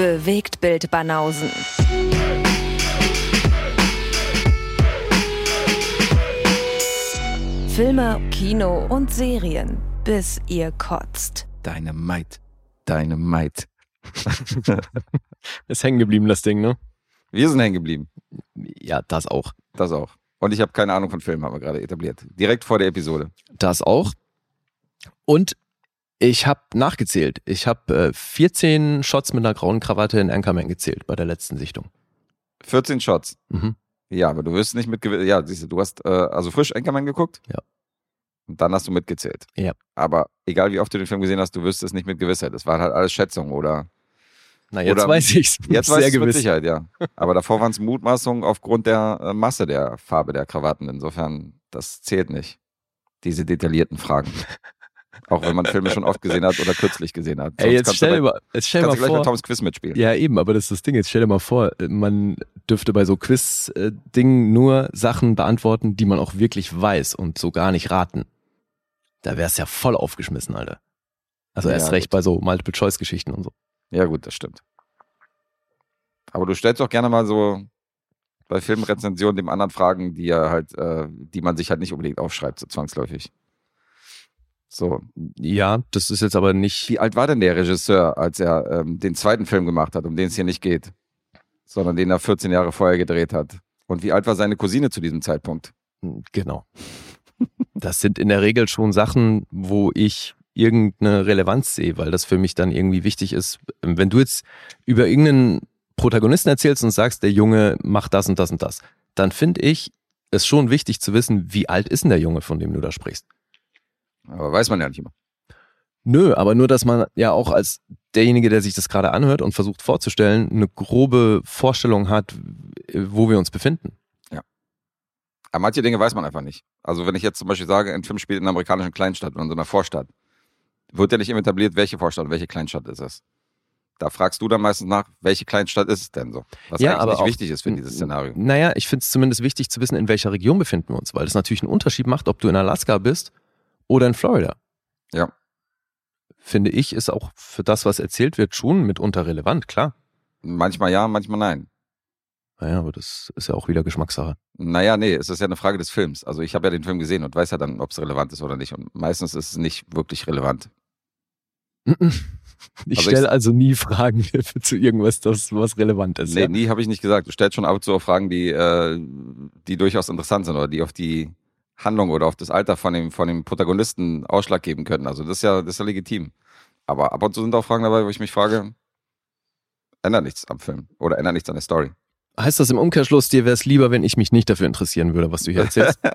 Bewegt Bild Banausen. Filme, Kino und Serien, bis ihr kotzt. Deine Maid. Deine Maid. Ist hängen geblieben, das Ding, ne? Wir sind hängen geblieben. Ja, das auch. Das auch. Und ich habe keine Ahnung von Filmen, haben wir gerade etabliert. Direkt vor der Episode. Das auch. Und ich habe nachgezählt. Ich habe äh, 14 Shots mit einer grauen Krawatte in Anchorman gezählt bei der letzten Sichtung. 14 Shots. Mhm. Ja, aber du wirst nicht mit Ja, siehst du, du hast äh, also frisch Anchorman geguckt? Ja. Und dann hast du mitgezählt. Ja. Aber egal wie oft du den Film gesehen hast, du wirst es nicht mit Gewissheit. Das waren halt alles Schätzungen oder. Na, jetzt Oder- weiß ich's. Jetzt weiß ich es mit. Sicherheit, ja. Aber davor waren es Mutmaßungen aufgrund der äh, Masse der Farbe der Krawatten. Insofern, das zählt nicht. Diese detaillierten Fragen. Auch wenn man Filme schon oft gesehen hat oder kürzlich gesehen hat. Ey, jetzt stell dir mal, jetzt stell kannst mal du gleich bei vor. Toms Quiz mitspielen. Ja, eben, aber das ist das Ding. Jetzt stell dir mal vor, man dürfte bei so Quiz-Dingen nur Sachen beantworten, die man auch wirklich weiß und so gar nicht raten. Da wär's ja voll aufgeschmissen, Alter. Also Ja, erst recht gut. bei so Multiple-Choice-Geschichten und so. Ja, gut, das stimmt. Aber du stellst doch gerne mal so bei Filmrezensionen dem anderen Fragen, die ja halt, äh, die man sich halt nicht unbedingt aufschreibt, so zwangsläufig. So. Ja, das ist jetzt aber nicht. Wie alt war denn der Regisseur, als er ähm, den zweiten Film gemacht hat, um den es hier nicht geht, sondern den er 14 Jahre vorher gedreht hat? Und wie alt war seine Cousine zu diesem Zeitpunkt? Genau. Das sind in der Regel schon Sachen, wo ich irgendeine Relevanz sehe, weil das für mich dann irgendwie wichtig ist. Wenn du jetzt über irgendeinen Protagonisten erzählst und sagst, der Junge macht das und das und das, dann finde ich es schon wichtig zu wissen, wie alt ist denn der Junge, von dem du da sprichst. Aber weiß man ja nicht immer. Nö, aber nur, dass man ja auch als derjenige, der sich das gerade anhört und versucht vorzustellen, eine grobe Vorstellung hat, wo wir uns befinden. Aber manche Dinge weiß man einfach nicht. Also wenn ich jetzt zum Beispiel sage, ein Film spielt in einer amerikanischen Kleinstadt oder in so einer Vorstadt, wird ja nicht immer etabliert, welche Vorstadt und welche Kleinstadt ist es. Da fragst du dann meistens nach, welche Kleinstadt ist es denn so? Was Ja, eigentlich aber nicht auch- wichtig ist für dieses Szenario. Naja, ich finde es zumindest wichtig zu wissen, in welcher Region befinden wir uns, weil das natürlich einen Unterschied macht, ob du in Alaska bist oder in Florida. Ja. Finde ich, ist auch für das, was erzählt wird, schon mitunter relevant, klar. Manchmal ja, manchmal nein. Naja, aber das ist ja auch wieder Geschmackssache. Naja, nee, es ist ja eine Frage des Films. Also ich habe ja den Film gesehen und weiß ja dann, ob es relevant ist oder nicht. Und meistens ist es nicht wirklich relevant. Ich Also stelle also nie Fragen zu irgendwas, das was relevant ist. Nee, ja? nie habe ich nicht gesagt. Du stellst schon ab und zu auch Fragen, die, äh, die durchaus interessant sind oder die auf die Handlung oder auf das Alter von dem, von dem Protagonisten Ausschlag geben können. Also das ist ja, das ist ja legitim. Aber ab und zu sind auch Fragen dabei, wo ich mich frage, ändert nichts am Film oder ändert nichts an der Story. Heißt das im Umkehrschluss, dir wäre es lieber, wenn ich mich nicht dafür interessieren würde, was du hier erzählst?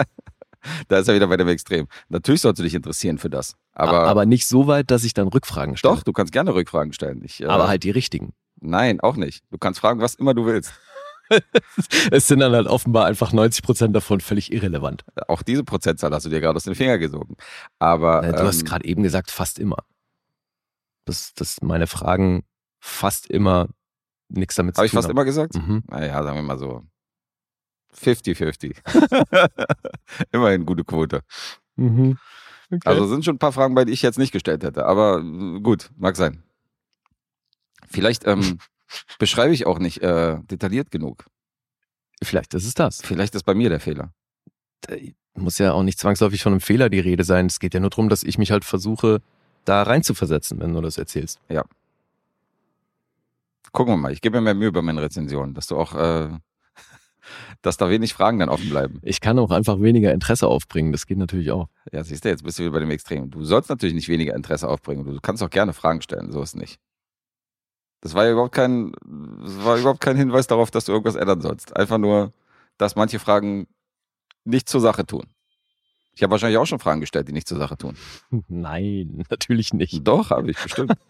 Da ist er wieder bei dem Extrem. Natürlich sollst du dich interessieren für das. Aber, aber nicht so weit, dass ich dann Rückfragen stelle. doch, du kannst gerne Rückfragen stellen. Ich, äh, Aber halt die richtigen. Nein, auch nicht. Du kannst fragen, was immer du willst. Es sind dann halt offenbar einfach 90 Prozent davon völlig irrelevant. Auch diese Prozentzahl hast du dir gerade aus den Fingern gesogen. Aber Äh, Du hast ähm, gerade eben gesagt, fast immer. Dass, dass meine Fragen fast immer nichts damit zu habe ich tun fast haben. immer gesagt? Mhm. Naja, sagen wir mal so 50-50. Immerhin gute Quote. Mhm. Okay. Also sind schon ein paar Fragen bei, die ich jetzt nicht gestellt hätte. Aber gut, mag sein. Vielleicht ähm, beschreibe ich auch nicht äh, detailliert genug. Vielleicht ist es das. Vielleicht ist bei mir der Fehler. Da muss ja auch nicht zwangsläufig von einem Fehler die Rede sein. Es geht ja nur darum, dass ich mich halt versuche, da reinzuversetzen, wenn du das erzählst. Gucken wir mal. Ich gebe mir mehr Mühe bei meinen Rezensionen, dass du auch, äh, dass da wenig Fragen dann offen bleiben. Ich kann auch einfach weniger Interesse aufbringen. Das geht natürlich auch. Ja, siehst du, jetzt bist du wieder bei dem Extrem. Du sollst natürlich nicht weniger Interesse aufbringen. Du kannst auch gerne Fragen stellen, so ist nicht. Das war ja überhaupt kein, das war überhaupt kein Hinweis darauf, dass du irgendwas ändern sollst. Einfach nur, dass manche Fragen nicht zur Sache tun. Ich habe wahrscheinlich auch schon Fragen gestellt, die nicht zur Sache tun. Nein, natürlich nicht. Doch, habe ich bestimmt.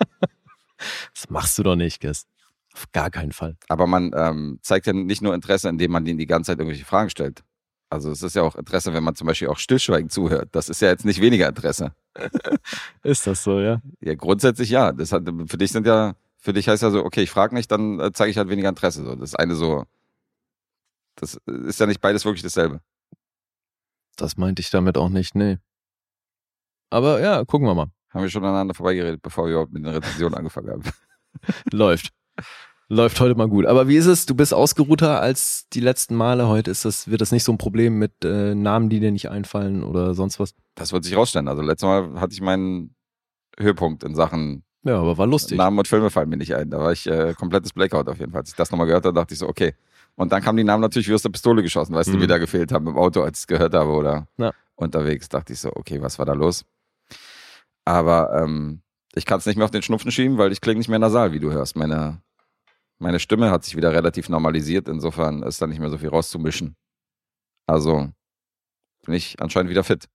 Das machst du doch nicht, Gist. Auf gar keinen Fall. Aber man ähm, zeigt ja nicht nur Interesse, indem man denen die ganze Zeit irgendwelche Fragen stellt. Also es ist ja auch Interesse, wenn man zum Beispiel auch stillschweigend zuhört. Das ist ja jetzt nicht weniger Interesse. Ist das so, ja? Ja, grundsätzlich ja. Das hat, für dich sind ja, für dich heißt ja so, okay, ich frage nicht, dann äh, zeige ich halt weniger Interesse. So. Das eine so, das ist ja nicht beides wirklich dasselbe. Das meinte ich damit auch nicht, nee. Aber ja, gucken wir mal. Haben wir schon aneinander vorbeigeredet, bevor wir überhaupt mit den Rezensionen angefangen haben. Läuft. Läuft heute mal gut. Aber wie ist es? Du bist ausgeruhter als die letzten Male. Heute ist das, wird das nicht so ein Problem mit äh, Namen, die dir nicht einfallen oder sonst was? Das wird sich rausstellen. Also letztes Mal hatte ich meinen Höhepunkt in Sachen Ja, aber war lustig. Namen und Filme fallen mir nicht ein. Da war ich äh, komplettes Blackout auf jeden Fall. Als ich das nochmal gehört habe, dachte ich so, okay. Und dann kamen die Namen natürlich wie aus der Pistole geschossen, weißt du, Mhm. wie da gefehlt haben im Auto, als ich es gehört habe oder Ja. unterwegs. Dachte ich so, okay, was war da los? Aber ähm, ich kann es nicht mehr auf den Schnupfen schieben, weil ich klinge nicht mehr nasal, wie du hörst. Meine, meine Stimme hat sich wieder relativ normalisiert. Insofern ist da nicht mehr so viel rauszumischen. Also bin ich anscheinend wieder fit.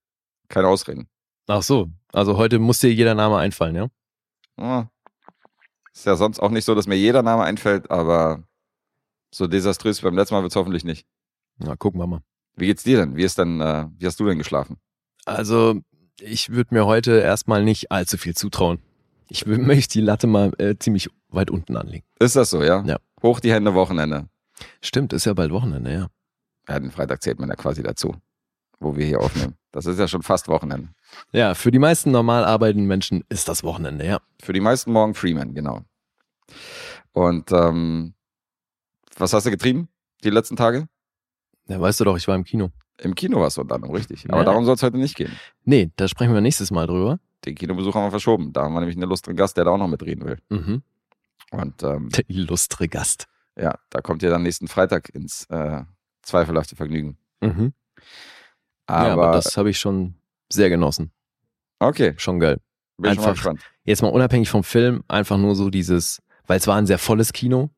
Keine Ausreden. Ach so. Also heute muss dir jeder Name einfallen, ja? Ist ja sonst auch nicht so, dass mir jeder Name einfällt, aber so desaströs wie beim letzten Mal wird es hoffentlich nicht. Na, gucken wir mal. Wie geht's dir denn? Wie ist denn, äh, wie hast du denn geschlafen? Also, ich würde mir heute erstmal nicht allzu viel zutrauen. Ich möchte die Latte mal äh, ziemlich weit unten anlegen. Ist das so, ja? Ja. Hoch die Hände, Wochenende. Stimmt, ist ja bald Wochenende, ja. Ja, den Freitag zählt man ja quasi dazu, wo wir hier aufnehmen. Das ist ja schon fast Wochenende. Ja, für die meisten normal arbeitenden Menschen ist das Wochenende, ja. Für die meisten morgen Freeman, genau. Und ähm, was hast du getrieben die letzten Tage? Ja, weißt du doch, ich war im Kino. Im Kino warst du unter anderem, richtig. Aber Ja. darum soll es heute nicht gehen. Nee, da sprechen wir nächstes Mal drüber. Den Kinobesuch haben wir verschoben. Da haben wir nämlich einen illustren Gast, der da auch noch mitreden will. Mhm. Und ähm, Der illustre Gast. ja, da kommt ihr dann nächsten Freitag ins äh, zweifelhafte Vergnügen. Mhm. Aber, ja, aber das habe ich schon sehr genossen. okay, Schon geil. bin schon mal Einfach-. Jetzt mal unabhängig vom Film, einfach nur so dieses, weil es war ein sehr volles Kino,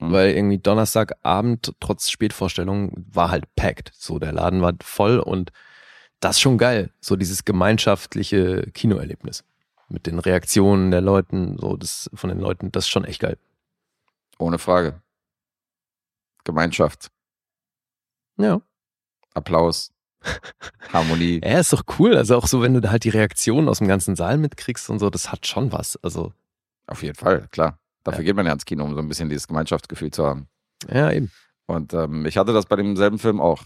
Mhm. weil irgendwie Donnerstagabend trotz Spätvorstellung war halt packed. So, der Laden war voll und das ist schon geil. So dieses gemeinschaftliche Kinoerlebnis. Mit den Reaktionen der Leuten, so das von den Leuten, das ist schon echt geil. Ohne Frage. Gemeinschaft, Ja. Applaus, Harmonie. Ja, ist doch cool. Also auch so, wenn du da halt die Reaktionen aus dem ganzen Saal mitkriegst und so, das hat schon was. Also, Auf jeden Fall, klar. Dafür Ja. geht man ja ins Kino, um so ein bisschen dieses Gemeinschaftsgefühl zu haben. ja, eben. Und ähm, ich hatte das bei demselben Film auch.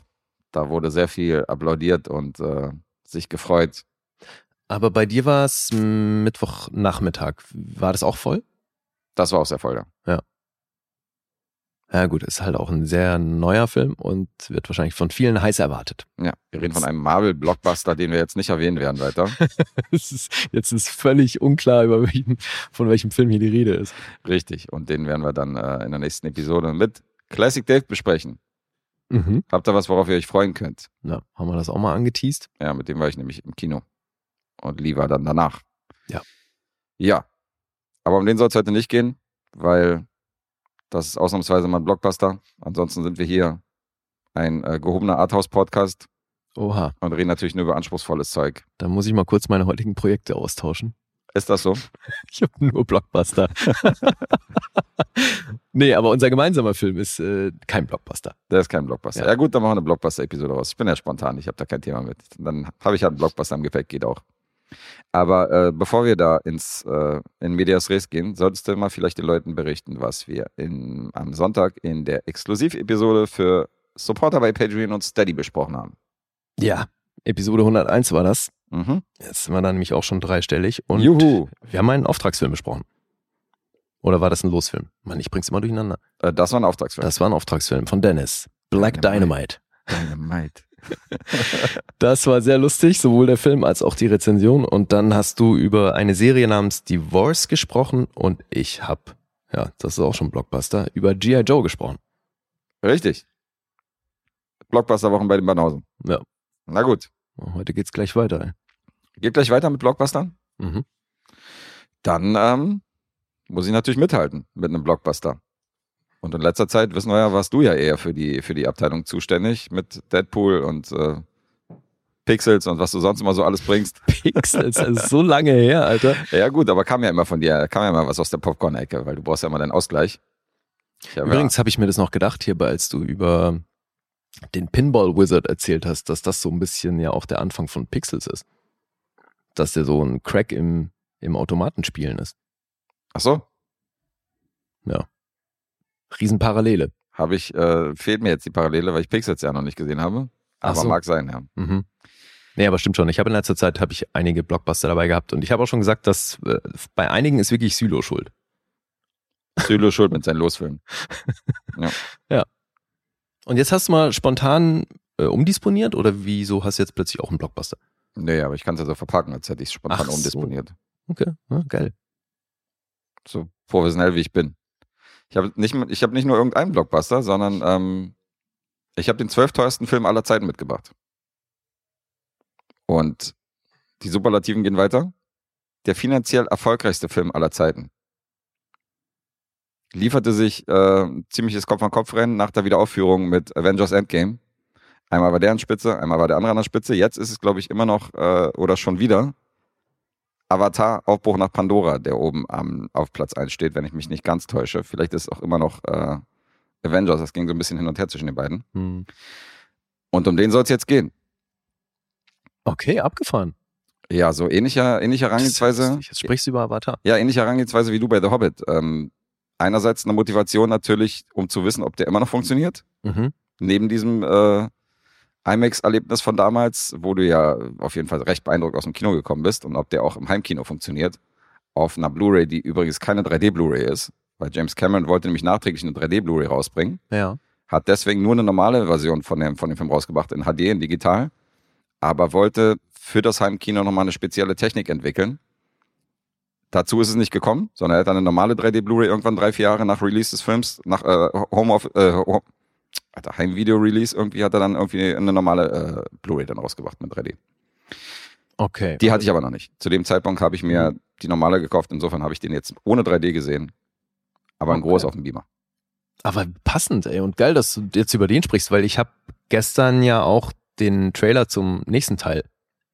Da wurde sehr viel applaudiert und äh, sich gefreut. Aber bei dir war es Mittwochnachmittag. War das auch voll? Das war auch sehr voll, ja. Ja, gut, ist halt auch ein sehr neuer Film und wird wahrscheinlich von vielen heiß erwartet. Ja, wir reden von einem Marvel-Blockbuster, den wir jetzt nicht erwähnen werden weiter. Es ist, jetzt ist völlig unklar, über welchen, von welchem Film hier die Rede ist. Richtig. Und den werden wir dann äh, in der nächsten Episode mit Classic Dave besprechen. Mhm. Habt ihr was, worauf ihr euch freuen könnt? Ja, haben wir das auch mal angeteased? Ja, mit dem war ich nämlich im Kino. Und Lee war dann danach. Ja. Ja. Aber um den soll es heute nicht gehen, weil das ist ausnahmsweise mal ein Blockbuster. Ansonsten sind wir hier ein äh, gehobener Arthouse-Podcast Oha, und reden natürlich nur über anspruchsvolles Zeug. da muss ich mal kurz meine heutigen Projekte austauschen. Ist das so? Ich habe nur Blockbuster. nee, aber unser gemeinsamer Film ist äh, kein Blockbuster. Der ist kein Blockbuster. Ja, Ja. gut, dann machen wir eine Blockbuster-Episode raus. Ich bin ja spontan, ich habe da kein Thema mit. Dann habe ich halt einen Blockbuster im Gepäck, geht auch. Aber äh, bevor wir da ins äh, in Medias Res gehen, solltest du mal vielleicht den Leuten berichten, was wir in, am Sonntag in der Exklusivepisode für Supporter bei Patreon und Steady besprochen haben. Ja, Episode 101 war das. Mhm. Jetzt sind wir da nämlich auch schon dreistellig und Juhu! wir haben einen Auftragsfilm besprochen. Oder war das ein Losfilm? Mann, ich bring's immer durcheinander. Äh, das war ein Auftragsfilm. Das war ein Auftragsfilm von Dennis. Black Dynamite. Dynamite. Dynamite. Das war sehr lustig, sowohl der Film als auch die Rezension. Und dann hast du über eine Serie namens Divorce gesprochen und ich hab, ja, das ist auch schon Blockbuster, über G.I. Joe gesprochen. Richtig. Blockbuster-Wochen bei den Banausen. Ja. Na gut. Heute geht's gleich weiter. Ey. Geht gleich weiter mit Blockbustern? Mhm. dann ähm, muss ich natürlich mithalten mit einem Blockbuster. Und in letzter Zeit, wissen wir ja, warst du ja eher für die, für die Abteilung zuständig mit Deadpool und äh, Pixels und was du sonst immer so alles bringst. Pixels, das ist so lange her, Alter. Ja gut, aber kam ja immer von dir, kam ja immer was aus der Popcorn-Ecke, weil du brauchst ja immer deinen Ausgleich. Ich hab Übrigens habe ich mir das noch gedacht hierbei, als du über den Pinball Wizard erzählt hast, dass das so ein bisschen ja auch der Anfang von Pixels ist. Dass der so ein Crack im, im Automatenspielen ist. Ja, ach so, Riesenparallele. habe ich, äh, fehlt mir jetzt die Parallele, weil ich Pixels ja noch nicht gesehen habe. Aber so. mag sein, ja. Mhm. Nee, aber stimmt schon. Ich habe in letzter Zeit habe ich einige Blockbuster dabei gehabt und ich habe auch schon gesagt, dass äh, bei einigen ist wirklich Sylo schuld. Sylo schuld mit seinen Losfilmen. Und jetzt hast du mal spontan äh, umdisponiert oder wieso hast du jetzt plötzlich auch einen Blockbuster? Nee, aber ich kann es ja so verpacken, als hätte ich es spontan Ach so. umdisponiert. Okay, ja, geil. So professionell wie ich bin. Ich habe nicht, ich hab nicht nur irgendeinen Blockbuster, sondern ähm, ich habe den zwölf teuersten Film aller Zeiten mitgebracht. Und die Superlativen gehen weiter. Der finanziell erfolgreichste Film aller Zeiten. Lieferte sich äh, ziemliches Kopf-an-Kopf-Rennen nach der Wiederaufführung mit Avengers Endgame. Einmal war der an Spitze, einmal war der andere an der Spitze. Jetzt ist es, glaube ich, immer noch äh, oder schon wieder Avatar Aufbruch nach Pandora, der oben am, auf Platz 1 steht, wenn ich mich nicht ganz täusche. Vielleicht ist es auch immer noch äh, Avengers. Das ging so ein bisschen hin und her zwischen den beiden. Hm. Und um den soll es jetzt gehen. Okay, abgefahren. Ja, so ähnlicher, ähnlicher Herangehensweise. Jetzt sprichst du über Avatar. Ja, ähnliche Herangehensweise wie du bei The Hobbit. Ähm, einerseits eine Motivation natürlich, um zu wissen, ob der immer noch funktioniert. Mhm. Neben diesem äh, IMAX-Erlebnis von damals, wo du ja auf jeden Fall recht beeindruckt aus dem Kino gekommen bist und ob der auch im Heimkino funktioniert. Auf einer Blu-ray, die übrigens keine 3D-Blu-ray ist. Weil James Cameron wollte nämlich nachträglich eine 3D-Blu-ray rausbringen. Ja. Hat deswegen nur eine normale Version von dem, von dem Film rausgebracht, in HD, in digital. Aber wollte für das Heimkino nochmal eine spezielle Technik entwickeln. Dazu ist es nicht gekommen, sondern er hat eine normale 3D Blu-ray irgendwann drei, vier Jahre nach Release des Films, nach äh, Home of, äh, Ho- Alter, Heimvideo-Release, irgendwie hat er dann irgendwie eine normale äh, Blu-ray dann rausgebracht mit 3D. Okay. Die hatte ich aber noch nicht. Zu dem Zeitpunkt habe ich mir die normale gekauft, insofern habe ich den jetzt ohne 3D gesehen, aber in Okay. groß auf dem Beamer. Aber passend, ey, und geil, dass du jetzt über den sprichst, weil ich habe gestern ja auch den Trailer zum nächsten Teil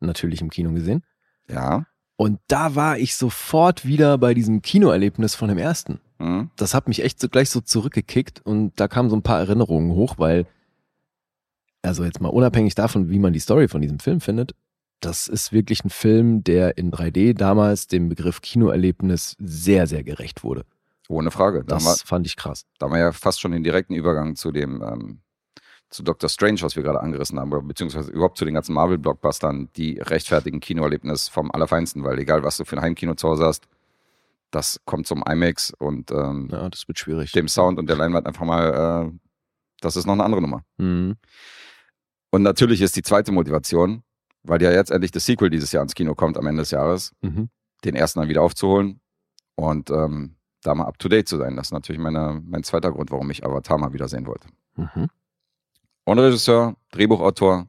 natürlich im Kino gesehen. Ja. Und da war ich sofort wieder bei diesem Kinoerlebnis von dem ersten. Mhm. Das hat mich echt so gleich so zurückgekickt und da kamen so ein paar Erinnerungen hoch, weil, also jetzt mal unabhängig davon, wie man die Story von diesem Film findet, das ist wirklich ein Film, der in 3D damals dem Begriff Kinoerlebnis sehr, sehr gerecht wurde. Ohne Frage. Da haben, wir, Das fand ich krass. da haben wir ja fast schon den direkten Übergang zu dem, ähm, zu Doctor Strange, was wir gerade angerissen haben, beziehungsweise überhaupt zu den ganzen Marvel-Blockbustern, die rechtfertigen Kinoerlebnis vom Allerfeinsten, weil egal, was du für ein Heimkino zu Hause hast, das kommt zum IMAX und ähm, Ja, das wird schwierig. dem Sound und der Leinwand einfach mal, äh, das ist noch eine andere Nummer. Mhm. Und natürlich ist die zweite Motivation, weil ja jetzt endlich das Sequel dieses Jahr ins Kino kommt am Ende des Jahres, Mhm. den ersten dann wieder aufzuholen und ähm, da mal up to date zu sein. Das ist natürlich meine, mein zweiter Grund, warum ich Avatar mal wieder sehen wollte. Mhm. Und Regisseur, Drehbuchautor,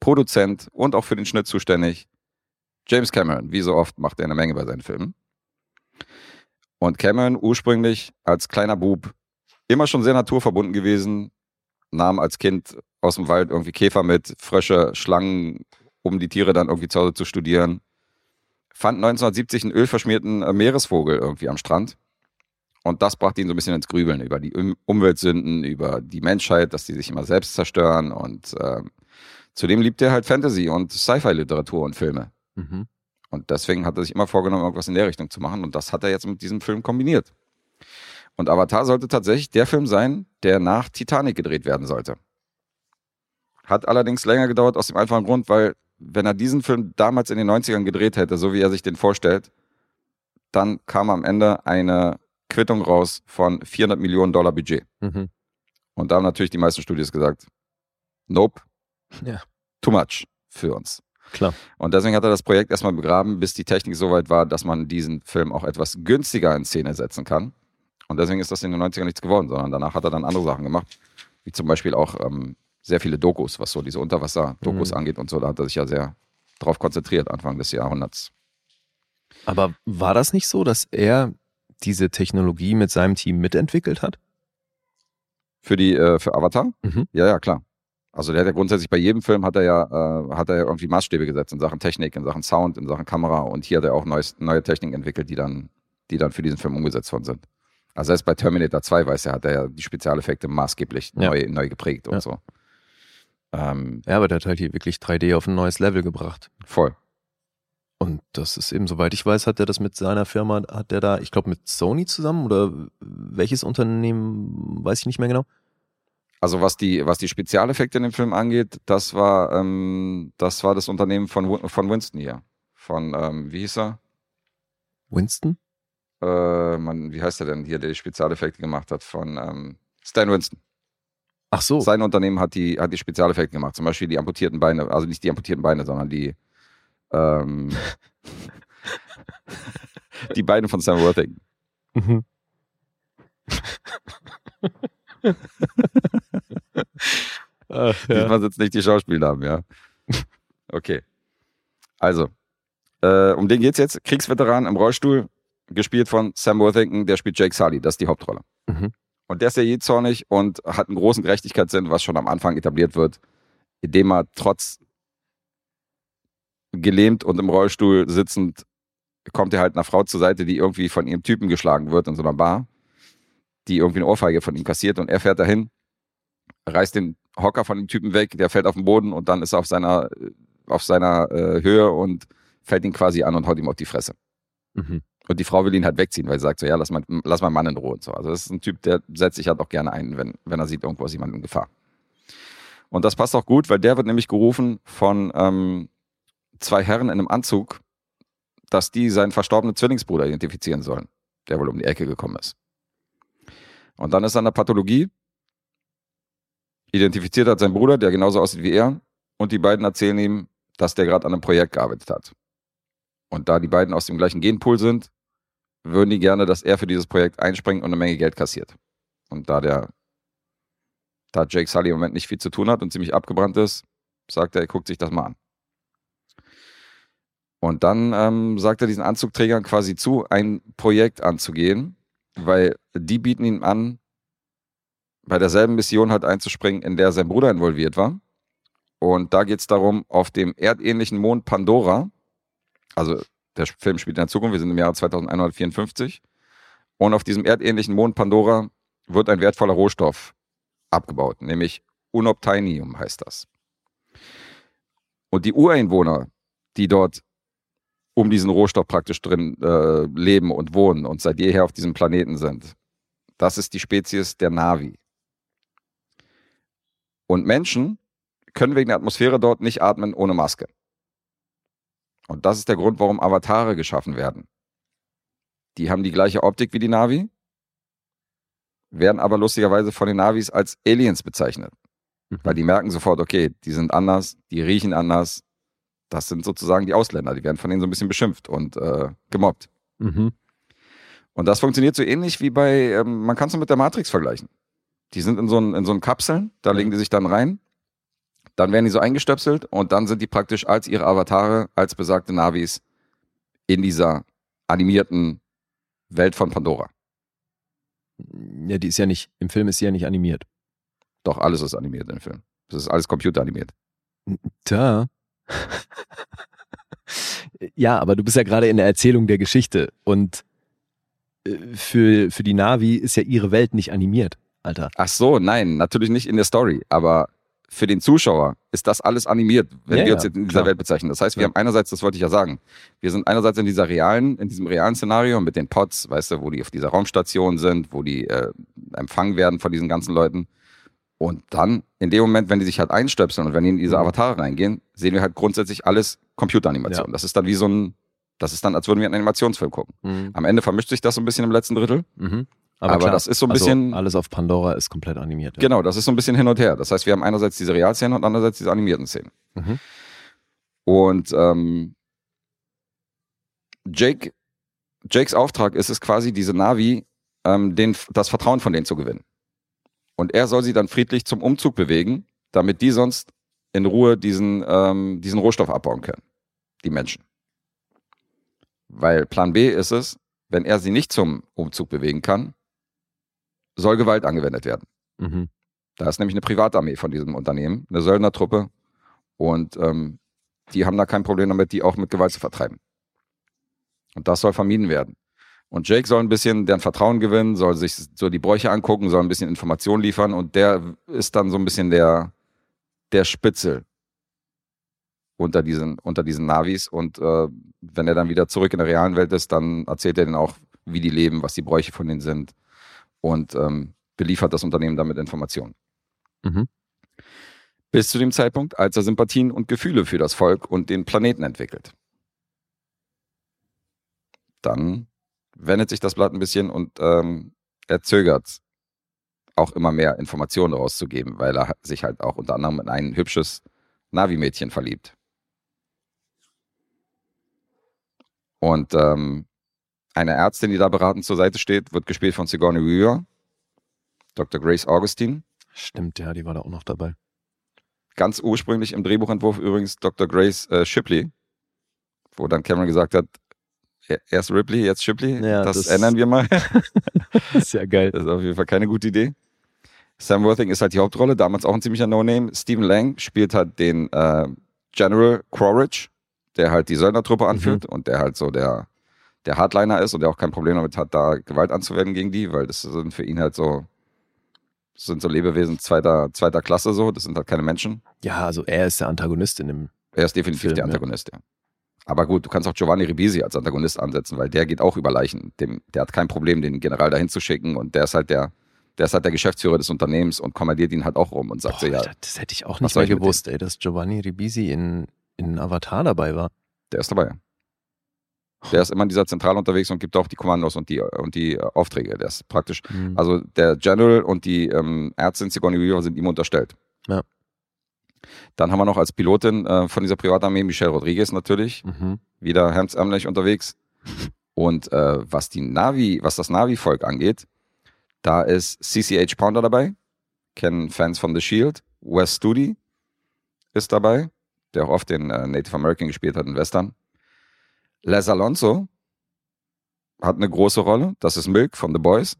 Produzent und auch für den Schnitt zuständig. James Cameron, wie so oft, macht er eine Menge bei seinen Filmen. Und Cameron ursprünglich als kleiner Bub immer schon sehr naturverbunden gewesen, nahm als Kind aus dem Wald irgendwie Käfer mit, Frösche, Schlangen, um die Tiere dann irgendwie zu Hause zu studieren. Fand 1970 einen ölverschmierten äh, Meeresvogel irgendwie am Strand. Und das brachte ihn so ein bisschen ins Grübeln über die Um- Umweltsünden, über die Menschheit, dass die sich immer selbst zerstören. Und ähm, zudem liebt er halt Fantasy und Sci-Fi-Literatur und Filme. Mhm. Und deswegen hat er sich immer vorgenommen, irgendwas in der Richtung zu machen. Und das hat er jetzt mit diesem Film kombiniert. Und Avatar sollte tatsächlich der Film sein, der nach Titanic gedreht werden sollte. Hat allerdings länger gedauert aus dem einfachen Grund, weil wenn er diesen Film damals in den 90ern gedreht hätte, so wie er sich den vorstellt, dann kam am Ende eine Quittung raus von 400 Millionen Dollar Budget. Mhm. Und da haben natürlich die meisten Studios gesagt, nope, Ja. too much für uns. Klar. Und deswegen hat er das Projekt erstmal begraben, bis die Technik so weit war, dass man diesen Film auch etwas günstiger in Szene setzen kann. Und deswegen ist das in den 90ern nichts geworden, sondern danach hat er dann andere Sachen gemacht, wie zum Beispiel auch ähm, sehr viele Dokus, was so diese Unterwasser-Dokus Mhm. angeht und so. Da hat er sich ja sehr drauf konzentriert, Anfang des Jahrhunderts. Aber war das nicht so, dass er diese Technologie mit seinem Team mitentwickelt hat? Für die, äh, für Avatar? Mhm. Ja, ja, klar. Also der hat ja grundsätzlich bei jedem Film hat er ja, äh, hat er ja irgendwie Maßstäbe gesetzt in Sachen Technik, in Sachen Sound, in Sachen Kamera und hier hat er auch neues, neue Techniken entwickelt, die dann, die dann für diesen Film umgesetzt worden sind. Also selbst bei Terminator 2, weiß er, hat er ja die Spezialeffekte maßgeblich Ja. neu, neu geprägt und Ja. so. Ähm, Ja, aber der hat halt hier wirklich 3D auf ein neues Level gebracht. voll. Und das ist eben, soweit ich weiß, hat er das mit seiner Firma, hat er da, ich glaube, mit Sony zusammen oder welches Unternehmen, weiß ich nicht mehr genau. Also was die, was die Spezialeffekte in dem Film angeht, das war, ähm, das war das Unternehmen von, von Winston hier. Von, ähm, wie hieß er? Winston? äh, man, wie heißt der denn hier, der die Spezialeffekte gemacht hat von ähm, Stan Winston. Ach so. Sein Unternehmen hat die, hat die Spezialeffekte gemacht. Zum Beispiel die amputierten Beine, also nicht die amputierten Beine, sondern die, ähm, die Beine von Sam Worthington. Mhm. Ach, ja. Diesmal sind es nicht die Schauspielnamen, ja. Okay. Also, äh, um den geht's jetzt. Kriegsveteran im Rollstuhl, gespielt von Sam Worthington, der spielt Jake Sully, das ist die Hauptrolle. Mhm. Und der ist ja jähzornig und hat einen großen Gerechtigkeitssinn, was schon am Anfang etabliert wird, indem er trotz gelähmt und im Rollstuhl sitzend kommt er halt einer Frau zur Seite, die irgendwie von ihrem Typen geschlagen wird in so einer Bar, die irgendwie eine Ohrfeige von ihm kassiert und er fährt dahin, reißt den Hocker von dem Typen weg, der fällt auf den Boden und dann ist er auf seiner, auf seiner äh, Höhe und fällt ihn quasi an und haut ihm auf die Fresse. Mhm. Und die Frau will ihn halt wegziehen, weil sie sagt so, ja, lass mal, lass mal Mann in Ruhe und so. Also das ist ein Typ, der setzt sich halt auch gerne ein, wenn, wenn er sieht, irgendwo ist jemand in Gefahr. Und das passt auch gut, weil der wird nämlich gerufen von ähm, zwei Herren in einem Anzug, dass die seinen verstorbenen Zwillingsbruder identifizieren sollen, der wohl um die Ecke gekommen ist. Und dann ist er in der Pathologie, identifiziert hat seinen Bruder, der genauso aussieht wie er, und die beiden erzählen ihm, dass der gerade an einem Projekt gearbeitet hat. Und da die beiden aus dem gleichen Genpool sind, würden die gerne, dass er für dieses Projekt einspringt und eine Menge Geld kassiert. Und da der, da Jake Sully im Moment nicht viel zu tun hat und ziemlich abgebrannt ist, sagt er, er guckt sich das mal an. Und dann ähm, sagt er diesen Anzugträgern quasi zu, ein Projekt anzugehen, weil die bieten ihm an, bei derselben Mission halt einzuspringen, in der sein Bruder involviert war. Und da geht es darum, auf dem erdähnlichen Mond Pandora, also der Film spielt in der Zukunft, wir sind im Jahre 2154, und auf diesem erdähnlichen Mond Pandora wird ein wertvoller Rohstoff abgebaut, nämlich Unobtainium heißt das. Und die Ureinwohner, die dort um diesen Rohstoff praktisch drin äh, leben und wohnen und seit jeher auf diesem Planeten sind, das ist die Spezies der Navi. Und Menschen können wegen der Atmosphäre dort nicht atmen ohne Maske. Und das ist der Grund, warum Avatare geschaffen werden. Die haben die gleiche Optik wie die Navi, werden aber lustigerweise von den Navis als Aliens bezeichnet. Mhm. Weil die merken sofort, okay, die sind anders, die riechen anders. Das sind sozusagen die Ausländer, die werden von denen so ein bisschen beschimpft und äh, gemobbt. Mhm. Und das funktioniert so ähnlich wie bei, ähm, man kann es mit der Matrix vergleichen. Die sind in so, in so einen Kapseln, da legen die sich dann rein, dann werden die so eingestöpselt und dann sind die praktisch als ihre Avatare, als besagte Navis in dieser animierten Welt von Pandora. Ja, die ist ja nicht, im Film ist sie ja nicht animiert. Doch, alles ist animiert im Film. Das ist alles computeranimiert. Da. ja, aber du bist ja gerade in der Erzählung der Geschichte und äh, für, für die Navi ist ja ihre Welt nicht animiert, Alter. Ach so, nein, natürlich nicht in der Story, aber für den Zuschauer ist das alles animiert, wenn Ja, wir uns jetzt in dieser klar. Welt bezeichnen. Das heißt, wir Ja. haben einerseits, das wollte ich ja sagen, wir sind einerseits in dieser realen, in diesem realen Szenario mit den Pods, weißt du, wo die auf dieser Raumstation sind, wo die äh, empfangen werden von diesen ganzen Leuten. Und dann, in dem Moment, wenn die sich halt einstöpseln und wenn die in diese Mhm. Avatare reingehen, sehen wir halt grundsätzlich alles Computeranimation. Ja. Das ist dann wie so ein, das ist dann, als würden wir einen Animationsfilm gucken. Mhm. Am Ende vermischt sich das so ein bisschen im letzten Drittel. Mhm. Aber das ist so ein bisschen- Also alles auf Pandora ist komplett animiert. Ja. Genau, das ist so ein bisschen hin und her. Das heißt, wir haben einerseits diese Realszenen und andererseits diese animierten Szenen. Mhm. Und ähm, Jake, Jakes Auftrag ist es quasi, diese Navi, ähm, den, das Vertrauen von denen zu gewinnen. Und er soll sie dann friedlich zum Umzug bewegen, damit die sonst in Ruhe diesen, ähm, diesen Rohstoff abbauen können. Die Menschen. Weil Plan B ist es, wenn er sie nicht zum Umzug bewegen kann, soll Gewalt angewendet werden. Mhm. Da ist nämlich eine Privatarmee von diesem Unternehmen, eine Söldnertruppe. Und ähm, die haben da kein Problem damit, die auch mit Gewalt zu vertreiben. Und das soll vermieden werden. Und Jake soll ein bisschen deren Vertrauen gewinnen, soll sich so die Bräuche angucken, soll ein bisschen Informationen liefern und der ist dann so ein bisschen der, der Spitzel unter diesen, unter diesen Navis. Und äh, wenn er dann wieder zurück in der realen Welt ist, dann erzählt er denen auch, wie die leben, was die Bräuche von denen sind und ähm, beliefert das Unternehmen damit Informationen. Mhm. Bis zu dem Zeitpunkt, als er Sympathien und Gefühle für das Volk und den Planeten entwickelt. Dann wendet sich das Blatt ein bisschen und ähm, er zögert auch immer mehr Informationen rauszugeben, weil er sich halt auch unter anderem in ein hübsches Navi-Mädchen verliebt. Und ähm, eine Ärztin, die da beratend zur Seite steht, wird gespielt von Sigourney Weaver, Dr. Grace Augustine. Stimmt, ja, die war da auch noch dabei. Ganz ursprünglich im Drehbuchentwurf übrigens Dr. Grace äh, Shipley, wo dann Cameron gesagt hat, erst Ripley, jetzt Shipley, Ja, das, das- ändern wir mal. Sehr geil. Das ist auf jeden Fall keine gute Idee. Sam Worthing ist halt die Hauptrolle, damals auch ein ziemlicher No-Name. Stephen Lang spielt halt den äh, General Quaritch, der halt die Söldnertruppe anführt und der halt so der, der Hardliner ist und der auch kein Problem damit hat, da Gewalt anzuwenden gegen die, weil das sind für ihn halt so, das sind so Lebewesen zweiter, zweiter Klasse so, das sind halt keine Menschen. Ja, also er ist der Antagonist in dem. Er ist definitiv Film, der ja. Antagonist, ja. Aber gut, du kannst auch Giovanni Ribisi als Antagonist ansetzen, weil der geht auch über Leichen. Dem, der hat kein Problem, den General dahin zu schicken und der ist halt der, der ist halt der Geschäftsführer des Unternehmens und kommandiert ihn halt auch rum und sagt Boah, so, ja, das hätte ich auch nicht mehr gewusst, ey, dass Giovanni Ribisi in, in Avatar dabei war. der ist dabei. Der ist immer in dieser Zentrale unterwegs und gibt auch die Kommandos und die, und die äh, Aufträge. Der ist praktisch, Mhm. also der General und die ähm, Ärztin Sigourney Weaver sind ihm unterstellt. Ja. Dann haben wir noch als Pilotin äh, von dieser Privatarmee Michelle Rodriguez natürlich. Mhm. wieder hemdsärmlich unterwegs. Und äh, was die Navi, was das Navi-Volk angeht, da ist CCH Pounder dabei, kennen Fans von The Shield. Wes Studi ist dabei, der auch oft den äh, Native American gespielt hat in Western. Les Alonso hat eine große Rolle. Das ist Milk von The Boys.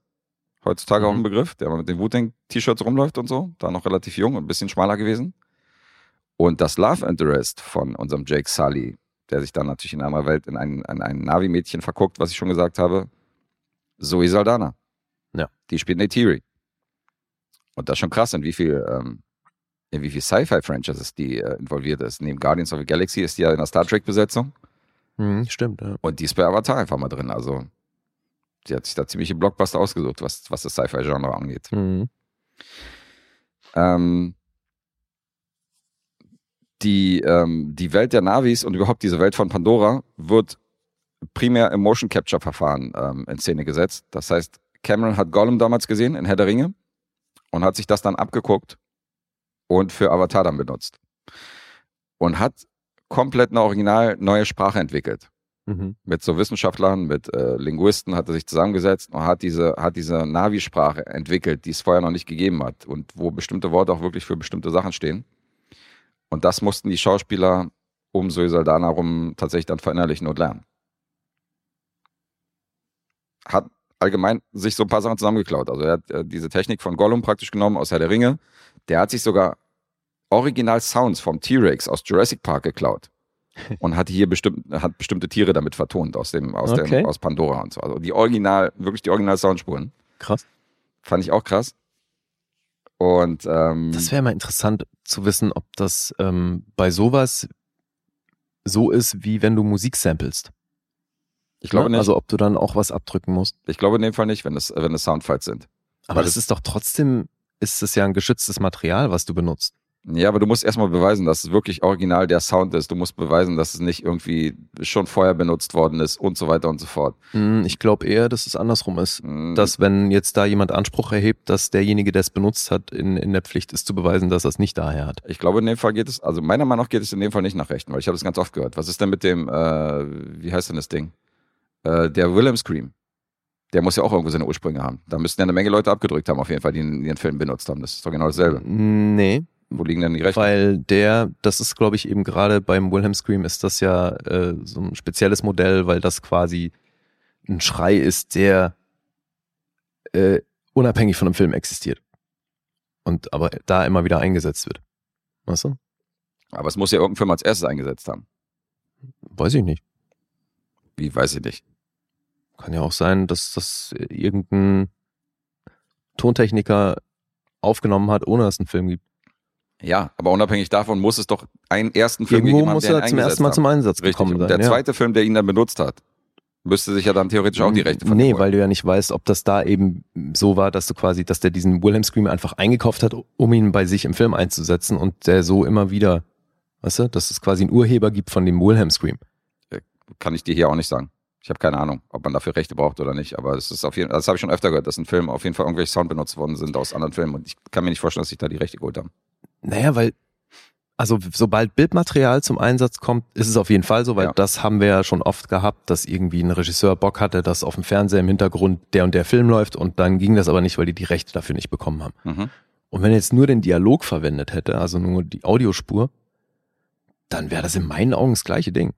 Heutzutage auch Mhm. ein Begriff, der mal mit den Wu-Tang-T-Shirts rumläuft und so. Da noch relativ jung und ein bisschen schmaler gewesen. Und das Love Interest von unserem Jake Sully, der sich dann natürlich in einer Welt in ein, in ein Navi-Mädchen verguckt, was ich schon gesagt habe. Zoe Saldana. Ja. Die spielt Neytiri. Und das ist schon krass, in wie viel, ähm, in wie viel Sci-Fi-Franchises die äh, involviert ist. Neben Guardians of the Galaxy ist die ja in der Star Trek-Besetzung. Mhm, stimmt, ja. Und die ist bei Avatar einfach mal drin. Also, die hat sich da ziemliche Blockbuster ausgesucht, was, was das Sci-Fi-Genre angeht. Mhm. Ähm, die, ähm, die Welt der Navis und überhaupt diese Welt von Pandora wird primär im Motion Capture Verfahren ähm, in Szene gesetzt. Das heißt, Cameron hat Gollum damals gesehen in Herr der Ringe und hat sich das dann abgeguckt und für Avatar dann benutzt. Und hat komplett eine original neue Sprache entwickelt Mhm. mit so Wissenschaftlern, mit äh, Linguisten hat er sich zusammengesetzt und hat diese, hat diese Navi-Sprache entwickelt, die es vorher noch nicht gegeben hat und wo bestimmte Worte auch wirklich für bestimmte Sachen stehen. Und das mussten die Schauspieler um Zoe Saldana rum tatsächlich dann verinnerlichen und lernen. Hat allgemein sich so ein paar Sachen zusammengeklaut. Also er hat äh, diese Technik von Gollum praktisch genommen aus Herr der Ringe. Der hat sich sogar Original-Sounds vom T-Rex aus Jurassic Park geklaut und hat hier bestimmt, hat bestimmte Tiere damit vertont aus dem, aus Okay. dem, aus Pandora und so. Also die Original, wirklich die Original-Soundspuren. Krass. Fand ich auch krass. Und ähm, Das wäre mal interessant zu wissen, ob das ähm, bei sowas so ist, wie wenn du Musik samplest. ich glaube ne? nicht. Also ob du dann auch was abdrücken musst. ich glaube in dem Fall nicht, wenn es, wenn es Soundfiles sind. Aber Weil das ist doch trotzdem, ist es ja ein geschütztes Material, was du benutzt. Ja, aber du musst erstmal beweisen, dass es wirklich original der Sound ist. Du musst beweisen, dass es nicht irgendwie schon vorher benutzt worden ist und so weiter und so fort. Hm, Ich glaube eher, dass es andersrum ist. Mm, Dass wenn jetzt da jemand Anspruch erhebt, dass derjenige, der es benutzt hat, in, in der Pflicht ist zu beweisen, dass er es nicht daher hat. Ich glaube, in dem Fall geht es, also meiner Meinung nach geht es in dem Fall nicht nach Rechten, weil ich habe das ganz oft gehört. Was ist denn mit dem, äh, wie heißt denn das Ding? Äh, der Willem Scream. Der muss ja auch irgendwo seine Ursprünge haben. Da müssten ja eine Menge Leute abgedrückt haben, auf jeden Fall, die in ihren Film benutzt haben. Das ist doch genau dasselbe. Nee, Wo liegen denn die Rechte? weil der, das ist glaube ich eben gerade beim Wilhelm Scream ist das ja äh, so ein spezielles Modell, weil das quasi ein Schrei ist, der äh, unabhängig von einem Film existiert. Und aber da immer wieder eingesetzt wird. Weißt du? Aber es muss ja irgendein Film als erstes eingesetzt haben. Weiß ich nicht. Wie, weiß ich nicht. Kann ja auch sein, dass das irgendein Tontechniker aufgenommen hat, ohne dass es einen Film gibt. Ja, aber unabhängig davon muss es doch einen ersten Film Irgendwo gegeben haben, muss der er zum ersten Mal hat. zum Einsatz Richtig. gekommen sein. der ja. zweite Film, der ihn dann benutzt hat, müsste sich ja dann theoretisch auch die Rechte von Nee, weil du ja nicht weißt, ob das da eben so war, dass du quasi, dass der diesen Wilhelm Scream einfach eingekauft hat, um ihn bei sich im Film einzusetzen und der so immer wieder, weißt du, dass es quasi einen Urheber gibt von dem Wilhelm Scream. kann ich dir hier auch nicht sagen. Ich Ich habe keine Ahnung, ob man dafür Rechte braucht oder nicht, aber es ist auf jeden das habe ich schon öfter gehört, dass in Filmen auf jeden Fall irgendwelche Sound benutzt worden sind aus anderen Filmen und ich kann mir nicht vorstellen, dass sich da die Rechte geholt haben. Naja, weil, also sobald Bildmaterial zum Einsatz kommt, ist es auf jeden Fall so, weil Ja. das haben wir ja schon oft gehabt, dass irgendwie ein Regisseur Bock hatte, dass auf dem Fernseher im Hintergrund der und der Film läuft und dann ging das aber nicht, weil die die Rechte dafür nicht bekommen haben. Mhm. Und wenn er jetzt nur den Dialog verwendet hätte, also nur die Audiospur, dann wäre das in meinen Augen das gleiche Ding.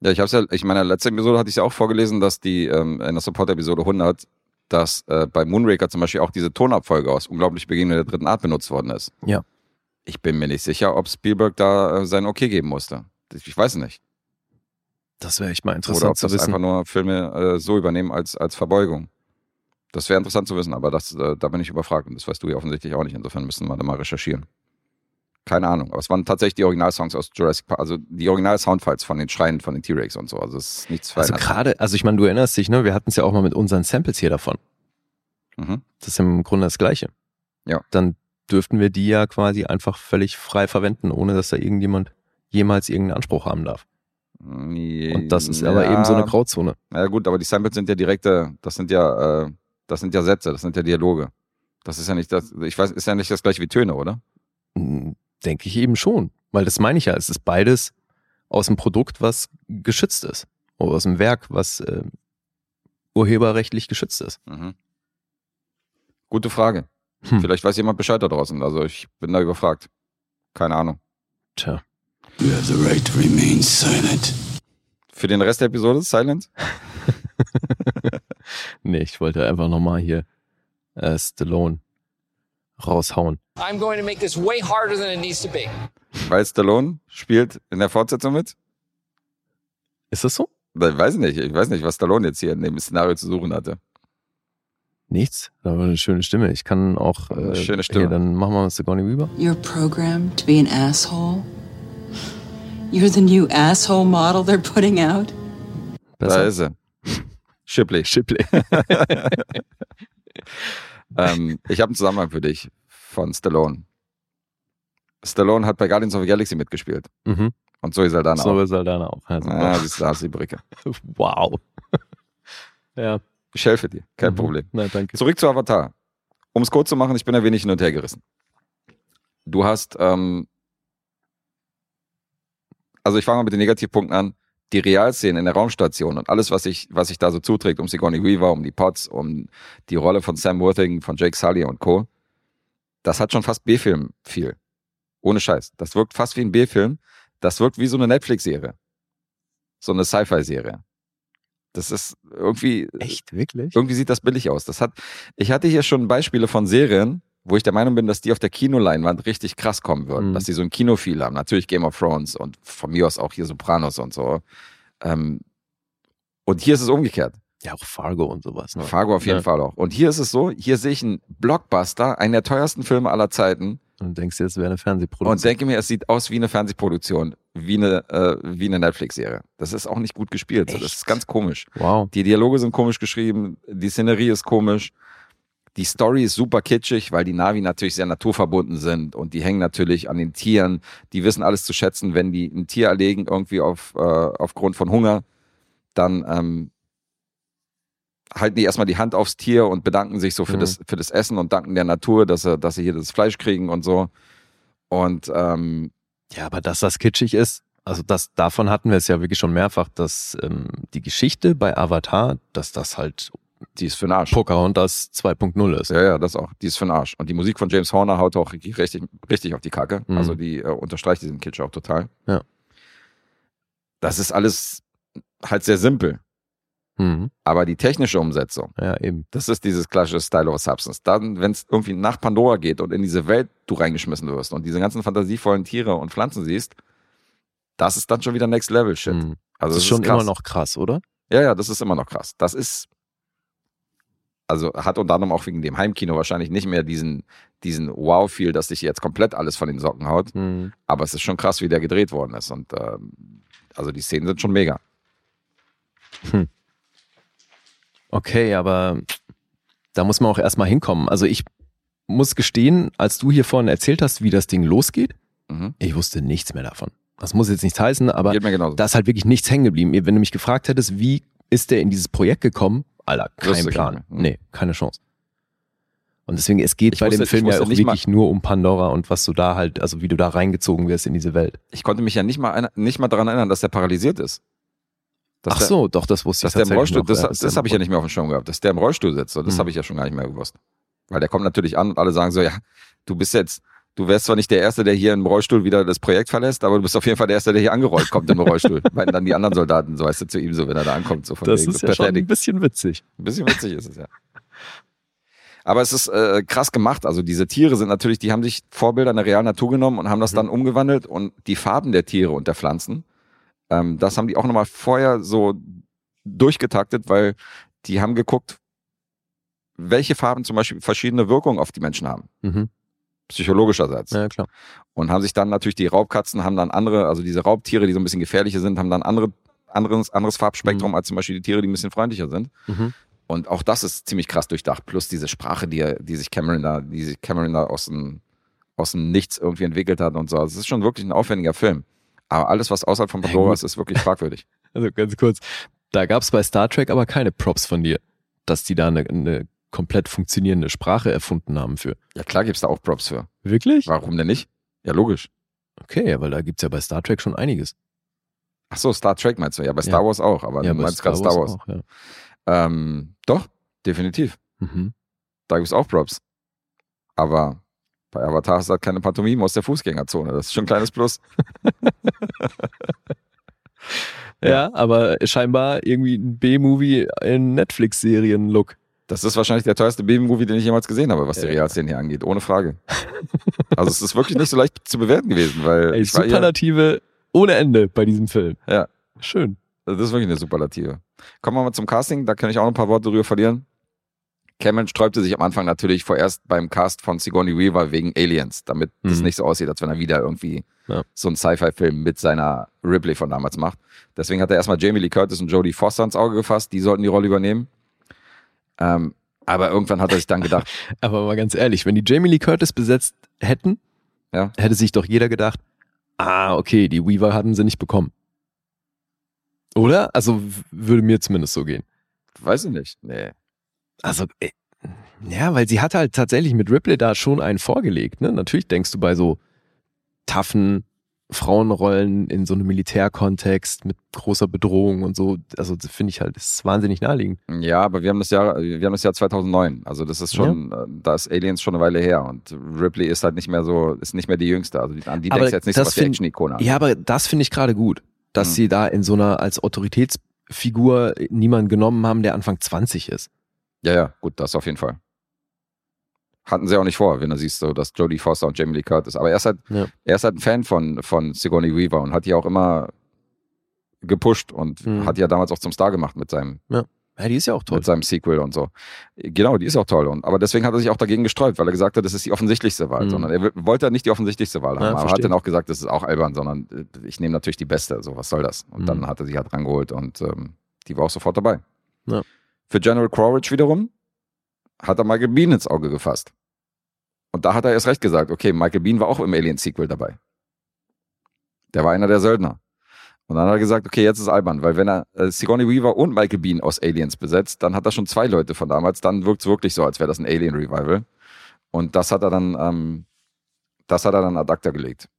Ja, ich habe ja, ich meine, letzte Episode hatte ich ja auch vorgelesen, dass die ähm, in der Support-Episode 100, dass äh, bei Moonraker zum Beispiel auch diese Tonabfolge aus Unglaublich Begegnung der dritten Art benutzt worden ist. Ja. Ich bin mir nicht sicher, ob Spielberg da äh, sein Okay geben musste. Ich weiß nicht. Das wäre echt mal Oder interessant ob zu das wissen. einfach nur Filme äh, so übernehmen als, als Verbeugung. Das wäre interessant zu wissen, aber das, äh, da bin ich überfragt und das weißt du ja offensichtlich auch nicht. Insofern müssen wir da mal recherchieren. Keine Ahnung, aber es waren tatsächlich die Originalsongs aus Jurassic Park, also die Original-Soundfiles von den Schreien von den T-Rex und so. Also es ist nichts Also gerade, also ich meine, du erinnerst dich, ne? Wir hatten es ja auch mal mit unseren Samples hier davon. Mhm. Das ist im Grunde das Gleiche. Ja. Dann dürften wir die ja quasi einfach völlig frei verwenden, ohne dass da irgendjemand jemals irgendeinen Anspruch haben darf. Und das ist aber eben so eine Grauzone. Na ja, gut, aber die Samples sind ja direkte, das sind ja, äh, das sind ja Sätze, das sind ja Dialoge. Das ist ja nicht das, ich weiß, ist ja nicht das gleiche wie Töne, oder? Denke ich eben schon. Weil das meine ich ja, es ist beides aus dem Produkt, was geschützt ist. Oder aus dem Werk, was äh, urheberrechtlich geschützt ist. Mhm. Gute Frage. Hm. Vielleicht weiß jemand Bescheid da draußen. Also ich bin da überfragt. Keine Ahnung. Tja. You have the right to remain silent. Für den Rest der Episode Silent? Nee, ich wollte einfach nochmal hier äh, Stallone raushauen. I'm going to make this way harder than it needs to be. Weil Stallone spielt in der Fortsetzung mit? Ist das so? Ich weiß nicht. Ich weiß nicht, was Stallone jetzt hier in dem Szenario zu suchen hatte. Nichts. Aber eine schöne Stimme. Ich kann auch. Äh, schöne Stimme. Hier, dann machen wir mal Sigourney Weaver. You're programmed to be an asshole? You're the new asshole model they're putting out? Da Besser. ist er. Shipley. Shipley. ähm, ich habe einen Zusammenhang für dich von Stallone. Stallone hat bei Guardians of the Galaxy mitgespielt. mhm. Und Zoe Saldana So auch. ist Saldana auch. Also, Ah, siehst du, da die Brücke. wow. ja. Ich helfe dir, kein Mhm. Problem. Na, danke. Zurück zu Avatar. Um es kurz zu machen, ich bin ein wenig hin und her gerissen. Du hast, ähm, also ich fange mal mit den Negativpunkten an. Die Realszenen in der Raumstation und alles, was sich, was sich da so zuträgt, um Sigourney Weaver, um die Pots, um die Rolle von Sam Worthington, von Jake Sully und Co., das hat schon fast B-Film viel. Ohne Scheiß. Das wirkt fast wie ein B-Film. Das wirkt wie so eine Netflix-Serie. So eine Sci-Fi-Serie. Das ist irgendwie, Echt, wirklich? irgendwie sieht das billig aus. Das hat, ich hatte hier schon Beispiele von Serien, wo ich der Meinung bin, dass die auf der Kinoleinwand richtig krass kommen würden, Mhm. dass die so ein Kinofeel haben. Natürlich Game of Thrones und von mir aus auch hier Sopranos und so. Ähm, und hier ist es umgekehrt. Ja, auch Fargo und sowas. Ne? Fargo auf jeden Ja. Fall auch. Und hier ist es so, hier sehe ich einen Blockbuster, einen der teuersten Filme aller Zeiten Und denkst du, es wäre eine Fernsehproduktion? und denke mir, es sieht aus wie eine Fernsehproduktion, wie eine, äh, wie eine Netflix-Serie. Das ist auch nicht gut gespielt. So. Das Echt? ist ganz komisch. wow. Die Dialoge sind komisch geschrieben, die Szenerie ist komisch, die Story ist super kitschig, weil die Navi natürlich sehr naturverbunden sind und die hängen natürlich an den Tieren. Die wissen alles zu schätzen, wenn die ein Tier erlegen, irgendwie auf, äh, aufgrund von Hunger, dann ähm, halten die erstmal die Hand aufs Tier und bedanken sich so für, Mhm. das, für das Essen und danken der Natur, dass sie, dass sie hier das Fleisch kriegen und so. Und ähm, Ja, aber dass das kitschig ist, also das, davon hatten wir es ja wirklich schon mehrfach, dass ähm, die Geschichte bei Avatar, dass das halt die ist für den Arsch. Pocahontas 2.0 ist. Ja, ja, das auch. Die ist für den Arsch. Und die Musik von James Horner haut auch richtig, richtig auf die Kacke. Mhm. Also die äh, unterstreicht diesen Kitsch auch total. Ja. Das ist alles halt sehr simpel. Mhm. Aber die technische Umsetzung, Ja, eben. das ist dieses klassische Style over Substance. Dann, wenn es irgendwie nach Pandora geht und in diese Welt du reingeschmissen wirst und diese ganzen fantasievollen Tiere und Pflanzen siehst, das ist dann schon wieder Next Level Shit. Mhm. Also Das ist es schon krass. immer noch krass, oder? Ja, ja, das ist immer noch krass. Das ist, also hat unter anderem auch wegen dem Heimkino wahrscheinlich nicht mehr diesen, diesen Wow-Feel, dass sich jetzt komplett alles von den Socken haut. Mhm. Aber es ist schon krass, wie der gedreht worden ist. Und ähm, also die Szenen sind schon mega. Okay, aber da muss man auch erstmal hinkommen. Also ich muss gestehen, als du hier vorhin erzählt hast, wie das Ding losgeht, Mhm. ich wusste nichts mehr davon. Das muss jetzt nichts heißen, aber da ist halt wirklich nichts hängen geblieben. Wenn du mich gefragt hättest, wie ist der in dieses Projekt gekommen? Alter, kein Plan. nicht mehr. Hm. Nee, keine Chance. Und deswegen, es geht Ich bei wusste- dem Film ja auch nicht mal- wirklich nur um Pandora und was du da halt, also wie du da reingezogen wirst in diese Welt. Ich konnte mich ja nicht mal, nicht mal daran erinnern, dass der paralysiert ist. Dass Ach der, so, doch, das wusste Dass ich der im Rollstuhl, noch, das, das, der habe ich ja nicht mehr auf dem Schirm gehabt, dass der im Rollstuhl sitzt. So, das Mhm. habe ich ja schon gar nicht mehr gewusst. Weil der kommt natürlich an und alle sagen so, ja, du bist jetzt, du wärst zwar nicht der Erste, der hier im Rollstuhl wieder das Projekt verlässt, aber du bist auf jeden Fall der Erste, der hier angerollt kommt im Rollstuhl. Weil dann die anderen Soldaten, so weißt du, zu ihm so, wenn er da ankommt, so von Das wegen, ist so ja schon ein bisschen witzig. Ein bisschen witzig ist es, ja. Aber es ist äh, krass gemacht. Also diese Tiere sind natürlich, die haben sich Vorbilder in der realen Natur genommen und haben das dann umgewandelt und die Farben der Tiere und der Pflanzen, ähm, das haben die auch nochmal vorher so durchgetaktet, weil die haben geguckt, welche Farben zum Beispiel verschiedene Wirkungen auf die Menschen haben, Mhm. Psychologischerseits. Ja, klar. Und haben sich dann natürlich die Raubkatzen haben dann andere, also diese Raubtiere, die so ein bisschen gefährlicher sind, haben dann andere, anderes, anderes Farbspektrum als zum Beispiel die Tiere, die ein bisschen freundlicher sind. Mhm. Und auch das ist ziemlich krass durchdacht. Plus diese Sprache, die, die sich Cameron da, die sich Cameron da aus dem, aus dem Nichts irgendwie entwickelt hat und so. Also es ist schon wirklich ein aufwendiger Film. Aber alles, was außerhalb von Pandora ist, ist wirklich fragwürdig. Also ganz kurz, da gab es bei Star Trek aber keine Props von dir, dass die da eine, eine komplett funktionierende Sprache erfunden haben für. Ja, klar gibt's da auch Props für. Wirklich? Warum denn nicht? Ja, logisch. Okay, weil da gibt's ja bei Star Trek schon einiges. Ach so, Star Trek meinst du? Ja, bei Star Ja. Wars auch. Aber ja, du meinst gerade Star Wars. Auch, ja. Ähm, doch, definitiv. Mhm. Da gibt's auch Props. Aber bei Avatar ist halt keine Pantomime aus der Fußgängerzone. Das ist schon ein kleines Plus. Ja. aber scheinbar irgendwie ein B-Movie in Netflix-Serien-Look. Das ist wahrscheinlich der teuerste B-Movie, den ich jemals gesehen habe, was die. Realszene hier angeht, ohne Frage. also es ist wirklich nicht so leicht zu bewerten gewesen, weil Ey, Superlative ohne Ende bei diesem Film. Ja. Schön. das ist wirklich eine Superlative. Kommen wir mal zum Casting, da kann ich auch noch ein paar Worte darüber verlieren. Cameron sträubte sich am Anfang natürlich vorerst beim Cast von Sigourney Weaver wegen Aliens, damit es Mhm. nicht so aussieht, als wenn er wieder irgendwie Ja. so einen Sci-Fi-Film mit seiner Ripley von damals macht. Deswegen hat er erstmal Jamie Lee Curtis und Jodie Foster ins Auge gefasst, die sollten die Rolle übernehmen. Ähm, aber irgendwann hat er sich dann gedacht, Aber mal ganz ehrlich, wenn die Jamie Lee Curtis besetzt hätten, Ja. hätte sich doch jeder gedacht, ah, okay, die Weaver hatten sie nicht bekommen. Oder? Also würde mir zumindest so gehen. weiß ich nicht, nee. Also, äh, ja, weil sie hat halt tatsächlich mit Ripley da schon einen vorgelegt. Ne? Natürlich denkst du bei so taffen Frauenrollen in so einem Militärkontext mit großer Bedrohung und so, also finde ich halt, das ist wahnsinnig naheliegend. Ja, aber wir haben das Jahr, wir haben das Jahr 2009. Also das ist schon, äh, da ist Aliens schon eine Weile her und Ripley ist halt nicht mehr so, ist nicht mehr die Jüngste. Also die, an die denkst jetzt nicht so was find- Action-Ikone an. Ja, aber das finde ich gerade gut, dass Mhm. sie da in so einer als Autoritätsfigur niemanden genommen haben, der Anfang 20 ist. Ja, ja, gut, das auf jeden Fall. Hatten sie auch nicht vor, wenn du siehst, so, dass Jodie Foster und Jamie Lee Curtis. Aber er ist halt, Ja. er ist halt ein Fan von, von Sigourney Weaver und hat die auch immer gepusht und Mhm. hat die ja damals auch zum Star gemacht mit seinem, Ja, die ist ja auch toll. mit seinem Sequel und so. Genau, die ist auch toll. Und, aber deswegen hat er sich auch dagegen gesträubt, weil er gesagt hat, das ist die offensichtlichste Wahl. Mhm. Sondern er wollte halt nicht die offensichtlichste Wahl haben. Ja, aber hat dann auch gesagt, das ist auch albern, sondern äh, ich nehme natürlich die beste. So, was soll das? Und Mhm. dann hat er sich halt rangeholt und ähm, die war auch sofort dabei. Ja. Für General Quaritch wiederum hat er Michael Bean ins Auge gefasst. Und da hat er erst recht gesagt, okay, Michael Bean war auch im Alien-Sequel dabei. Der war einer der Söldner. Und dann hat er gesagt, okay, jetzt ist albern, weil wenn er äh, Sigourney Weaver und Michael Bean aus Aliens besetzt, dann hat er schon zwei Leute von damals, dann wirkt es wirklich so, als wäre das ein Alien-Revival. Und das hat er dann, ähm, das hat er dann ad acta gelegt.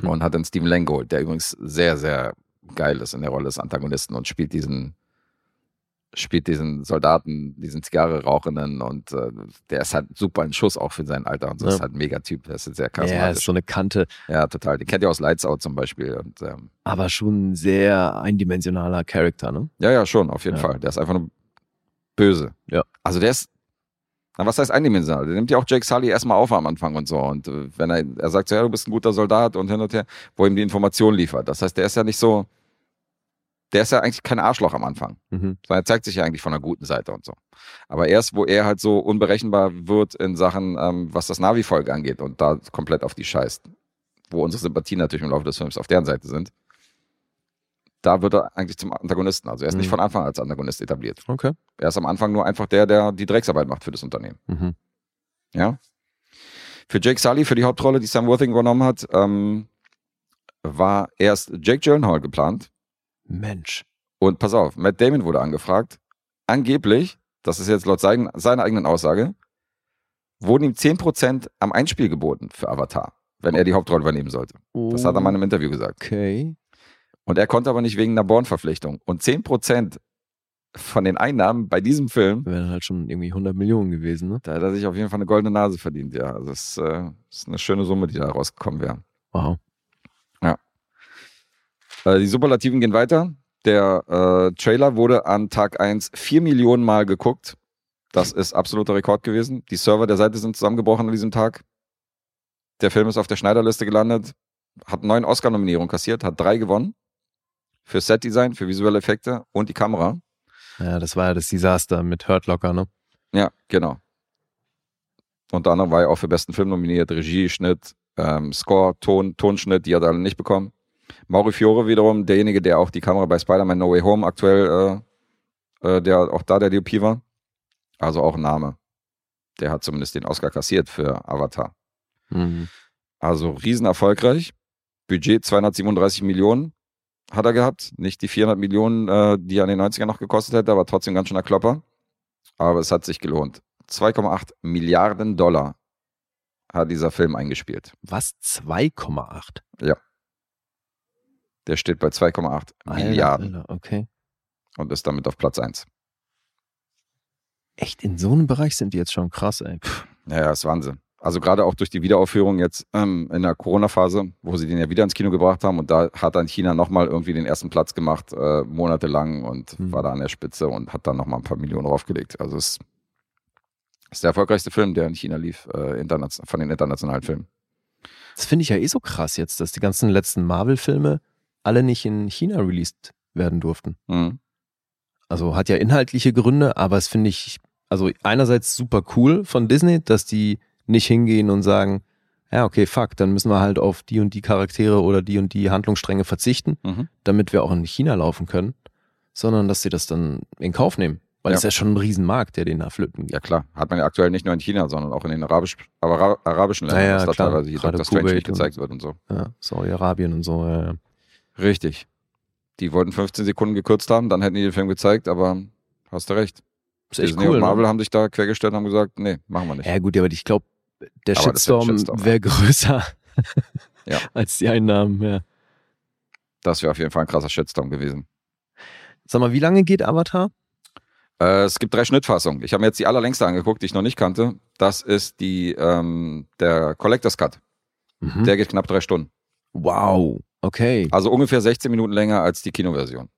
Hm. Und hat dann Stephen Lang geholt, der übrigens sehr, sehr geil ist in der Rolle des Antagonisten und spielt diesen, spielt diesen Soldaten, diesen Zigarre rauchenden und äh, der ist halt super in Schuss auch für sein Alter und so Ja. ist halt ein Megatyp, der ist sehr Ja, charismatisch. ist so eine Kante, Ja, total. Den kennt ihr aus Lights Out zum Beispiel. Und, ähm, aber schon ein sehr eindimensionaler Charakter, ne? ja, ja, schon, auf jeden Ja. Fall. Der ist einfach nur böse. Ja. Also der ist, na, was heißt eindimensional? Der nimmt ja auch Jake Sully erstmal auf am Anfang und so. Und äh, wenn er, er sagt so, ja, du bist ein guter Soldat und hin und her, wo ihm die Information liefert. Das heißt, der ist ja nicht so, der ist ja eigentlich kein Arschloch am Anfang. Mhm. sondern er zeigt sich ja eigentlich von der guten Seite und so. Aber erst, wo er halt so unberechenbar wird in Sachen, ähm, was das Navi-Volk angeht und da komplett auf die scheißt, wo unsere Sympathien natürlich im Laufe des Films auf deren Seite sind, da wird er eigentlich zum Antagonisten. Also er ist nicht Mhm. von Anfang als Antagonist etabliert. Okay. Er ist am Anfang nur einfach der, der die Drecksarbeit macht für das Unternehmen. Mhm. Ja. Für Jake Sully, für die Hauptrolle, die Sam Worthing übernommen hat, ähm, war erst Jake Gyllenhaal geplant. Mensch. Und pass auf, Matt Damon wurde angefragt. Angeblich, das ist jetzt laut sein, seiner eigenen Aussage, wurden ihm 10% am Einspiel geboten für Avatar, wenn er die Hauptrolle übernehmen sollte. Das hat er mal in einem Interview gesagt. Okay. Und er konnte aber nicht wegen einer Born-Verpflichtung. Und 10% von den Einnahmen bei diesem Film, Wären halt schon irgendwie 100 Millionen gewesen, ne? da hat er sich auf jeden Fall eine goldene Nase verdient. Ja, also das ist, äh, ist eine schöne Summe, die da rausgekommen wäre. Wow. Äh, die Superlativen gehen weiter. Der äh, Trailer wurde an Tag 1 4 Millionen Mal geguckt. Das ist absoluter Rekord gewesen. Die Server der Seite sind zusammengebrochen an diesem Tag. Der Film ist auf der Schneiderliste gelandet, hat neun Oscar-Nominierungen kassiert, hat drei gewonnen. Für Setdesign, für visuelle Effekte und die Kamera. Ja, das war ja das Desaster mit Hurt Locker, ne? Ja, genau. Unter anderem war er auch für besten Film nominiert, Regie, Schnitt, ähm, Score, Ton, Tonschnitt, die hat er alle nicht bekommen. Mauri Fiore wiederum, derjenige, der auch die Kamera bei Spider-Man No Way Home aktuell, äh, äh, der auch da der DOP war. Also auch ein Name. Der hat zumindest den Oscar kassiert für Avatar. Mhm. Also riesen erfolgreich. Budget 237 Millionen hat er gehabt. Nicht die 400 Millionen, äh, die er in den 90ern noch gekostet hätte, aber trotzdem ganz schöner Klopper. Aber es hat sich gelohnt. 2,8 Milliarden Dollar hat dieser Film eingespielt. Was? 2,8? Der steht bei 2,8 Alter, Milliarden Alter, okay. und ist damit auf Platz 1. Echt, in so einem Bereich sind die jetzt schon krass, ey. Pff. Ja, ist Wahnsinn. Also gerade auch durch die Wiederaufführung jetzt ähm, in der Corona-Phase, wo sie den ja wieder ins Kino gebracht haben und da hat dann China nochmal irgendwie den ersten Platz gemacht, äh, monatelang und Mhm. war da an der Spitze und hat dann nochmal ein paar Millionen draufgelegt. Also es ist der erfolgreichste Film, der in China lief, äh, von den internationalen Filmen. Das finde ich ja eh so krass jetzt, dass die ganzen letzten Marvel-Filme alle nicht in China released werden durften. Mhm. Also hat ja inhaltliche Gründe, aber es finde ich, also einerseits super cool von Disney, dass die nicht hingehen und sagen, ja, okay, fuck, dann müssen wir halt auf die und die Charaktere oder die und die Handlungsstränge verzichten, Mhm. damit wir auch in China laufen können, sondern dass sie das dann in Kauf nehmen. Weil Ja. es ist ja schon ein Riesenmarkt, der den da flöten geht. Ja klar, hat man ja aktuell nicht nur in China, sondern auch in den arabisch, Ara arabischen Ländern, Ja, ja, dass da teilweise hier Dr. Strange und- gezeigt wird und so. Ja, Saudi-Arabien und so. Ja, ja. Richtig. Die wollten 15 Sekunden gekürzt haben, dann hätten die den Film gezeigt, aber hast du recht. Ist echt Disney cool. und Marvel ne? haben sich da quergestellt und haben gesagt, nee, machen wir nicht. Ja gut, aber ich glaube, der Aber Shitstorm Shitstorm, wäre größer Ja. als die Einnahmen. Ja. Das wäre auf jeden Fall ein krasser Shitstorm gewesen. Sag mal, wie lange geht Avatar? Äh, es gibt drei Schnittfassungen. Ich habe mir jetzt die allerlängste angeguckt, die ich noch nicht kannte. Das ist die ähm, der Collectors Cut. Mhm. Der geht knapp drei Stunden. wow, okay. Also ungefähr 16 Minuten länger als die Kinoversion.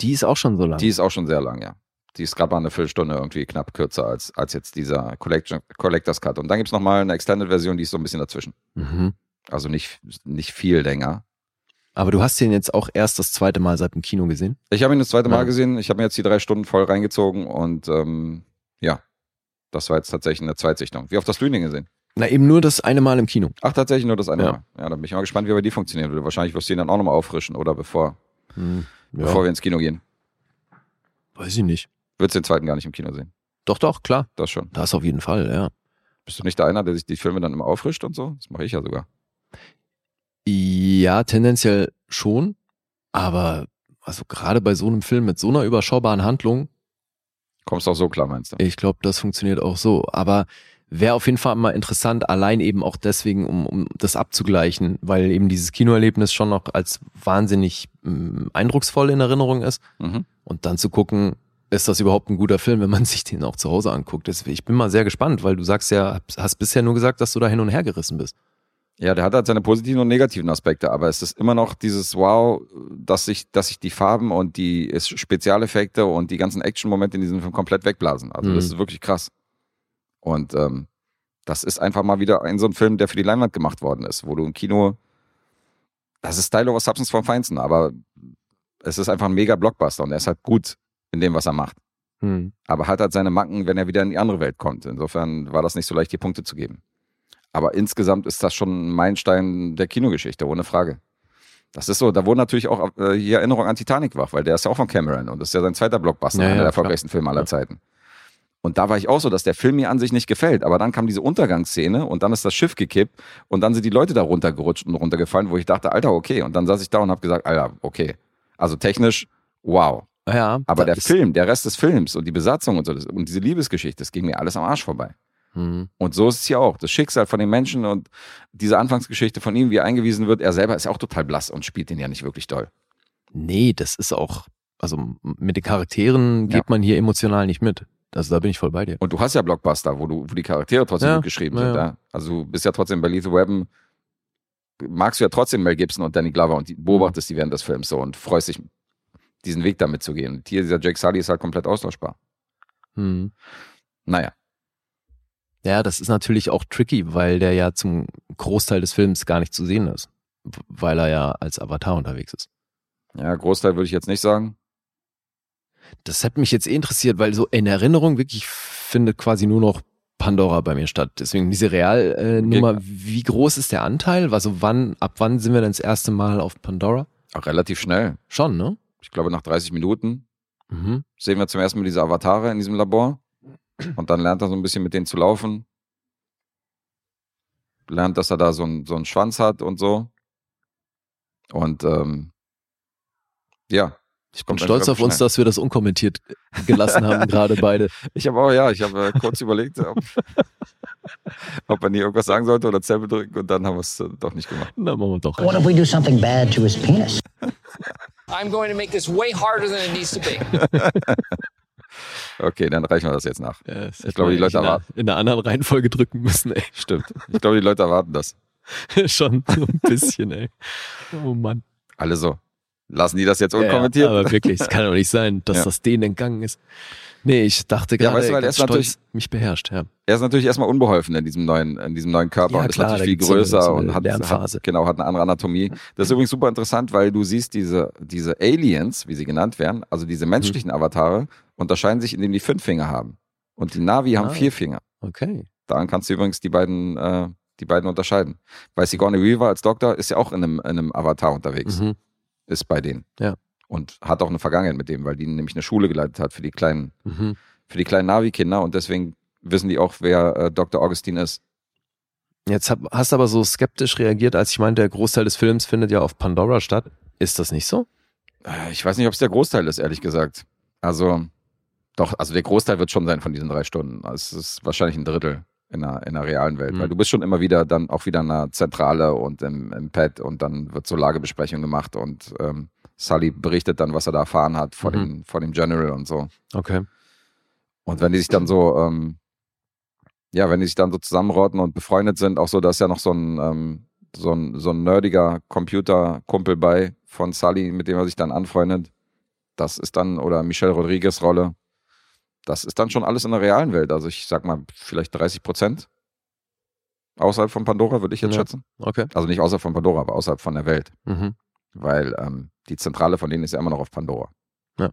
Die ist auch schon so lang. Die ist auch schon sehr lang, ja. Die ist gerade mal eine Viertelstunde irgendwie knapp kürzer als, als jetzt dieser Collection, Collectors Cut. Und dann gibt's noch nochmal eine Extended-Version, die ist so ein bisschen dazwischen. mhm. Also nicht, nicht viel länger. Aber du hast den jetzt auch erst das zweite Mal seit dem Kino gesehen? Ich habe ihn das zweite Mal Ja. gesehen. Ich habe mir jetzt die drei Stunden voll reingezogen und ähm, ja, das war jetzt tatsächlich eine Zweitsichtung. Wie oft hast du ihn denn gesehen? Na, eben nur das eine Mal im Kino. Ach, tatsächlich nur das eine Ja. Mal. Ja, da bin ich mal gespannt, wie bei dir funktionieren würde. Wahrscheinlich wirst du ihn dann auch nochmal auffrischen oder bevor, Hm. Ja, bevor wir ins Kino gehen. weiß ich nicht. Würdest du den zweiten gar nicht im Kino sehen? Doch, doch, klar. Das schon. Das auf jeden Fall, ja. Bist du nicht der einer, der sich die Filme dann immer auffrischt und so? Das mache ich ja sogar. Ja, tendenziell schon. Aber also gerade bei so einem Film mit so einer überschaubaren Handlung, Kommst auch so klar, meinst du? ich glaube, das funktioniert auch so. Aber wäre auf jeden Fall mal interessant, allein eben auch deswegen, um, um das abzugleichen, weil eben dieses Kinoerlebnis schon noch als wahnsinnig ähm, eindrucksvoll in Erinnerung ist. Mhm. Und dann zu gucken, ist das überhaupt ein guter Film, wenn man sich den auch zu Hause anguckt. Ich bin mal sehr gespannt, weil du sagst ja, hast bisher nur gesagt, dass du da hin und her gerissen bist. Ja, der hat halt seine positiven und negativen Aspekte, aber es ist immer noch dieses Wow, dass sich, dass sich die Farben und die Spezialeffekte und die ganzen Action-Momente in diesem Film komplett wegblasen. Also das Mhm. ist wirklich krass. Und ähm, das ist einfach mal wieder ein so ein Film, der für die Leinwand gemacht worden ist, wo du im Kino, das ist Style over Substance vom Feinsten, aber es ist einfach ein mega Blockbuster und er ist halt gut in dem, was er macht. Hm. aber hat halt seine Macken, wenn er wieder in die andere Welt kommt. Insofern war das nicht so leicht, die Punkte zu geben. Aber insgesamt ist das schon ein Meilenstein der Kinogeschichte, ohne Frage. Das ist so, da wurde natürlich auch äh, hier Erinnerung an Titanic wach, weil der ist ja auch von Cameron und das ist ja sein zweiter Blockbuster, Ja, einer ja, der erfolgreichsten Filme aller Ja. Zeiten. Und da war ich auch so, dass der Film mir an sich nicht gefällt. Aber dann kam diese Untergangsszene und dann ist das Schiff gekippt und dann sind die Leute da runtergerutscht und runtergefallen, wo ich dachte, Alter, okay. Und dann saß ich da und habe gesagt, Alter, okay. Also technisch, wow. Ja, Aber der Film, der Rest des Films und die Besatzung und so das, und diese Liebesgeschichte, das ging mir alles am Arsch vorbei. Hm. Und so ist es hier auch. Das Schicksal von den Menschen und diese Anfangsgeschichte von ihm, wie er eingewiesen wird, er selber ist ja auch total blass und spielt den ja nicht wirklich doll. Nee, das ist auch, also mit den Charakteren geht Ja. man hier emotional nicht mit. Also da bin ich voll bei dir. Und du hast ja Blockbuster, wo, du, wo die Charaktere trotzdem Ja, gut geschrieben ja, sind. ja. Also du bist ja trotzdem bei Lethal Weapon, magst du ja trotzdem Mel Gibson und Danny Glover und die, beobachtest die während des Films so und freust dich, diesen Weg damit zu gehen. Und hier, dieser Jake Sully ist halt komplett austauschbar. Hm. Naja, Ja, das ist natürlich auch tricky, weil der ja zum Großteil des Films gar nicht zu sehen ist. Weil er ja als Avatar unterwegs ist. ja, Großteil würde ich jetzt nicht sagen. Das hat mich jetzt eh interessiert, weil so in Erinnerung wirklich findet quasi nur noch Pandora bei mir statt. Deswegen diese Realnummer, wie groß ist der Anteil? Also wann, ab wann sind wir denn das erste Mal auf Pandora? Auch relativ schnell. Schon, ne? Ich glaube, nach 30 Minuten Mhm. sehen wir zum ersten Mal diese Avatare in diesem Labor. Und dann lernt er so ein bisschen mit denen zu laufen. Lernt, dass er da so, einen- so einen Schwanz hat und so. Und ähm, ja. Ich bin stolz auf uns, schnell. dass wir das unkommentiert gelassen haben, gerade beide. Ich habe auch, ja, ich habe äh, kurz überlegt, ob, ob man nie irgendwas sagen sollte oder Zelle drücken und dann haben wir es äh, doch nicht gemacht. Na, machen wir doch. What if we do something bad to his penis? I'm going to make this way harder than it needs to be. Okay, dann reichen wir das jetzt nach. Ja, das Ich glaube, die Leute in einer- erwarten. In einer anderen Reihenfolge drücken müssen, ey. Stimmt. Ich glaube, die Leute erwarten das. Schon so ein bisschen, ey. Oh Mann. Alle so. Lassen die das jetzt Ja, unkommentiert? aber wirklich, es kann doch nicht sein, dass Ja. das denen entgangen ist. Nee, ich dachte Ja, gerade, weißt du, weil er ist stolz mich beherrscht, ja. er ist natürlich erstmal unbeholfen in diesem neuen, in diesem neuen Körper Ja, und ist klar, natürlich viel gibt's so eine- größer so eine und hat, hat, genau, hat eine andere Anatomie. Das ist übrigens super interessant, weil du siehst diese, diese Aliens, wie sie genannt werden, also diese menschlichen Mhm. Avatare, unterscheiden sich, indem die fünf Finger haben. Und die Navi haben Ah. vier Finger. Okay. Daran kannst du übrigens die beiden, äh, die beiden unterscheiden. Weil Sigourney Weaver als Doktor ist ja auch in einem, in einem Avatar unterwegs, Mhm. Ist bei denen. Ja. Und hat auch eine Vergangenheit mit dem, weil die nämlich eine Schule geleitet hat für die kleinen, Mhm. für die kleinen Navi-Kinder und deswegen wissen die auch, wer äh, Dr. Augustin ist. Jetzt hab, hast du aber so skeptisch reagiert, als ich meinte, der Großteil des Films findet ja auf Pandora statt. Ist das nicht so? Äh, Ich weiß nicht, ob es der Großteil ist, ehrlich gesagt. Also, doch, also der Großteil wird schon sein von diesen drei Stunden. Es ist wahrscheinlich ein Drittel in der, in der realen Welt, Mhm. weil du bist schon immer wieder dann auch wieder in der Zentrale und im, im Pad und dann wird so Lagebesprechung gemacht und ähm, Sully berichtet dann, was er da erfahren hat vor, Mhm. dem, vor dem General und so. Okay. Und wenn die sich dann so, ähm, ja, wenn die sich dann so zusammenrotten und befreundet sind, auch so, da ist ja noch so ein, ähm, so ein, so ein nerdiger Computerkumpel bei von Sully, mit dem er sich dann anfreundet. Das ist dann, oder Michelle Rodriguez Rolle, das ist dann schon alles in der realen Welt. Also ich sag mal, vielleicht 30 Prozent außerhalb von Pandora, würde ich jetzt Ja. schätzen. Okay. Also nicht außerhalb von Pandora, aber außerhalb von der Welt. Mhm. Weil ähm, die Zentrale von denen ist ja immer noch auf Pandora. Ja.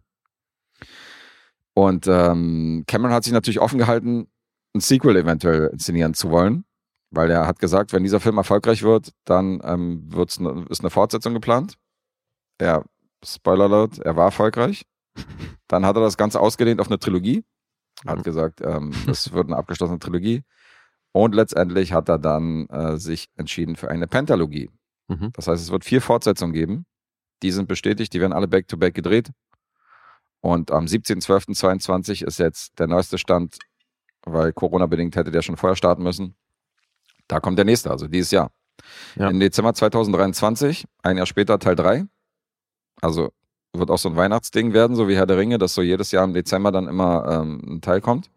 Und ähm, Cameron hat sich natürlich offen gehalten, ein Sequel eventuell inszenieren zu wollen, weil er hat gesagt, wenn dieser Film erfolgreich wird, dann ähm, wird's ne, ist eine Fortsetzung geplant. Er, Spoiler alert, er war erfolgreich. Dann hat er das Ganze ausgedehnt auf eine Trilogie. Hat Mhm. gesagt, ähm, es wird eine abgeschlossene Trilogie. Und letztendlich hat er dann äh, sich entschieden für eine Pentalogie. Mhm. Das heißt, es wird vier Fortsetzungen geben. Die sind bestätigt, die werden alle back-to-back gedreht. Und am 17.12.22 ist jetzt der neueste Stand, weil Corona-bedingt hätte der schon vorher starten müssen. Da kommt der nächste, also dieses Jahr. Ja. Im Dezember 2023, ein Jahr später Teil 3. Also wird auch so ein Weihnachtsding werden, so wie Herr der Ringe, dass so jedes Jahr im Dezember dann immer ähm, ein Teil kommt.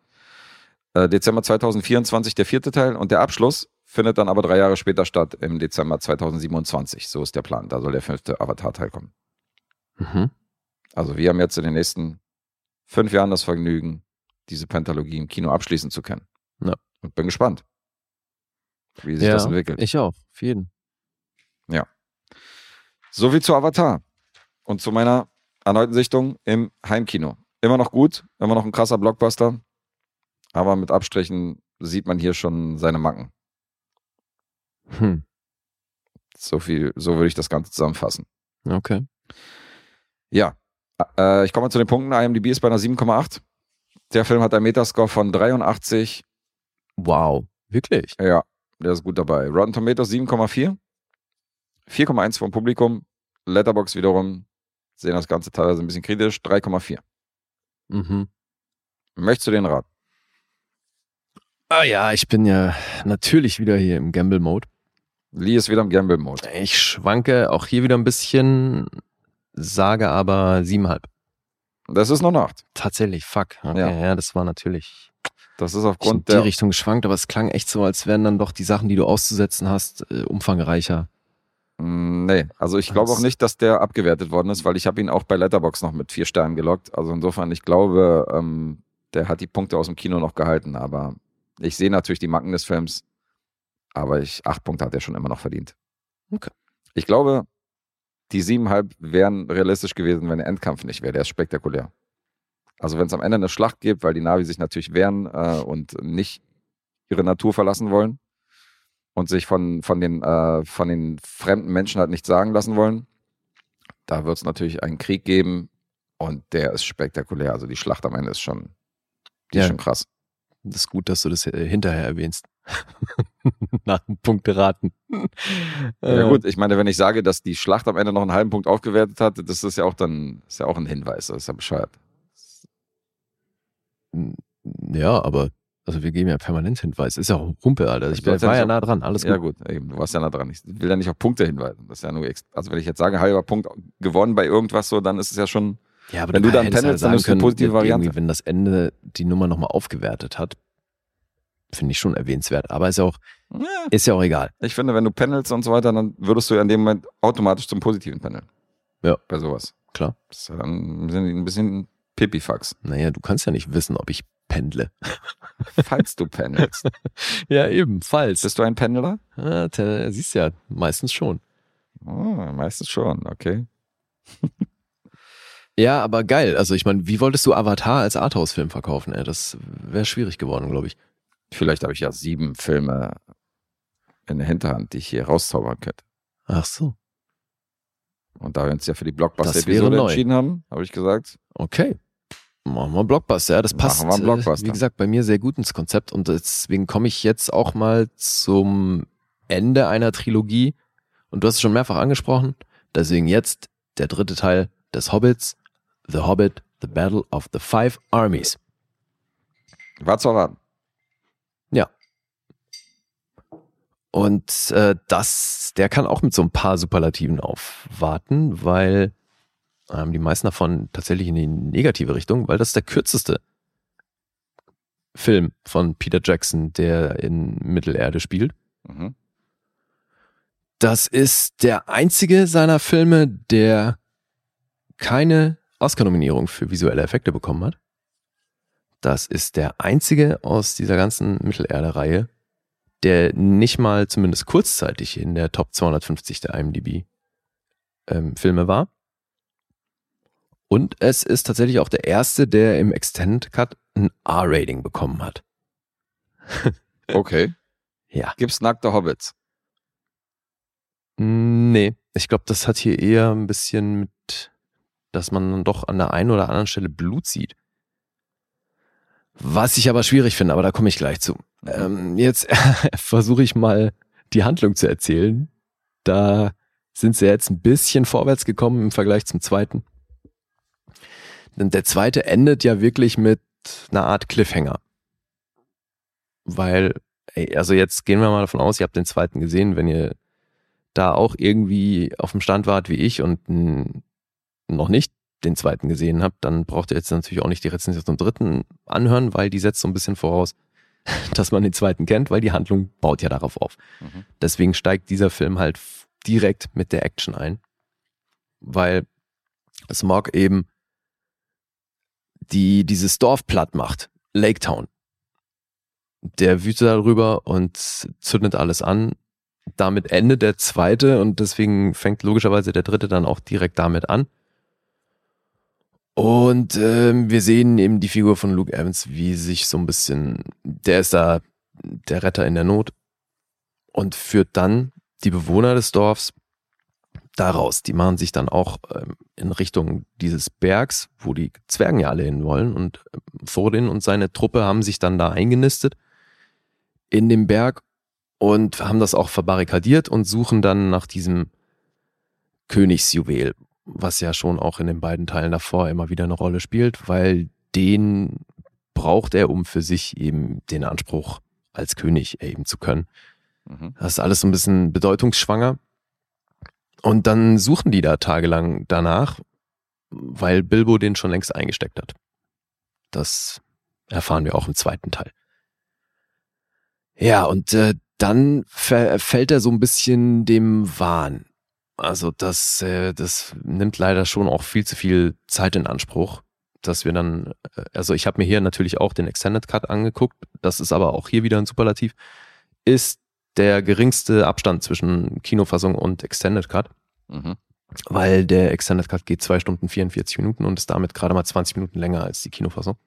Äh, Dezember 2024 der vierte Teil und der Abschluss findet dann aber drei Jahre später statt, im Dezember 2027. So ist der Plan. Da soll der fünfte Avatar-Teil kommen. Mhm. Also wir haben jetzt in den nächsten fünf Jahren das Vergnügen, diese Pentalogie im Kino abschließen zu können. Ja. Und bin gespannt, wie sich ja, das entwickelt. ich auch. Auf jeden. So viel zu Avatar und zu meiner erneuten Sichtung im Heimkino. Immer noch gut, immer noch ein krasser Blockbuster, aber mit Abstrichen sieht man hier schon seine Macken. Hm. So viel, so würde ich das Ganze zusammenfassen. Okay. Ja, äh, ich komme mal zu den Punkten. IMDb ist bei einer 7,8. Der Film hat einen Metascore von 83. Wow, wirklich? Ja, der ist gut dabei. Rotten Tomatoes 7,4. 4,1 vom Publikum. Letterbox wiederum sehen das Ganze teilweise ein bisschen kritisch. 3,4. Mhm. Möchtest du den raten? Ah ja, ich bin ja natürlich wieder hier im Gamble-Mode. Lee ist wieder im Gamble-Mode. Ich schwanke auch hier wieder ein bisschen, sage aber siebenhalb. Das ist noch Nacht. Tatsächlich, fuck. Okay, Ja. ja. das war natürlich Das ist in aufgrund die der. Richtung geschwankt, aber es klang echt so, als wären dann doch die Sachen, die du auszusetzen hast, äh, umfangreicher. Mm, Nee, also ich glaube auch nicht, dass der abgewertet worden ist, weil ich habe ihn auch bei Letterbox noch mit vier Sternen gelockt. Also insofern, ich glaube, ähm, der hat die Punkte aus dem Kino noch gehalten. Aber ich sehe natürlich die Macken des Films. Aber ich, acht Punkte hat er schon immer noch verdient. Okay. Ich glaube, die siebeneinhalb wären realistisch gewesen, wenn der Endkampf nicht wäre. Der ist spektakulär. Also wenn es am Ende eine Schlacht gibt, weil die Navi sich natürlich wehren äh, und nicht ihre Natur verlassen wollen und sich von, von, den, äh, von den fremden Menschen halt nichts sagen lassen wollen, da wird es natürlich einen Krieg geben und der ist spektakulär. Also die Schlacht am Ende ist schon, die ist Ja. schon krass. Das ist gut, dass du das äh, hinterher erwähnst. Nach dem Punkteraten. Ja gut, ich meine, wenn ich sage, dass die Schlacht am Ende noch einen halben Punkt aufgewertet hat, das ist ja auch dann ist ja auch ein Hinweis, das ist ja bescheuert. Ja, aber also wir geben ja permanent Hinweis. Ist ja auch Humpe, Alter. Ich ja war ja nah dran. Alles Ja gut. gut, eben, du warst ja nah dran. Ich will ja nicht auf Punkte hinweisen. Das ist ja nur, ex- also wenn ich jetzt sage, halber Punkt gewonnen bei irgendwas so, dann ist es ja schon, Ja, aber Wenn du dann pendelst, ja dann ist die positive Variante. Wenn das Ende die Nummer nochmal aufgewertet hat, finde ich schon erwähnenswert. Aber ist ja auch, ja, ist ja auch egal. ich finde, wenn du pendelst und so weiter, dann würdest du ja in dem Moment automatisch zum Positiven pendeln. Ja. Bei sowas. Klar. Das ist ja dann ein bisschen, ein bisschen Pipifax. Naja, du kannst ja nicht wissen, ob ich pendle. Falls du pendelst. Ja, eben, falls. Bist du ein Pendler? Ja, te- siehst ja, meistens schon. Oh, meistens schon, okay. Ja, aber geil. Also ich meine, wie wolltest du Avatar als Arthouse-Film verkaufen? Ey? Das wäre schwierig geworden, glaube ich. Vielleicht habe ich ja sieben Filme in der Hinterhand, die ich hier rauszaubern könnte. Ach so. Und da wir uns ja für die Blockbuster-Episode entschieden haben, habe ich gesagt, Okay. Machen wir Blockbuster. Ja, das Machen passt, wir einen äh, Blockbuster. wie gesagt, bei mir sehr gut ins Konzept und deswegen komme ich jetzt auch mal zum Ende einer Trilogie. Und du hast es schon mehrfach angesprochen. Deswegen jetzt der dritte Teil des Hobbits. The Hobbit, The Battle of the Five Armies. war zu erwarten. Ja. Und äh, das, der kann auch mit so ein paar Superlativen aufwarten, weil ähm, die meisten davon tatsächlich in die negative Richtung, weil das ist der kürzeste Film von Peter Jackson, der in Mittelerde spielt. Mhm. Das ist der einzige seiner Filme, der keine Oscar-Nominierung für visuelle Effekte bekommen hat. Das ist der einzige aus dieser ganzen Mittelerde-Reihe, der nicht mal zumindest kurzzeitig in der Top 250 der IMDb ähm, Filme war. Und es ist tatsächlich auch der erste, der im Extended Cut ein R-Rating bekommen hat. Okay. Ja. Gibt's nackte Hobbits? Nee, ich glaube, das hat hier eher ein bisschen mit, dass man dann doch an der einen oder anderen Stelle Blut sieht. Was ich aber schwierig finde, aber da komme ich gleich zu. Ähm, jetzt versuche ich mal die Handlung zu erzählen. Da sind sie jetzt ein bisschen vorwärts gekommen im Vergleich zum zweiten. Denn der zweite endet ja wirklich mit einer Art Cliffhanger. Weil, ey, also jetzt gehen wir mal davon aus, ihr habt den zweiten gesehen, wenn ihr da auch irgendwie auf dem Stand wart wie ich und noch nicht den zweiten gesehen habt, dann braucht ihr jetzt natürlich auch nicht die Rezension zum dritten anhören, weil die setzt so ein bisschen voraus, dass man den zweiten kennt, weil die Handlung baut ja darauf auf. Mhm. Deswegen steigt dieser Film halt direkt mit der Action ein, weil Smog eben die dieses Dorf platt macht, Lake Town. Der wütet darüber und zündet alles an. Damit endet der zweite und deswegen fängt logischerweise der dritte dann auch direkt damit an. Und ähm, wir sehen eben die Figur von Luke Evans, wie sich so ein bisschen, der ist da der Retter in der Not und führt dann die Bewohner des Dorfs daraus. Die machen sich dann auch ähm, in Richtung dieses Bergs, wo die Zwergen ja alle hin wollen. Und ähm, Thorin und seine Truppe haben sich dann da eingenistet in dem Berg und haben das auch verbarrikadiert und suchen dann nach diesem Königsjuwel, was ja schon auch in den beiden Teilen davor immer wieder eine Rolle spielt, weil den braucht er, um für sich eben den Anspruch als König erheben zu können. Mhm. Das ist alles so ein bisschen bedeutungsschwanger. Und dann suchen die da tagelang danach, weil Bilbo den schon längst eingesteckt hat. Das erfahren wir auch im zweiten Teil. Ja, und äh, dann verfällt er so ein bisschen dem Wahn. Also das, äh, das nimmt leider schon auch viel zu viel Zeit in Anspruch, dass wir dann, äh, also ich habe mir hier natürlich auch den Extended Cut angeguckt, das ist aber auch hier wieder ein Superlativ, ist der geringste Abstand zwischen Kinofassung und Extended Cut, Mhm. weil der Extended Cut geht zwei Stunden 44 Minuten und ist damit gerade mal 20 Minuten länger als die Kinofassung.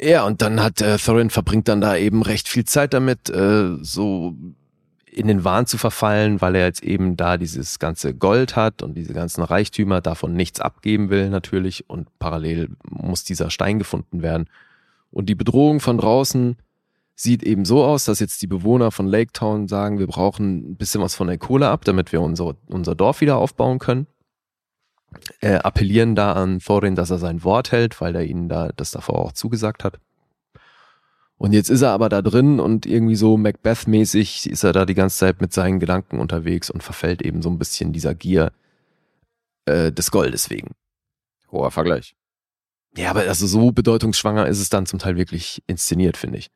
Ja, und dann hat äh, Thorin verbringt dann da eben recht viel Zeit damit, äh, so in den Wahn zu verfallen, weil er jetzt eben da dieses ganze Gold hat und diese ganzen Reichtümer davon nichts abgeben will natürlich und parallel muss dieser Stein gefunden werden. Und die Bedrohung von draußen sieht eben so aus, dass jetzt die Bewohner von Lake Town sagen, wir brauchen ein bisschen was von der Kohle ab, damit wir unser, unser Dorf wieder aufbauen können. Äh, appellieren da an Thorin, dass er sein Wort hält, weil er ihnen da das davor auch zugesagt hat. Und jetzt ist er aber da drin und irgendwie so Macbeth-mäßig ist er da die ganze Zeit mit seinen Gedanken unterwegs und verfällt eben so ein bisschen dieser Gier äh, des Goldes wegen. Hoher Vergleich. Ja, aber also so bedeutungsschwanger ist es dann zum Teil wirklich inszeniert, finde ich.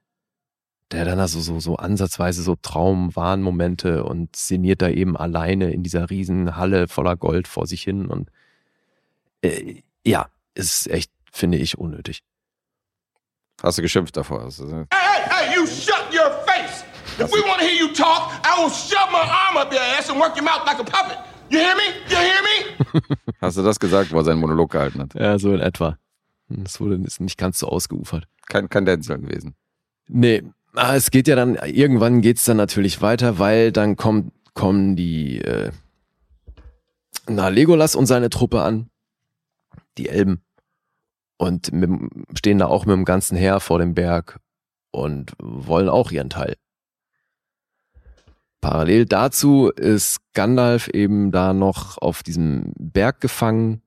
Der dann also so, so ansatzweise so Traum-Wahn-Momente und szeniert da eben alleine in dieser riesen Halle voller Gold vor sich hin und äh, ja, ist echt, finde ich, unnötig. Hast du geschimpft davor? Hast du- Hey, hey, hey, you shut your face! If we want to hear you talk, I will shove my arm up your ass and work your mouth like a puppet. You hear me? You hear me? Hast du das gesagt, wo er seinen Monolog gehalten hat? Ja, so in etwa. Das wurde ist nicht ganz so ausgeufert. Kein, kein Denzel gewesen. Nee, ah, es geht ja dann, irgendwann geht's dann natürlich weiter, weil dann kommt, kommen die, äh, na, Legolas und seine Truppe an, die Elben, und mit, stehen da auch mit dem ganzen Heer vor dem Berg und wollen auch ihren Teil. Parallel dazu ist Gandalf eben da noch auf diesem Berg gefangen.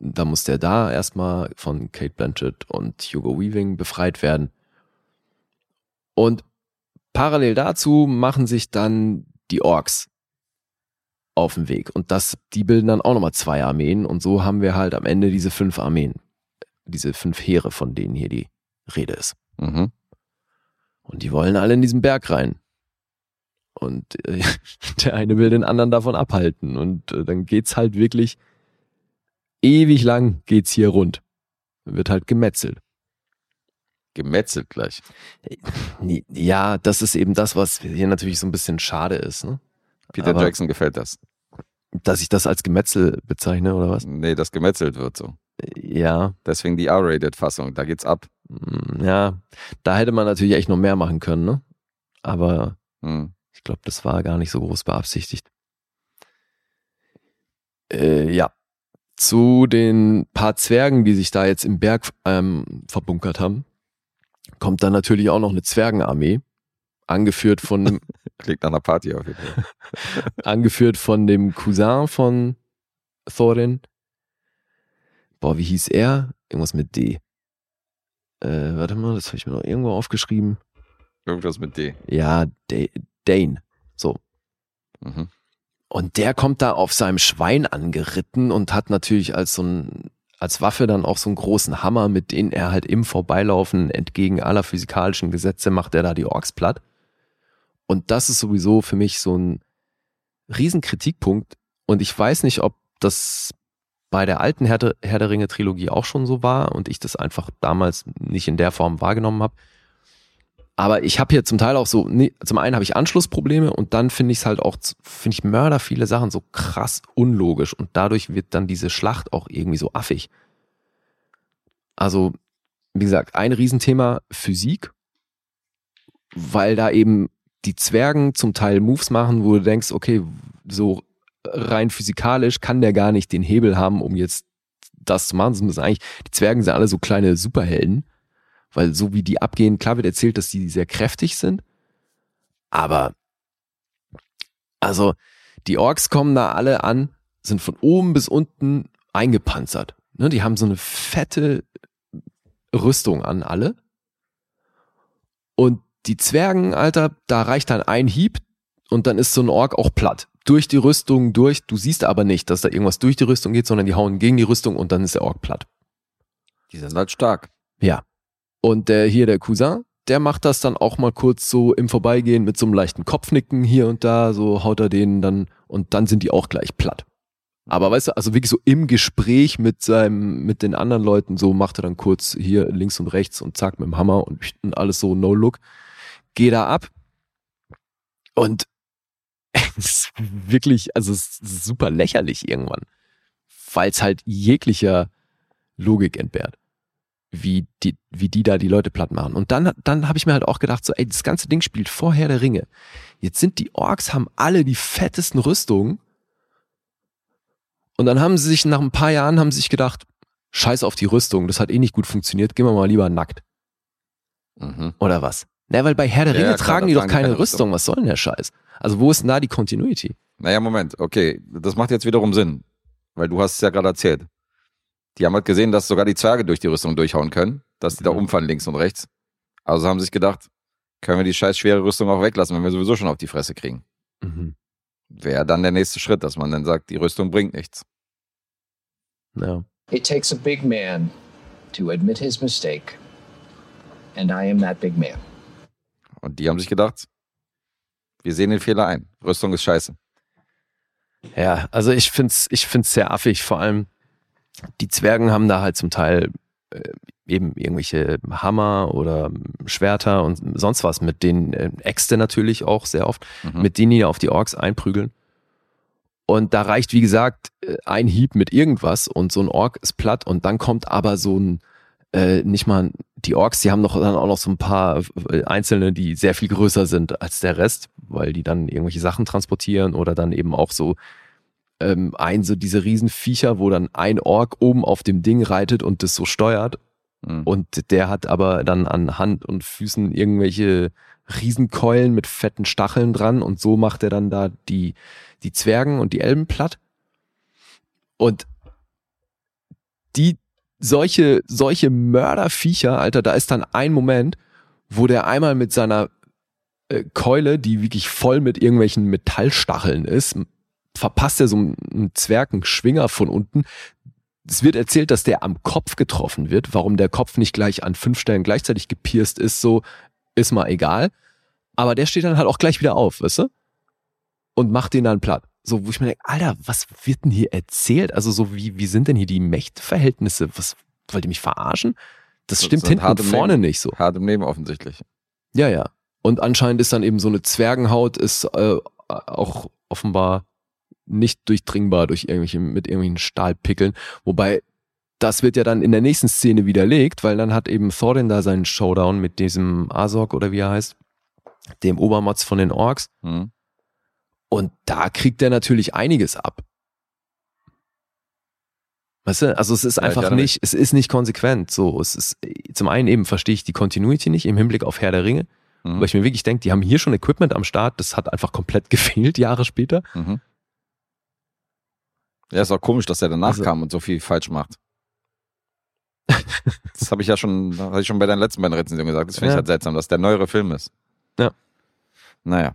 Da muss der da erstmal von Kate Blanchett und Hugo Weaving befreit werden. Und parallel dazu machen sich dann die Orks auf den Weg. Und das, die bilden dann auch nochmal zwei Armeen. Und so haben wir halt am Ende diese fünf Armeen. Diese fünf Heere, von denen hier die Rede ist. Mhm. Und die wollen alle in diesen Berg rein. Und äh, der eine will den anderen davon abhalten. Und äh, dann geht's halt wirklich ewig lang geht's hier rund. Wird halt gemetzelt. Gemetzelt gleich. Nee, Ja, das ist eben das, was hier natürlich so ein bisschen schade ist, ne? Peter Aber- Jackson gefällt das. Dass ich das als Gemetzel bezeichne, oder was? Nee, das gemetzelt wird so. Ja, Deswegen die R-Rated-Fassung. Da geht's ab. mm, ja. Da hätte man natürlich echt noch mehr machen können, ne? Aber Hm. ich glaube, das war gar nicht so groß beabsichtigt. Äh, ja. Zu den paar Zwergen, die sich da jetzt im Berg ähm, verbunkert haben, kommt dann natürlich auch noch eine Zwergenarmee, angeführt von dem Klingt nach einer Party auf jeden Fall. angeführt von dem Cousin von Thorin. Boah, wie hieß er? Irgendwas mit D. Äh, warte mal, das habe ich mir noch irgendwo aufgeschrieben. Irgendwas mit D. Ja, Da- Dane. So. Mhm. Und der kommt da auf seinem Schwein angeritten und hat natürlich als so ein, als Waffe dann auch so einen großen Hammer, mit dem er halt im Vorbeilaufen entgegen aller physikalischen Gesetze macht er da die Orks platt. Und das ist sowieso für mich so ein Riesenkritikpunkt. Und ich weiß nicht, ob das bei der alten Herr, der- Ringe Trilogie auch schon so war und ich das einfach damals nicht in der Form wahrgenommen habe. Aber ich habe hier zum Teil auch so, nee, zum einen habe ich Anschlussprobleme und dann finde ich es halt auch, finde ich Mörder viele Sachen so krass unlogisch und dadurch wird dann diese Schlacht auch irgendwie so affig. Also, wie gesagt, ein Riesenthema Physik, weil da eben die Zwergen zum Teil Moves machen, wo du denkst, okay, so rein physikalisch kann der gar nicht den Hebel haben, um jetzt das zu machen. Das müssen eigentlich, die Zwergen sind alle so kleine Superhelden, weil so wie die abgehen, klar wird erzählt, dass die sehr kräftig sind, aber also die Orks kommen da alle an, sind von oben bis unten eingepanzert. Ne, die haben so eine fette Rüstung an alle. Und die Zwergen, Alter, da reicht dann ein Hieb und dann ist so ein Ork auch platt. Durch die Rüstung durch. Du siehst aber nicht, dass da irgendwas durch die Rüstung geht, sondern die hauen gegen die Rüstung und dann ist der Ork platt. Die sind halt stark. Ja. Und der hier, der Cousin, der macht das dann auch mal kurz so im Vorbeigehen mit so einem leichten Kopfnicken hier und da, so haut er denen dann und dann sind die auch gleich platt. Aber weißt du, also wirklich so im Gespräch mit seinem, mit den anderen Leuten, so macht er dann kurz hier links und rechts und zack mit dem Hammer und, alles so no look. Geh da ab. Und es ist wirklich, also es ist super lächerlich irgendwann. Weil es halt jeglicher Logik entbehrt. Wie die, wie die da die Leute platt machen. Und dann, dann habe ich mir halt auch gedacht, so, ey, das ganze Ding spielt vorher der Ringe. Jetzt sind die Orks, haben alle die fettesten Rüstungen und dann haben sie sich nach ein paar Jahren haben sie sich gedacht, scheiß auf die Rüstung, das hat eh nicht gut funktioniert, gehen wir mal lieber nackt. Mhm. Oder was? Na, weil bei Herr der Ringe ja, klar, tragen die doch keine keine Rüstung. Rüstung. Was soll denn der Scheiß? Also wo ist denn da die Continuity? Naja, Moment, okay. Das macht jetzt wiederum Sinn. Weil du hast es ja gerade erzählt. Die haben halt gesehen, dass sogar die Zwerge durch die Rüstung durchhauen können, dass die da Mhm. umfallen links und rechts. Also haben sie sich gedacht, können wir die scheiß schwere Rüstung auch weglassen, wenn wir sowieso schon auf die Fresse kriegen. Mhm. Wäre dann der nächste Schritt, dass man dann sagt, die Rüstung bringt nichts. Ja. It takes a big man to admit his mistake. And I am that big man. Und die haben sich gedacht, wir sehen den Fehler ein. Rüstung ist scheiße. Ja, also ich find's, ich find's sehr affig. Vor allem die Zwergen haben da halt zum Teil äh, eben irgendwelche Hammer oder Schwerter und sonst was, mit denen äh, Äxte natürlich auch sehr oft, Mhm. mit denen die auf die Orks einprügeln. Und da reicht, wie gesagt, äh, ein Hieb mit irgendwas und so ein Ork ist platt und dann kommt aber so ein, äh, nicht mal, die Orks, die haben noch dann auch noch so ein paar einzelne, die sehr viel größer sind als der Rest, weil die dann irgendwelche Sachen transportieren oder dann eben auch so ähm, ein, so diese Riesenviecher, wo dann ein Ork oben auf dem Ding reitet und das so steuert Mhm. und der hat aber dann an Hand und Füßen irgendwelche Riesenkeulen mit fetten Stacheln dran und so macht er dann da die, die Zwergen und die Elben platt. Und die, solche, solche Mörderviecher, Alter, da ist dann ein Moment, wo der einmal mit seiner äh, Keule, die wirklich voll mit irgendwelchen Metallstacheln ist, verpasst er so einen Zwerg einen Schwinger von unten, es wird erzählt, dass der am Kopf getroffen wird. Warum der Kopf nicht gleich an fünf Stellen gleichzeitig gepierst ist, so ist mal egal. Aber der steht dann halt auch gleich wieder auf, weißt du? Und macht den dann platt. So, wo ich mir denke, Alter, was wird denn hier erzählt? Also so, wie, wie sind denn hier die Mächteverhältnisse? Was, wollt ihr mich verarschen? Das Das stimmt sind hinten und vorne Leben. nicht so. Hart im Leben offensichtlich. Ja, ja. Und anscheinend ist dann eben so eine Zwergenhaut ist äh, auch offenbar nicht durchdringbar durch irgendwelche, mit irgendwelchen Stahlpickeln. Wobei, das wird ja dann in der nächsten Szene widerlegt, weil dann hat eben Thorin da seinen Showdown mit diesem Azog oder wie er heißt, dem Obermotz von den Orks. Mhm. Und da kriegt er natürlich einiges ab. Weißt du, also es ist Ja, einfach erinnere nicht, es ist nicht konsequent. So, es ist, zum einen eben verstehe ich die Continuity nicht im Hinblick auf Herr der Ringe, Mhm. weil ich mir wirklich denke, die haben hier schon Equipment am Start, das hat einfach komplett gefehlt Jahre später. Mhm. Ja, ist auch komisch, dass er danach Also- kam und so viel falsch macht. das habe ich ja schon, habe ich schon bei deinen letzten beiden Rezensionen gesagt. Das finde ich Ja. halt seltsam, dass der neuere Film ist. Ja. Naja.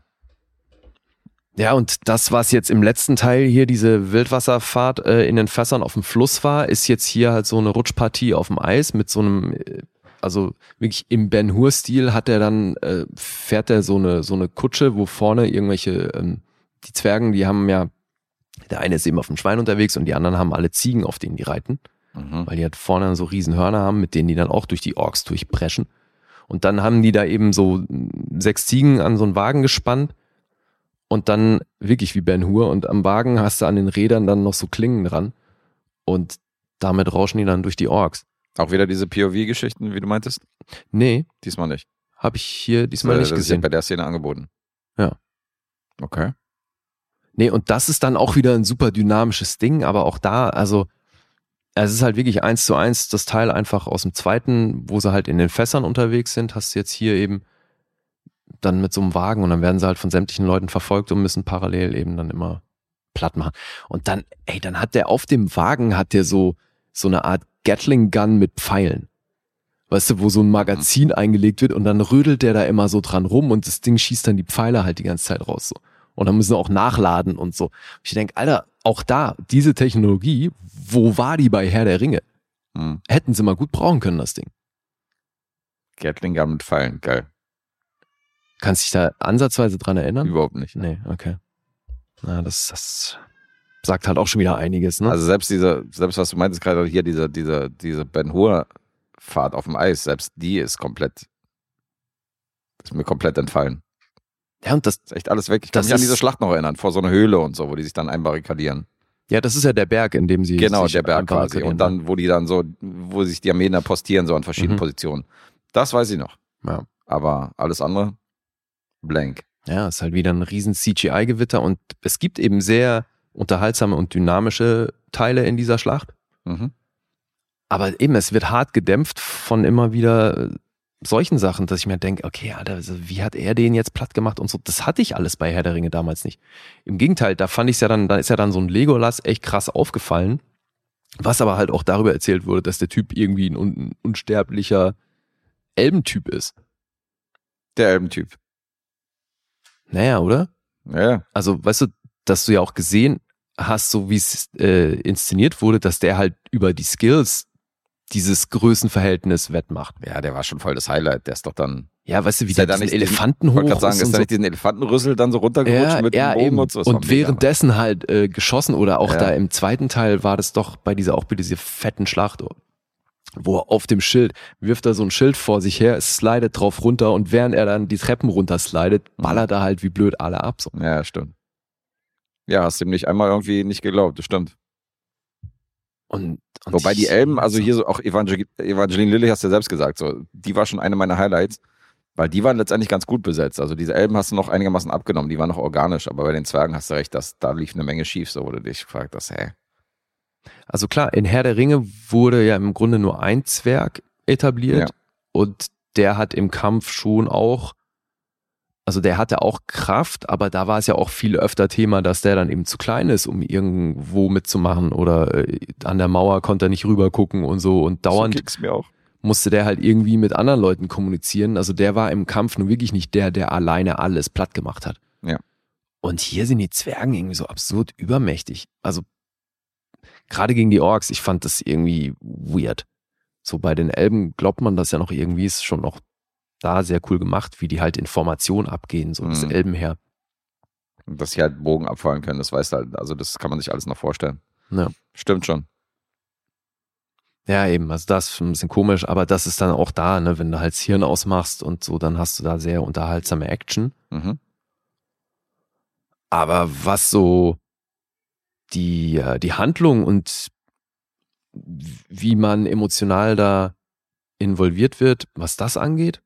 Ja, und das, was jetzt im letzten Teil hier diese Wildwasserfahrt äh, in den Fässern auf dem Fluss war, ist jetzt hier halt so eine Rutschpartie auf dem Eis mit so einem, äh, also wirklich im Ben Hur-Stil hat er dann, äh, fährt er so eine, so eine Kutsche, wo vorne irgendwelche, ähm, die Zwergen, die haben ja, der eine ist eben auf dem Schwein unterwegs und die anderen haben alle Ziegen, auf denen die reiten Mhm. weil die halt vorne so riesen Hörner haben, mit denen die dann auch durch die Orks durchpreschen. Und dann haben die da eben so sechs Ziegen an so einen Wagen gespannt und dann wirklich wie Ben Hur und am Wagen hast du an den Rädern dann noch so Klingen dran und damit rauschen die dann durch die Orks. Auch wieder diese POV-Geschichten, wie du meintest? Nee, Diesmal nicht. habe ich hier diesmal Äh, nicht das ist ja gesehen. bei der Szene angeboten. Okay. Nee, und das ist dann auch wieder ein super dynamisches Ding, aber auch da, also es ist halt wirklich eins zu eins das Teil einfach aus dem zweiten, wo sie halt in den Fässern unterwegs sind, hast du jetzt hier eben dann mit so einem Wagen und dann werden sie halt von sämtlichen Leuten verfolgt und müssen parallel eben dann immer platt machen. Und dann, ey, dann hat der auf dem Wagen hat der so, so eine Art Gatling Gun mit Pfeilen. Weißt du, wo so ein Magazin eingelegt wird und dann rödelt der da immer so dran rum und das Ding schießt dann die Pfeile halt die ganze Zeit raus so. Und dann müssen sie auch nachladen und so. Ich denke, Alter, auch da, diese Technologie, wo war die bei Herr der Ringe? Hm. Hätten sie mal gut brauchen können, das Ding. Gatling mit Pfeilen, geil. Kannst dich da ansatzweise dran erinnern? Überhaupt nicht. Nee, okay. Na, das, das sagt halt auch schon wieder einiges, ne? Also selbst diese, selbst was du meintest gerade hier, diese, diese, diese Ben Hur Fahrt auf dem Eis, selbst die ist komplett, ist mir komplett entfallen. Ja, und das, Ist echt alles weg. Ich kann mich an diese Schlacht noch erinnern, vor so einer Höhle und so, wo die sich dann einbarrikadieren. ja, das ist ja der Berg, in dem sie Genau, sich der Berg quasi. Und dann, wo die dann so, wo sich die Armeen da postieren, so an verschiedenen Mhm. Positionen. Das weiß ich noch. Ja. Aber alles andere, blank. Ja, ist halt wieder ein riesen CGI-Gewitter und es gibt eben sehr unterhaltsame und dynamische Teile in dieser Schlacht. Mhm. Aber eben, es wird hart gedämpft von immer wieder äh, solchen Sachen, dass ich mir denke, okay, Alter, also wie hat er den jetzt platt gemacht und so. Das hatte ich alles bei Herr der Ringe damals nicht. Im Gegenteil, da fand ich es ja dann, da ist ja dann so ein Legolas echt krass aufgefallen. Was aber halt auch darüber erzählt wurde, dass der Typ irgendwie ein un unsterblicher Elbentyp ist. Der Elbentyp. Naja, oder? Ja, ja. also weißt du, dass du ja auch gesehen hast, so wie es äh, inszeniert wurde, dass der halt über die Skills dieses Größenverhältnis wettmacht. Ja, der war schon voll das Highlight. Der ist doch dann, Ja, weißt du, wie er der da diesen Elefanten ich hoch wollte gerade sagen, ist da nicht diesen Elefantenrüssel dann so runtergerutscht Ja, mit ja, dem Bogen eben. und so? Das Und währenddessen halt äh, geschossen oder auch Ja. da im zweiten Teil war das doch bei dieser auch bei dieser fetten Schlacht, wo er auf dem Schild wirft er so ein Schild vor sich her, es slidet drauf runter und während er dann die Treppen runter slidet, Mhm. ballert er halt wie blöd alle ab. So. Ja, stimmt. Ja, hast dem nicht einmal irgendwie nicht geglaubt, das stimmt. Und, und Wobei die Elben, also hier so auch Evangel Evangeline Lilly hast du ja selbst gesagt, so, die war schon eine meiner Highlights, weil die waren letztendlich ganz gut besetzt. Also diese Elben hast du noch einigermaßen abgenommen, die waren noch organisch, aber bei den Zwergen hast du recht, dass da lief eine Menge schief, so du dich gefragt hast, hä? Also klar, in Herr der Ringe wurde ja im Grunde nur ein Zwerg etabliert Ja. und der hat im Kampf schon auch, also der hatte auch Kraft, aber da war es ja auch viel öfter Thema, dass der dann eben zu klein ist, um irgendwo mitzumachen oder äh, an der Mauer konnte er nicht rüber gucken und so und dauernd So ging's mir auch. musste der halt irgendwie mit anderen Leuten kommunizieren. Also der war im Kampf nun wirklich nicht der, der alleine alles platt gemacht hat. Ja. Und hier sind die Zwergen irgendwie so absurd übermächtig. Also gerade gegen die Orks, ich fand das irgendwie weird. So bei den Elben glaubt man das ja noch irgendwie, ist schon noch da sehr cool gemacht, wie die halt Informationen abgehen, so Mhm. Elbenheer. Und dass sie halt Bogen abfallen können, das weißt du halt, also das kann man sich alles noch vorstellen. Ja. Stimmt schon. Ja, eben, also das ist ein bisschen komisch, aber das ist dann auch da, ne, wenn du halt das Hirn ausmachst und so, dann hast du da sehr unterhaltsame Action. Mhm. Aber was so die, äh, die Handlung und wie man emotional da involviert wird, was das angeht,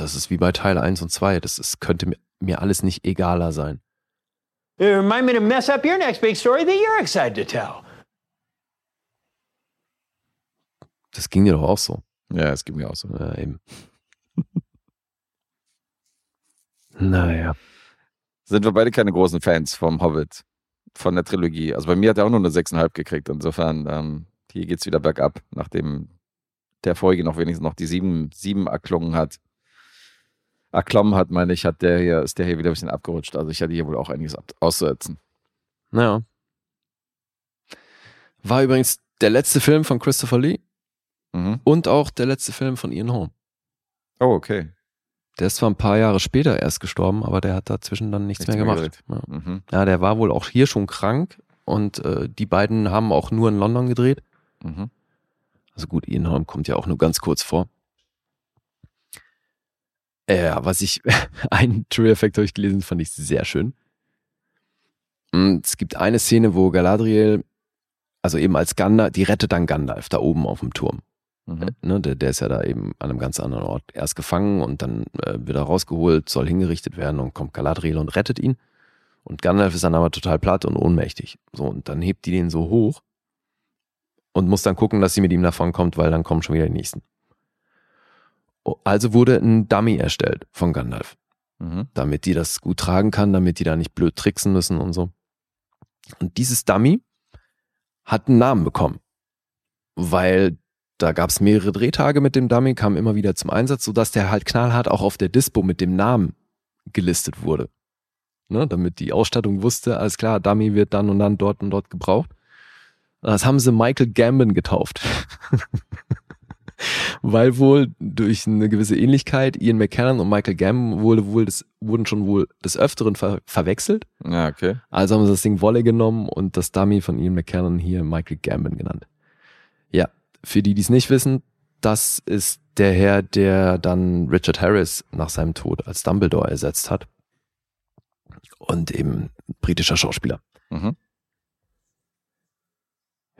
das ist wie bei Teil 1 und 2. Das ist, könnte mir, mir alles nicht egaler sein. It remind me to mess up your next big story that you're excited to tell. Das ging dir doch auch so. Ja, es gibt mir auch so. Ja, eben. naja. Sind wir beide keine großen Fans vom Hobbit, von der Trilogie. Also bei mir hat er auch nur eine 6,5 gekriegt. Insofern, ähm, hier geht's wieder bergab, nachdem der Folge noch wenigstens noch die sieben, sieben erklungen hat. Erklommen hat, meine ich, hat der hier, ist der hier wieder ein bisschen abgerutscht. Also ich hatte hier wohl auch einiges auszusetzen. Naja. War übrigens der letzte Film von Christopher Lee Mhm. und auch der letzte Film von Ian Holm. Oh, okay. Der ist zwar ein paar Jahre später erst gestorben, aber der hat dazwischen dann nichts, Nichts mehr mehr gemacht. Ja. Mhm. ja, der war wohl auch hier schon krank und äh, die beiden haben auch nur in London gedreht. Mhm. Also gut, Ian Holm kommt ja auch nur ganz kurz vor. Äh, was ich, einen True-Effekt habe ich gelesen, fand ich sehr schön. Mm, Es gibt eine Szene, wo Galadriel, also eben als Gandalf, die rettet dann Gandalf da oben auf dem Turm. Mhm. Ne, der, der ist ja da eben an einem ganz anderen Ort erst gefangen und dann äh, wird er rausgeholt, soll hingerichtet werden und kommt Galadriel und rettet ihn. Und Gandalf ist dann aber total platt und ohnmächtig. So, und dann hebt die den so hoch und muss dann gucken, dass sie mit ihm davon kommt, weil dann kommen schon wieder die nächsten. Also wurde ein Dummy erstellt von Gandalf, Mhm. damit die das gut tragen kann, damit die da nicht blöd tricksen müssen und so. Und dieses Dummy hat einen Namen bekommen, weil da gab es mehrere Drehtage mit dem Dummy, kam immer wieder zum Einsatz, sodass der halt knallhart auch auf der Dispo mit dem Namen gelistet wurde. Ne, damit die Ausstattung wusste, alles klar, Dummy wird dann und dann dort und dort gebraucht. Das haben sie Michael Gambon getauft. Weil wohl durch eine gewisse Ähnlichkeit Ian McKellen und Michael Gambon wurde wohl das, wurden schon wohl des Öfteren ver verwechselt. Ja, okay. Also haben sie das Ding Wolle genommen und das Dummy von Ian McKellen hier Michael Gambon genannt. Ja, für die, die es nicht wissen, das ist der Herr, der dann Richard Harris nach seinem Tod als Dumbledore ersetzt hat. Und eben britischer Schauspieler. Mhm.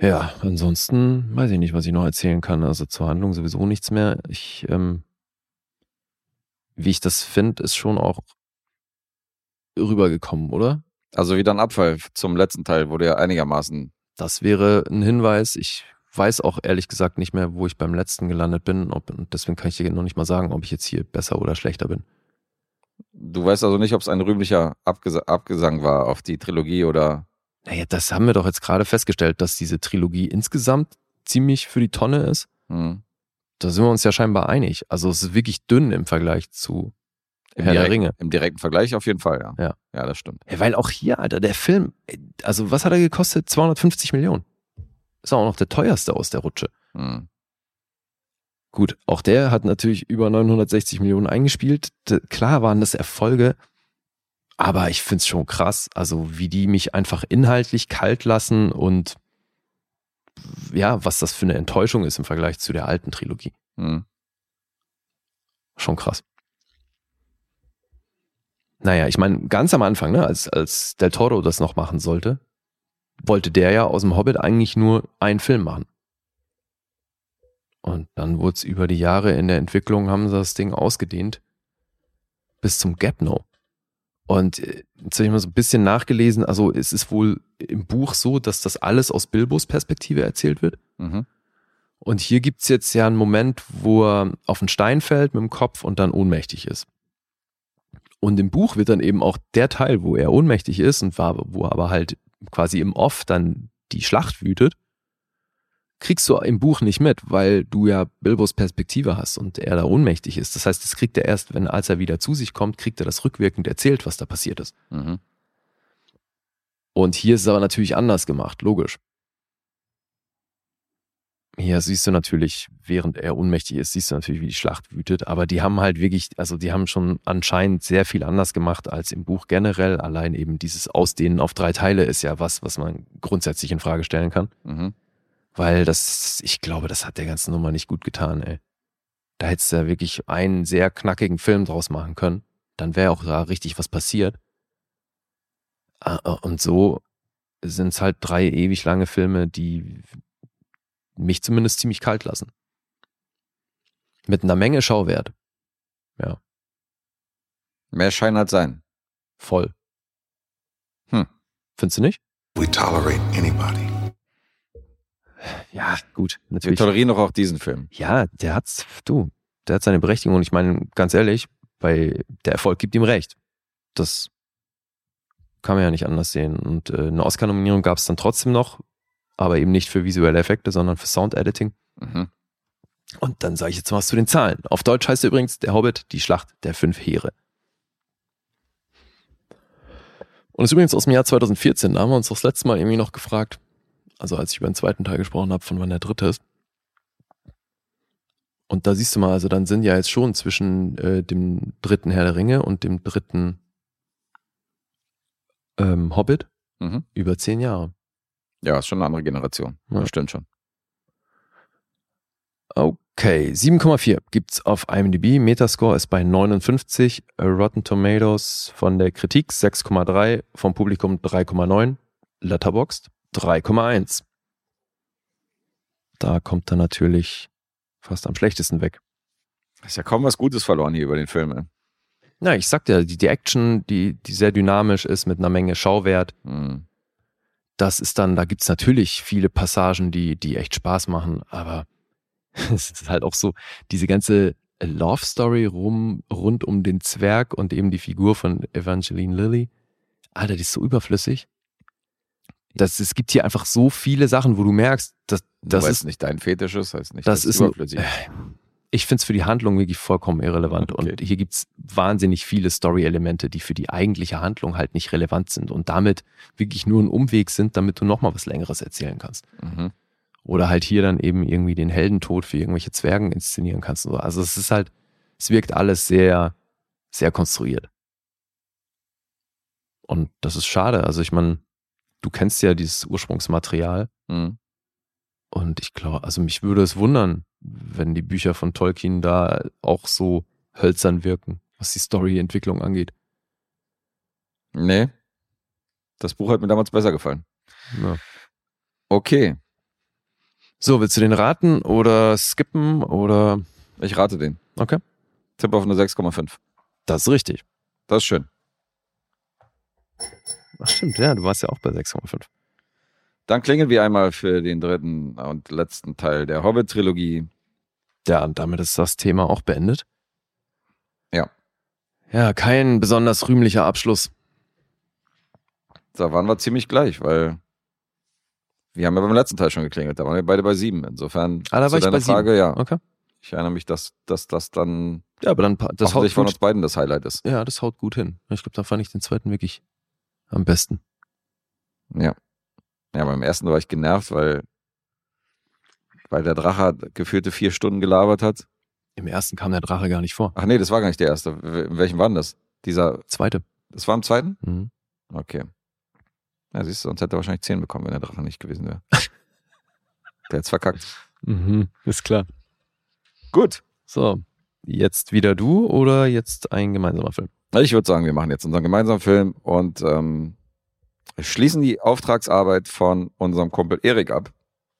Ja, ansonsten weiß ich nicht, was ich noch erzählen kann. Also zur Handlung sowieso nichts mehr. Ich, ähm, wie ich das finde, ist schon auch rübergekommen, oder? Also wieder ein Abfall zum letzten Teil wurde ja einigermaßen. Das wäre ein Hinweis. Ich weiß auch ehrlich gesagt nicht mehr, wo ich beim letzten gelandet bin. Ob, und deswegen kann ich dir noch nicht mal sagen, ob ich jetzt hier besser oder schlechter bin. Du weißt also nicht, ob es ein rühmlicher Abgesa Abgesang war auf die Trilogie oder. Naja, das haben wir doch jetzt gerade festgestellt, dass diese Trilogie insgesamt ziemlich für die Tonne ist. Hm. Da sind wir uns ja scheinbar einig. Also es ist wirklich dünn im Vergleich zu Im, Herr der direkten- Ringe. Im direkten Vergleich auf jeden Fall, ja. Ja. Ja, das stimmt. Ja, weil auch hier, Alter, der Film, also was hat er gekostet? 250 Millionen. Ist auch noch der teuerste aus der Rutsche. Hm. Gut, auch der hat natürlich über 960 Millionen eingespielt. Klar waren das Erfolge, aber ich find's schon krass, also wie die mich einfach inhaltlich kalt lassen und ja, was das für eine Enttäuschung ist im Vergleich zu der alten Trilogie. Hm. Schon krass. Naja, ich meine, ganz am Anfang, ne, als, als Del Toro das noch machen sollte, wollte der ja aus dem Hobbit eigentlich nur einen Film machen. Und dann wurde es über die Jahre in der Entwicklung, haben sie das Ding ausgedehnt bis zum Gap-No. Und äh, jetzt habe ich mal so ein bisschen nachgelesen, also es ist wohl im Buch so, dass das alles aus Bilbos Perspektive erzählt wird. Mhm. Und hier gibt's jetzt ja einen Moment, wo er auf einen Stein fällt mit dem Kopf und dann ohnmächtig ist. Und im Buch wird dann eben auch der Teil, wo er ohnmächtig ist und war, wo aber halt quasi im Off dann die Schlacht wütet, kriegst du im Buch nicht mit, weil du ja Bilbos Perspektive hast und er da ohnmächtig ist. Das heißt, das kriegt er erst, wenn als er wieder zu sich kommt, kriegt er das rückwirkend erzählt, was da passiert ist. Mhm. Und hier ist es aber natürlich anders gemacht, logisch. Hier siehst du natürlich, während er ohnmächtig ist, siehst du natürlich, wie die Schlacht wütet. Aber die haben halt wirklich, also die haben schon anscheinend sehr viel anders gemacht als im Buch generell. Allein eben dieses Ausdehnen auf drei Teile ist ja was, was man grundsätzlich in Frage stellen kann. Mhm. Weil das, ich glaube, das hat der ganzen Nummer nicht gut getan, ey. Da hättest du ja wirklich einen sehr knackigen Film draus machen können. Dann wäre auch da richtig was passiert. Ah, ah, Und so sind es halt drei ewig lange Filme, die mich zumindest ziemlich kalt lassen. Mit einer Menge Schauwert. Ja, Mehr Schein als sein. voll. Hm. Findest du nicht? We tolerate anybody. Ja, gut, Wir natürlich. tolerieren doch auch diesen Film. Ja, der hat's, du, der hat seine Berechtigung. Und ich meine, ganz ehrlich, bei der Erfolg gibt ihm recht. Das kann man ja nicht anders sehen. Und äh, eine Oscar-Nominierung gab es dann trotzdem noch, aber eben nicht für visuelle Effekte, sondern für Sound-Editing. Mhm. Und dann sage ich jetzt mal was zu den Zahlen. Auf Deutsch heißt übrigens Der Hobbit, die Schlacht der fünf Heere. Und ist übrigens aus dem Jahr 2014. Da haben wir uns das letzte Mal irgendwie noch gefragt, also als ich über den zweiten Teil gesprochen habe, von wann der dritte ist. Und da siehst du mal, also dann sind ja jetzt schon zwischen äh, dem dritten Herr der Ringe und dem dritten ähm, Hobbit Mhm. über zehn Jahre. Ja, ist schon eine andere Generation. Ja. Das stimmt schon. Okay, 7,4 gibt's auf IMDb. Metascore ist bei 59. Rotten Tomatoes von der Kritik 6,3, vom Publikum 3,9. Letterboxd 3,1. Da kommt dann natürlich fast am schlechtesten weg. Ist ja kaum was Gutes verloren hier über den Film. Na, ich sag dir, die, die Action, die, die sehr dynamisch ist mit einer Menge Schauwert, Hm. das ist dann, da gibt's natürlich viele Passagen, die, die echt Spaß machen, aber es ist halt auch so, diese ganze Love Story rum, rund um den Zwerg und eben die Figur von Evangeline Lilly. Alter, die ist so überflüssig. Das, es gibt hier einfach so viele Sachen, wo du merkst, dass, das Weil ist es nicht dein Fetisch ist, heißt nicht, das es ist überflüssig ist. ich finde es für die Handlung wirklich vollkommen irrelevant. Okay. Und hier gibt's wahnsinnig viele Story-Elemente, die für die eigentliche Handlung halt nicht relevant sind und damit wirklich nur ein Umweg sind, damit du nochmal was Längeres erzählen kannst. Mhm. Oder halt hier dann eben irgendwie den Heldentod für irgendwelche Zwergen inszenieren kannst. und so. Also es ist halt, es wirkt alles sehr, sehr konstruiert. Und das ist schade. Also ich meine, du kennst ja dieses Ursprungsmaterial. Mhm. Und ich glaube, also mich würde es wundern, wenn die Bücher von Tolkien da auch so hölzern wirken, was die Storyentwicklung angeht. Nee. Das Buch hat mir damals besser gefallen. Ja. Okay, So, willst du den raten oder skippen oder? ich rate den. Okay. Tipp auf eine 6,5. Das ist richtig. Das ist schön. Ach stimmt, ja, du warst ja auch bei 6,5. Dann klingeln wir einmal für den dritten und letzten Teil der Hobbit-Trilogie. Ja, und damit ist das Thema auch beendet. Ja. Ja, kein besonders rühmlicher Abschluss. Da waren wir ziemlich gleich, weil wir haben ja beim letzten Teil schon geklingelt. Da waren wir beide bei sieben. Insofern Ah, da zu war ich deiner bei sieben. Frage, ja. Okay. Ich erinnere mich, dass, dass das dann Ja, aber dann das haut von gut, uns beiden das Highlight ist. Ja, das haut gut hin. Ich glaube, da fand ich den zweiten wirklich am besten. Ja. Ja, beim ersten war ich genervt, weil, weil der Drache gefühlte vier Stunden gelabert hat. Im ersten kam der Drache gar nicht vor. Ach nee, das war gar nicht der erste. In welchem war denn das? Dieser, Zweite. das war im zweiten? Mhm. Okay. Ja, siehst du, sonst hätte er wahrscheinlich zehn bekommen, wenn der Drache nicht gewesen wäre. der hat's verkackt. Mhm, ist klar. Gut. So, jetzt wieder du oder jetzt ein gemeinsamer Film? Ich würde sagen, wir machen jetzt unseren gemeinsamen Film und ähm, schließen die Auftragsarbeit von unserem Kumpel Erik ab.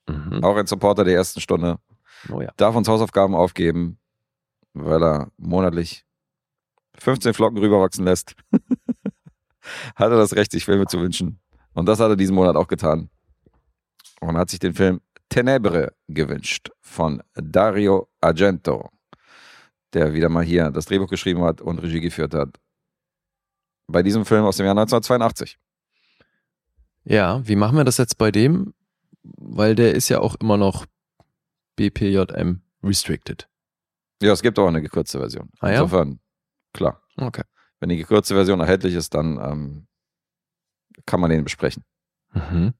Mhm. Auch ein Supporter der ersten Stunde. Oh ja. Darf uns Hausaufgaben aufgeben, weil er monatlich 15 Flocken rüberwachsen lässt. hat er das Recht, sich Filme zu wünschen. Und das hat er diesen Monat auch getan. Und hat sich den Film Tenebre gewünscht von Dario Argento, der wieder mal hier das Drehbuch geschrieben hat und Regie geführt hat. Bei diesem Film aus dem Jahr 1982. Ja, wie machen wir das jetzt bei dem? Weil der ist ja auch immer noch BPJM restricted. Ja, es gibt auch eine gekürzte Version. Ah ja? Insofern, klar. Okay. Wenn die gekürzte Version erhältlich ist, dann ähm, kann man den besprechen. Mhm.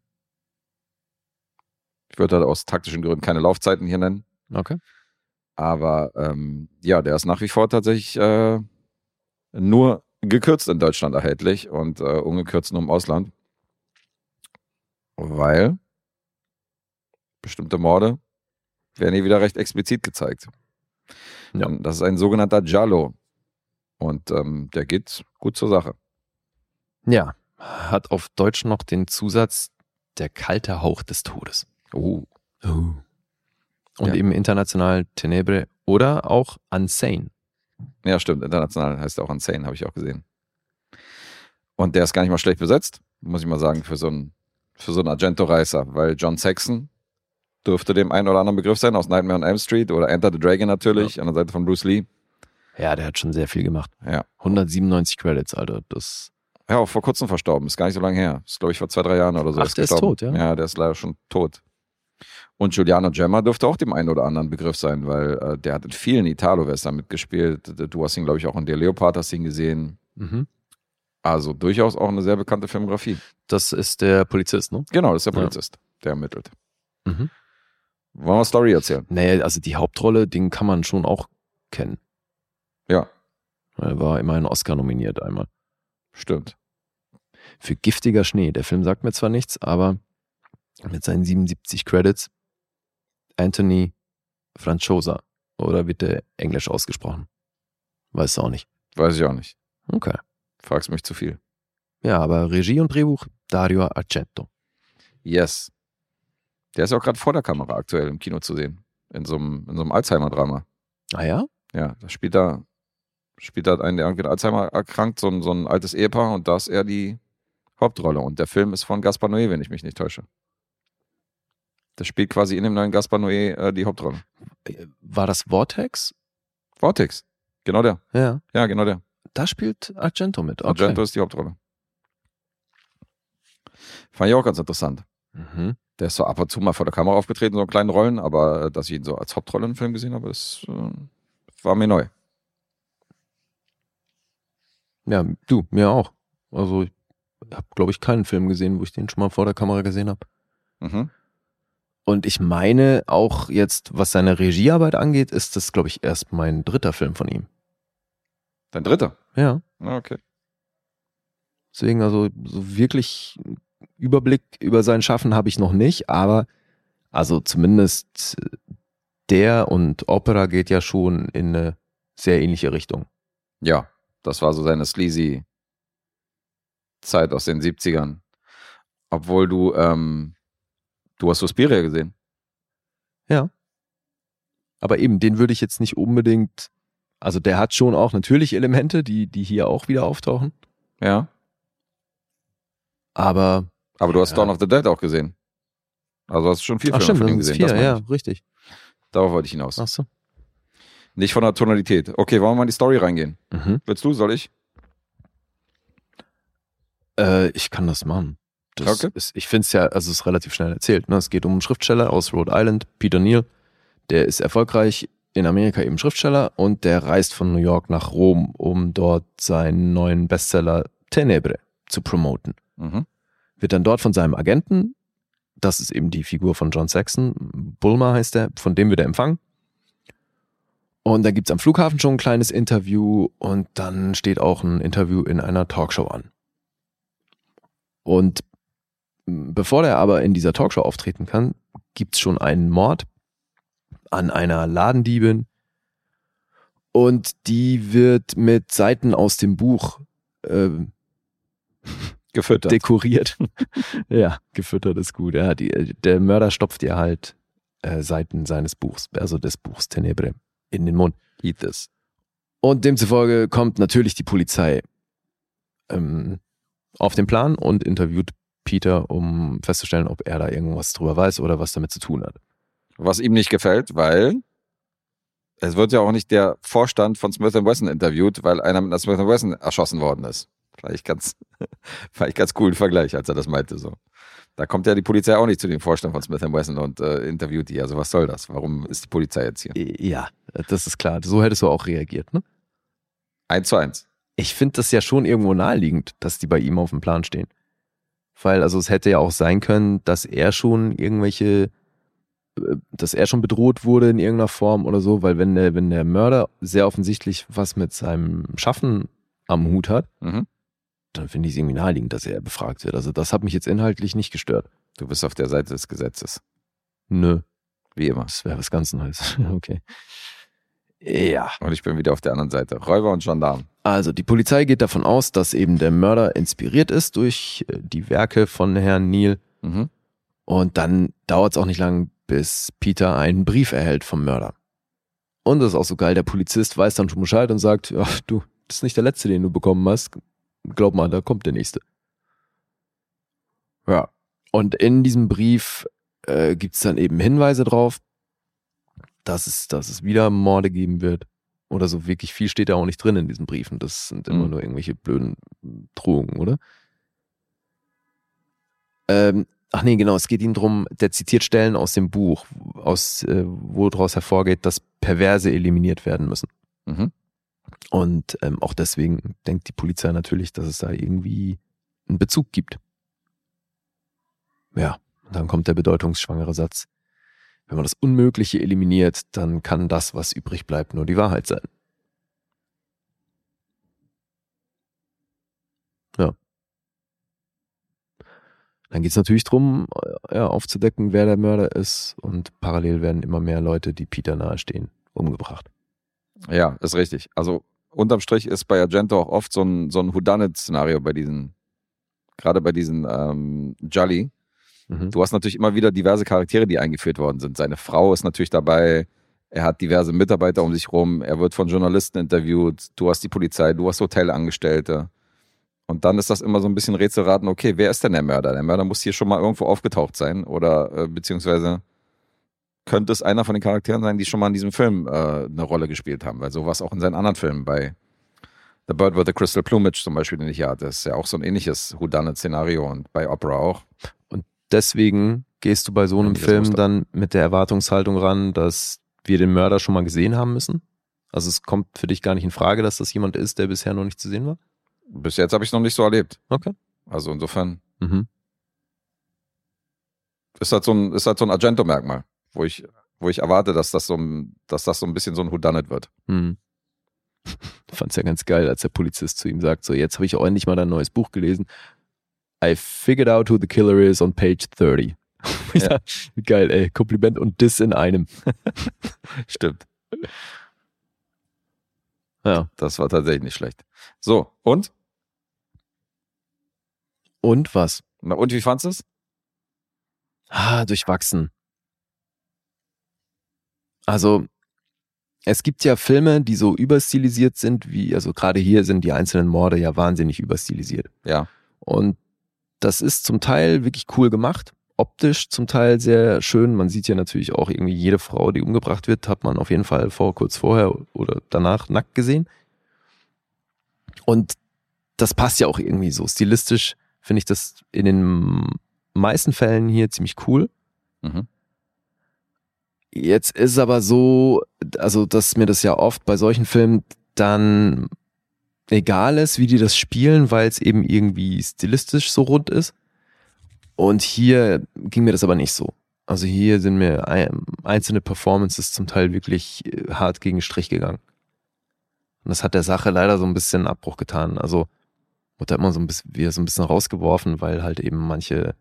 Ich würde halt aus taktischen Gründen keine Laufzeiten hier nennen. Okay. Aber ähm, ja, der ist nach wie vor tatsächlich äh, nur gekürzt in Deutschland erhältlich und äh, ungekürzt nur im Ausland. Weil bestimmte Morde werden hier wieder recht explizit gezeigt. Ja. Und Das ist ein sogenannter Giallo. Und ähm, der geht gut zur Sache. Ja, hat auf Deutsch noch den Zusatz der kalte Hauch des Todes. Oh. Und Ja. eben international Tenebre oder auch Unsane. Ja, stimmt. International heißt er auch Insane, habe ich auch gesehen. Und der ist gar nicht mal schlecht besetzt, muss ich mal sagen, für so einen, für so einen Argento-Reißer, weil John Saxon dürfte dem einen oder anderen Begriff sein, aus Nightmare on Elm Street oder Enter the Dragon natürlich, an der Seite von Bruce Lee. Ja, der hat schon sehr viel gemacht. Ja. 197 Credits, Alter. Das Ja, auch vor kurzem verstorben, ist gar nicht so lange her. Ist, glaube ich, vor zwei, drei Jahren oder so. Ach, der ist gestorben. tot, ja? Ja, der ist leider schon tot. Und Giuliano Gemma dürfte auch dem einen oder anderen Begriff sein, weil äh, der hat in vielen Italo-Western mitgespielt. Du hast ihn, glaube ich, auch in Der Leopard hast ihn gesehen. Mhm. Also durchaus auch eine sehr bekannte Filmografie. Das ist der Polizist, ne? Genau, das ist der Ja. Polizist, der ermittelt. Mhm. Wollen wir Story erzählen? Naja, also die Hauptrolle, den kann man schon auch kennen. Ja, Er war immerhin Oscar nominiert einmal. stimmt. Für Giftiger Schnee. Der Film sagt mir zwar nichts, aber mit seinen 77 Credits Anthony Franchosa. Oder wird der englisch ausgesprochen? Weiß auch nicht. Weiß ich auch nicht. Okay. Fragst mich zu viel. Ja, aber Regie und Drehbuch Dario Argento. Yes. Der ist ja auch gerade vor der Kamera aktuell im Kino zu sehen. In so einem, in so einem Alzheimer-Drama. Ah ja? Ja, da spielt er, spielt er einen, der irgendwie an Alzheimer erkrankt, so ein, so ein altes Ehepaar und da ist er die Hauptrolle. Und der Film ist von Gaspar Noé, wenn ich mich nicht täusche. Der spielt quasi in dem neuen Gaspar Noé äh, die Hauptrolle. War das Vortex? Vortex. Genau der. Ja. Ja, genau der. Da spielt Argento mit. Okay. Argento ist die Hauptrolle. Fand ich auch ganz interessant. Mhm. Der ist so ab und zu mal vor der Kamera aufgetreten, so in kleinen Rollen, aber äh, dass ich ihn so als Hauptrolle im Film gesehen habe, das äh, war mir neu. Ja, du, mir auch. Also ich habe, glaube ich, keinen Film gesehen, wo ich den schon mal vor der Kamera gesehen habe. Mhm. Und ich meine auch jetzt, was seine Regiearbeit angeht, ist das, glaube ich, erst mein dritter Film von ihm. Dein dritter? Ja. Ah, okay. Deswegen, also so wirklich Überblick über sein Schaffen habe ich noch nicht, aber also zumindest der und Opera geht ja schon in eine sehr ähnliche Richtung. Ja, das war so seine sleazy Zeit aus den 70ern. Obwohl du, ähm, du hast Suspiria gesehen. Ja. Aber eben, den würde ich jetzt nicht unbedingt, also der hat schon auch natürlich Elemente, die, die hier auch wieder auftauchen. Ja. Aber. Aber du hast ja. Dawn of the Dead auch gesehen. Also hast du schon vier Ach Filme stimmt, von ihm das gesehen. vier, meine ja, ich. richtig. Darauf wollte ich hinaus. Ach so. Nicht von der Tonalität. Okay, wollen wir mal in die Story reingehen? Mhm. Willst du, soll ich? Äh, ich kann das machen. Das Okay. ist, ich finde es ja, also es ist relativ schnell erzählt. Ne? Es geht um einen Schriftsteller aus Rhode Island, Peter Neal. Der ist erfolgreich in Amerika eben Schriftsteller und der reist von New York nach Rom, um dort seinen neuen Bestseller Tenebre zu promoten. Mhm. Wird dann dort von seinem Agenten, das ist eben die Figur von John Saxon, Bulmer heißt er, von dem wird er empfangen. Und dann gibt's am Flughafen schon ein kleines Interview und dann steht auch ein Interview in einer Talkshow an. Und bevor er aber in dieser Talkshow auftreten kann, gibt's schon einen Mord an einer Ladendiebin und die wird mit Seiten aus dem Buch äh, Gefüttert. dekoriert. ja, gefüttert ist gut. Ja, die, der Mörder stopft ihr halt äh, Seiten seines Buchs, also des Buchs Tenebre, in den Mund. Eat this. Und demzufolge kommt natürlich die Polizei ähm, auf den Plan und interviewt Peter, um festzustellen, ob er da irgendwas drüber weiß oder was damit zu tun hat. Was ihm nicht gefällt, weil es wird ja auch nicht der Vorstand von Smith Wesson interviewt, weil einer mit einer Smith Wesson erschossen worden ist. Vielleicht ganz, vielleicht ganz coolen Vergleich, als er das meinte so. Da kommt ja die Polizei auch nicht zu dem Vorstand von Smith Wesson und äh, interviewt die. Also was soll das? Warum ist die Polizei jetzt hier? Ja, das ist klar. So hättest du auch reagiert, ne? Eins zu eins. Ich finde das ja schon irgendwo naheliegend, dass die bei ihm auf dem Plan stehen. Weil, also es hätte ja auch sein können, dass er schon irgendwelche, äh, dass er schon bedroht wurde in irgendeiner Form oder so, weil wenn der, wenn der Mörder sehr offensichtlich was mit seinem Schaffen am Hut hat, Mhm. dann finde ich es irgendwie naheliegend, dass er befragt wird. Also das hat mich jetzt inhaltlich nicht gestört. Du bist auf der Seite des Gesetzes. Nö, Wie immer. das wäre was ganz Neues. okay. Ja. Und ich bin wieder auf der anderen Seite. Räuber und Gendarm. Also die Polizei geht davon aus, dass eben der Mörder inspiriert ist durch äh, die Werke von Herrn Neal. Mhm. Und dann dauert es auch nicht lang, bis Peter einen Brief erhält vom Mörder. Und das ist auch so geil, der Polizist weiß dann schon Bescheid und sagt, ja, du, das ist nicht der letzte, den du bekommen hast. Glaub mal, da kommt der nächste. Ja. Und in diesem Brief äh, gibt es dann eben Hinweise drauf, dass es, dass es wieder Morde geben wird. Oder so wirklich viel steht da auch nicht drin in diesen Briefen. Das sind immer Mhm. nur irgendwelche blöden Drohungen, oder? Ähm, ach nee, genau, es geht ihm drum. der zitiert Stellen aus dem Buch, aus, äh, wo daraus hervorgeht, dass Perverse eliminiert werden müssen. Mhm. Und ähm, auch deswegen denkt die Polizei natürlich, dass es da irgendwie einen Bezug gibt. Ja, und dann kommt der bedeutungsschwangere Satz. Wenn man das Unmögliche eliminiert, dann kann das, was übrig bleibt, nur die Wahrheit sein. Ja. Dann geht es natürlich drum, äh, ja, aufzudecken, wer der Mörder ist. Und parallel werden immer mehr Leute, die Peter nahestehen, umgebracht. Ja, ist richtig. Also unterm Strich ist bei Argento auch oft so ein, so ein Whodunit-Szenario bei diesen, gerade bei diesen ähm, Jolly, Mhm. Du hast natürlich immer wieder diverse Charaktere, die eingeführt worden sind. Seine Frau ist natürlich dabei. Er hat diverse Mitarbeiter um sich rum. Er wird von Journalisten interviewt. Du hast die Polizei, du hast Hotelangestellte. Und dann ist das immer so ein bisschen Rätselraten, okay, wer ist denn der Mörder? Der Mörder muss hier schon mal irgendwo aufgetaucht sein oder äh, beziehungsweise könnte es einer von den Charakteren sein, die schon mal in diesem Film äh, eine Rolle gespielt haben, weil sowas auch in seinen anderen Filmen bei The Bird with the Crystal Plumage zum Beispiel, den ich hatte, ist ja auch so ein ähnliches Whodunit-Szenario und bei Opera auch. Deswegen gehst du bei so einem das Film dann mit der Erwartungshaltung ran, dass wir den Mörder schon mal gesehen haben müssen? Also es kommt für dich gar nicht in Frage, dass das jemand ist, der bisher noch nicht zu sehen war? Bis jetzt habe ich es noch nicht so erlebt. Okay. Also insofern Mhm. ist das so ein, ist das so ein Argento-Merkmal, wo ich, wo ich erwarte, dass das so ein, dass das so ein bisschen so ein Whodunit wird. Hm. Fand's ja ganz geil, als der Polizist zu ihm sagt, so jetzt habe ich auch endlich mal dein neues Buch gelesen. I figured out who the killer is on page 30. Ich Ja. geil, ey. Kompliment und Diss in einem. Stimmt. Ja. Das war tatsächlich nicht schlecht. So, und? Und was? Na, und wie fandest du es? Ah, durchwachsen. Also, es gibt ja Filme, die so überstilisiert sind, wie, also gerade hier sind die einzelnen Morde ja wahnsinnig überstilisiert. Ja. Und das ist zum Teil wirklich cool gemacht, optisch zum Teil sehr schön. Man sieht ja natürlich auch irgendwie jede Frau, die umgebracht wird, hat man auf jeden Fall vor, kurz vorher oder danach nackt gesehen. Und das passt ja auch irgendwie so. Stilistisch finde ich das in den meisten Fällen hier ziemlich cool. Mhm. Jetzt ist aber so, also dass mir das ja oft bei solchen Filmen dann egal ist, wie die das spielen, weil es eben irgendwie stilistisch so rund ist. Und hier ging mir das aber nicht so. Also hier sind mir ein- einzelne Performances zum Teil wirklich äh, hart gegen Strich gegangen. Und das hat der Sache leider so ein bisschen Abbruch getan. Also wurde immer so ein bisschen, wieder so ein bisschen rausgeworfen, weil halt eben manche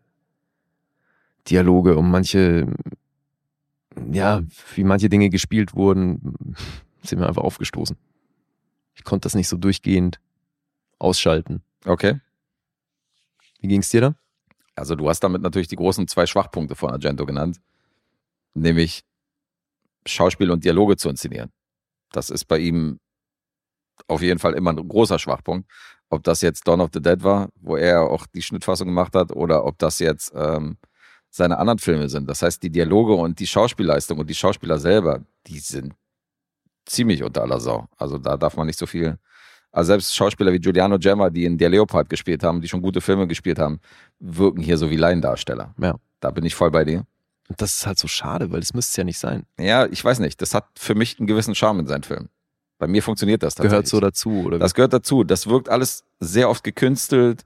Dialoge und manche, ja, wie manche Dinge gespielt wurden, sind mir einfach aufgestoßen. Ich konnte das nicht so durchgehend ausschalten. Okay. Wie ging's dir da? Also du hast damit natürlich die großen zwei Schwachpunkte von Argento genannt, nämlich Schauspiel und Dialoge zu inszenieren. Das ist bei ihm auf jeden Fall immer ein großer Schwachpunkt. Ob das jetzt Dawn of the Dead war, wo er auch die Schnittfassung gemacht hat, oder ob das jetzt ähm, seine anderen Filme sind. Das heißt, die Dialoge und die Schauspielleistung und die Schauspieler selber, die sind ziemlich unter aller Sau. Also da darf man nicht so viel. Also selbst Schauspieler wie Giuliano Gemma, die in Der Leopard gespielt haben, die schon gute Filme gespielt haben, wirken hier so wie Laiendarsteller. Ja. Da bin ich voll bei dir. Und das ist halt so schade, weil das müsste es ja nicht sein. Ja, ich weiß nicht. Das hat für mich einen gewissen Charme in seinen Filmen. Bei mir funktioniert das tatsächlich. Gehört so dazu, oder? Das gehört dazu. Das wirkt alles sehr oft gekünstelt.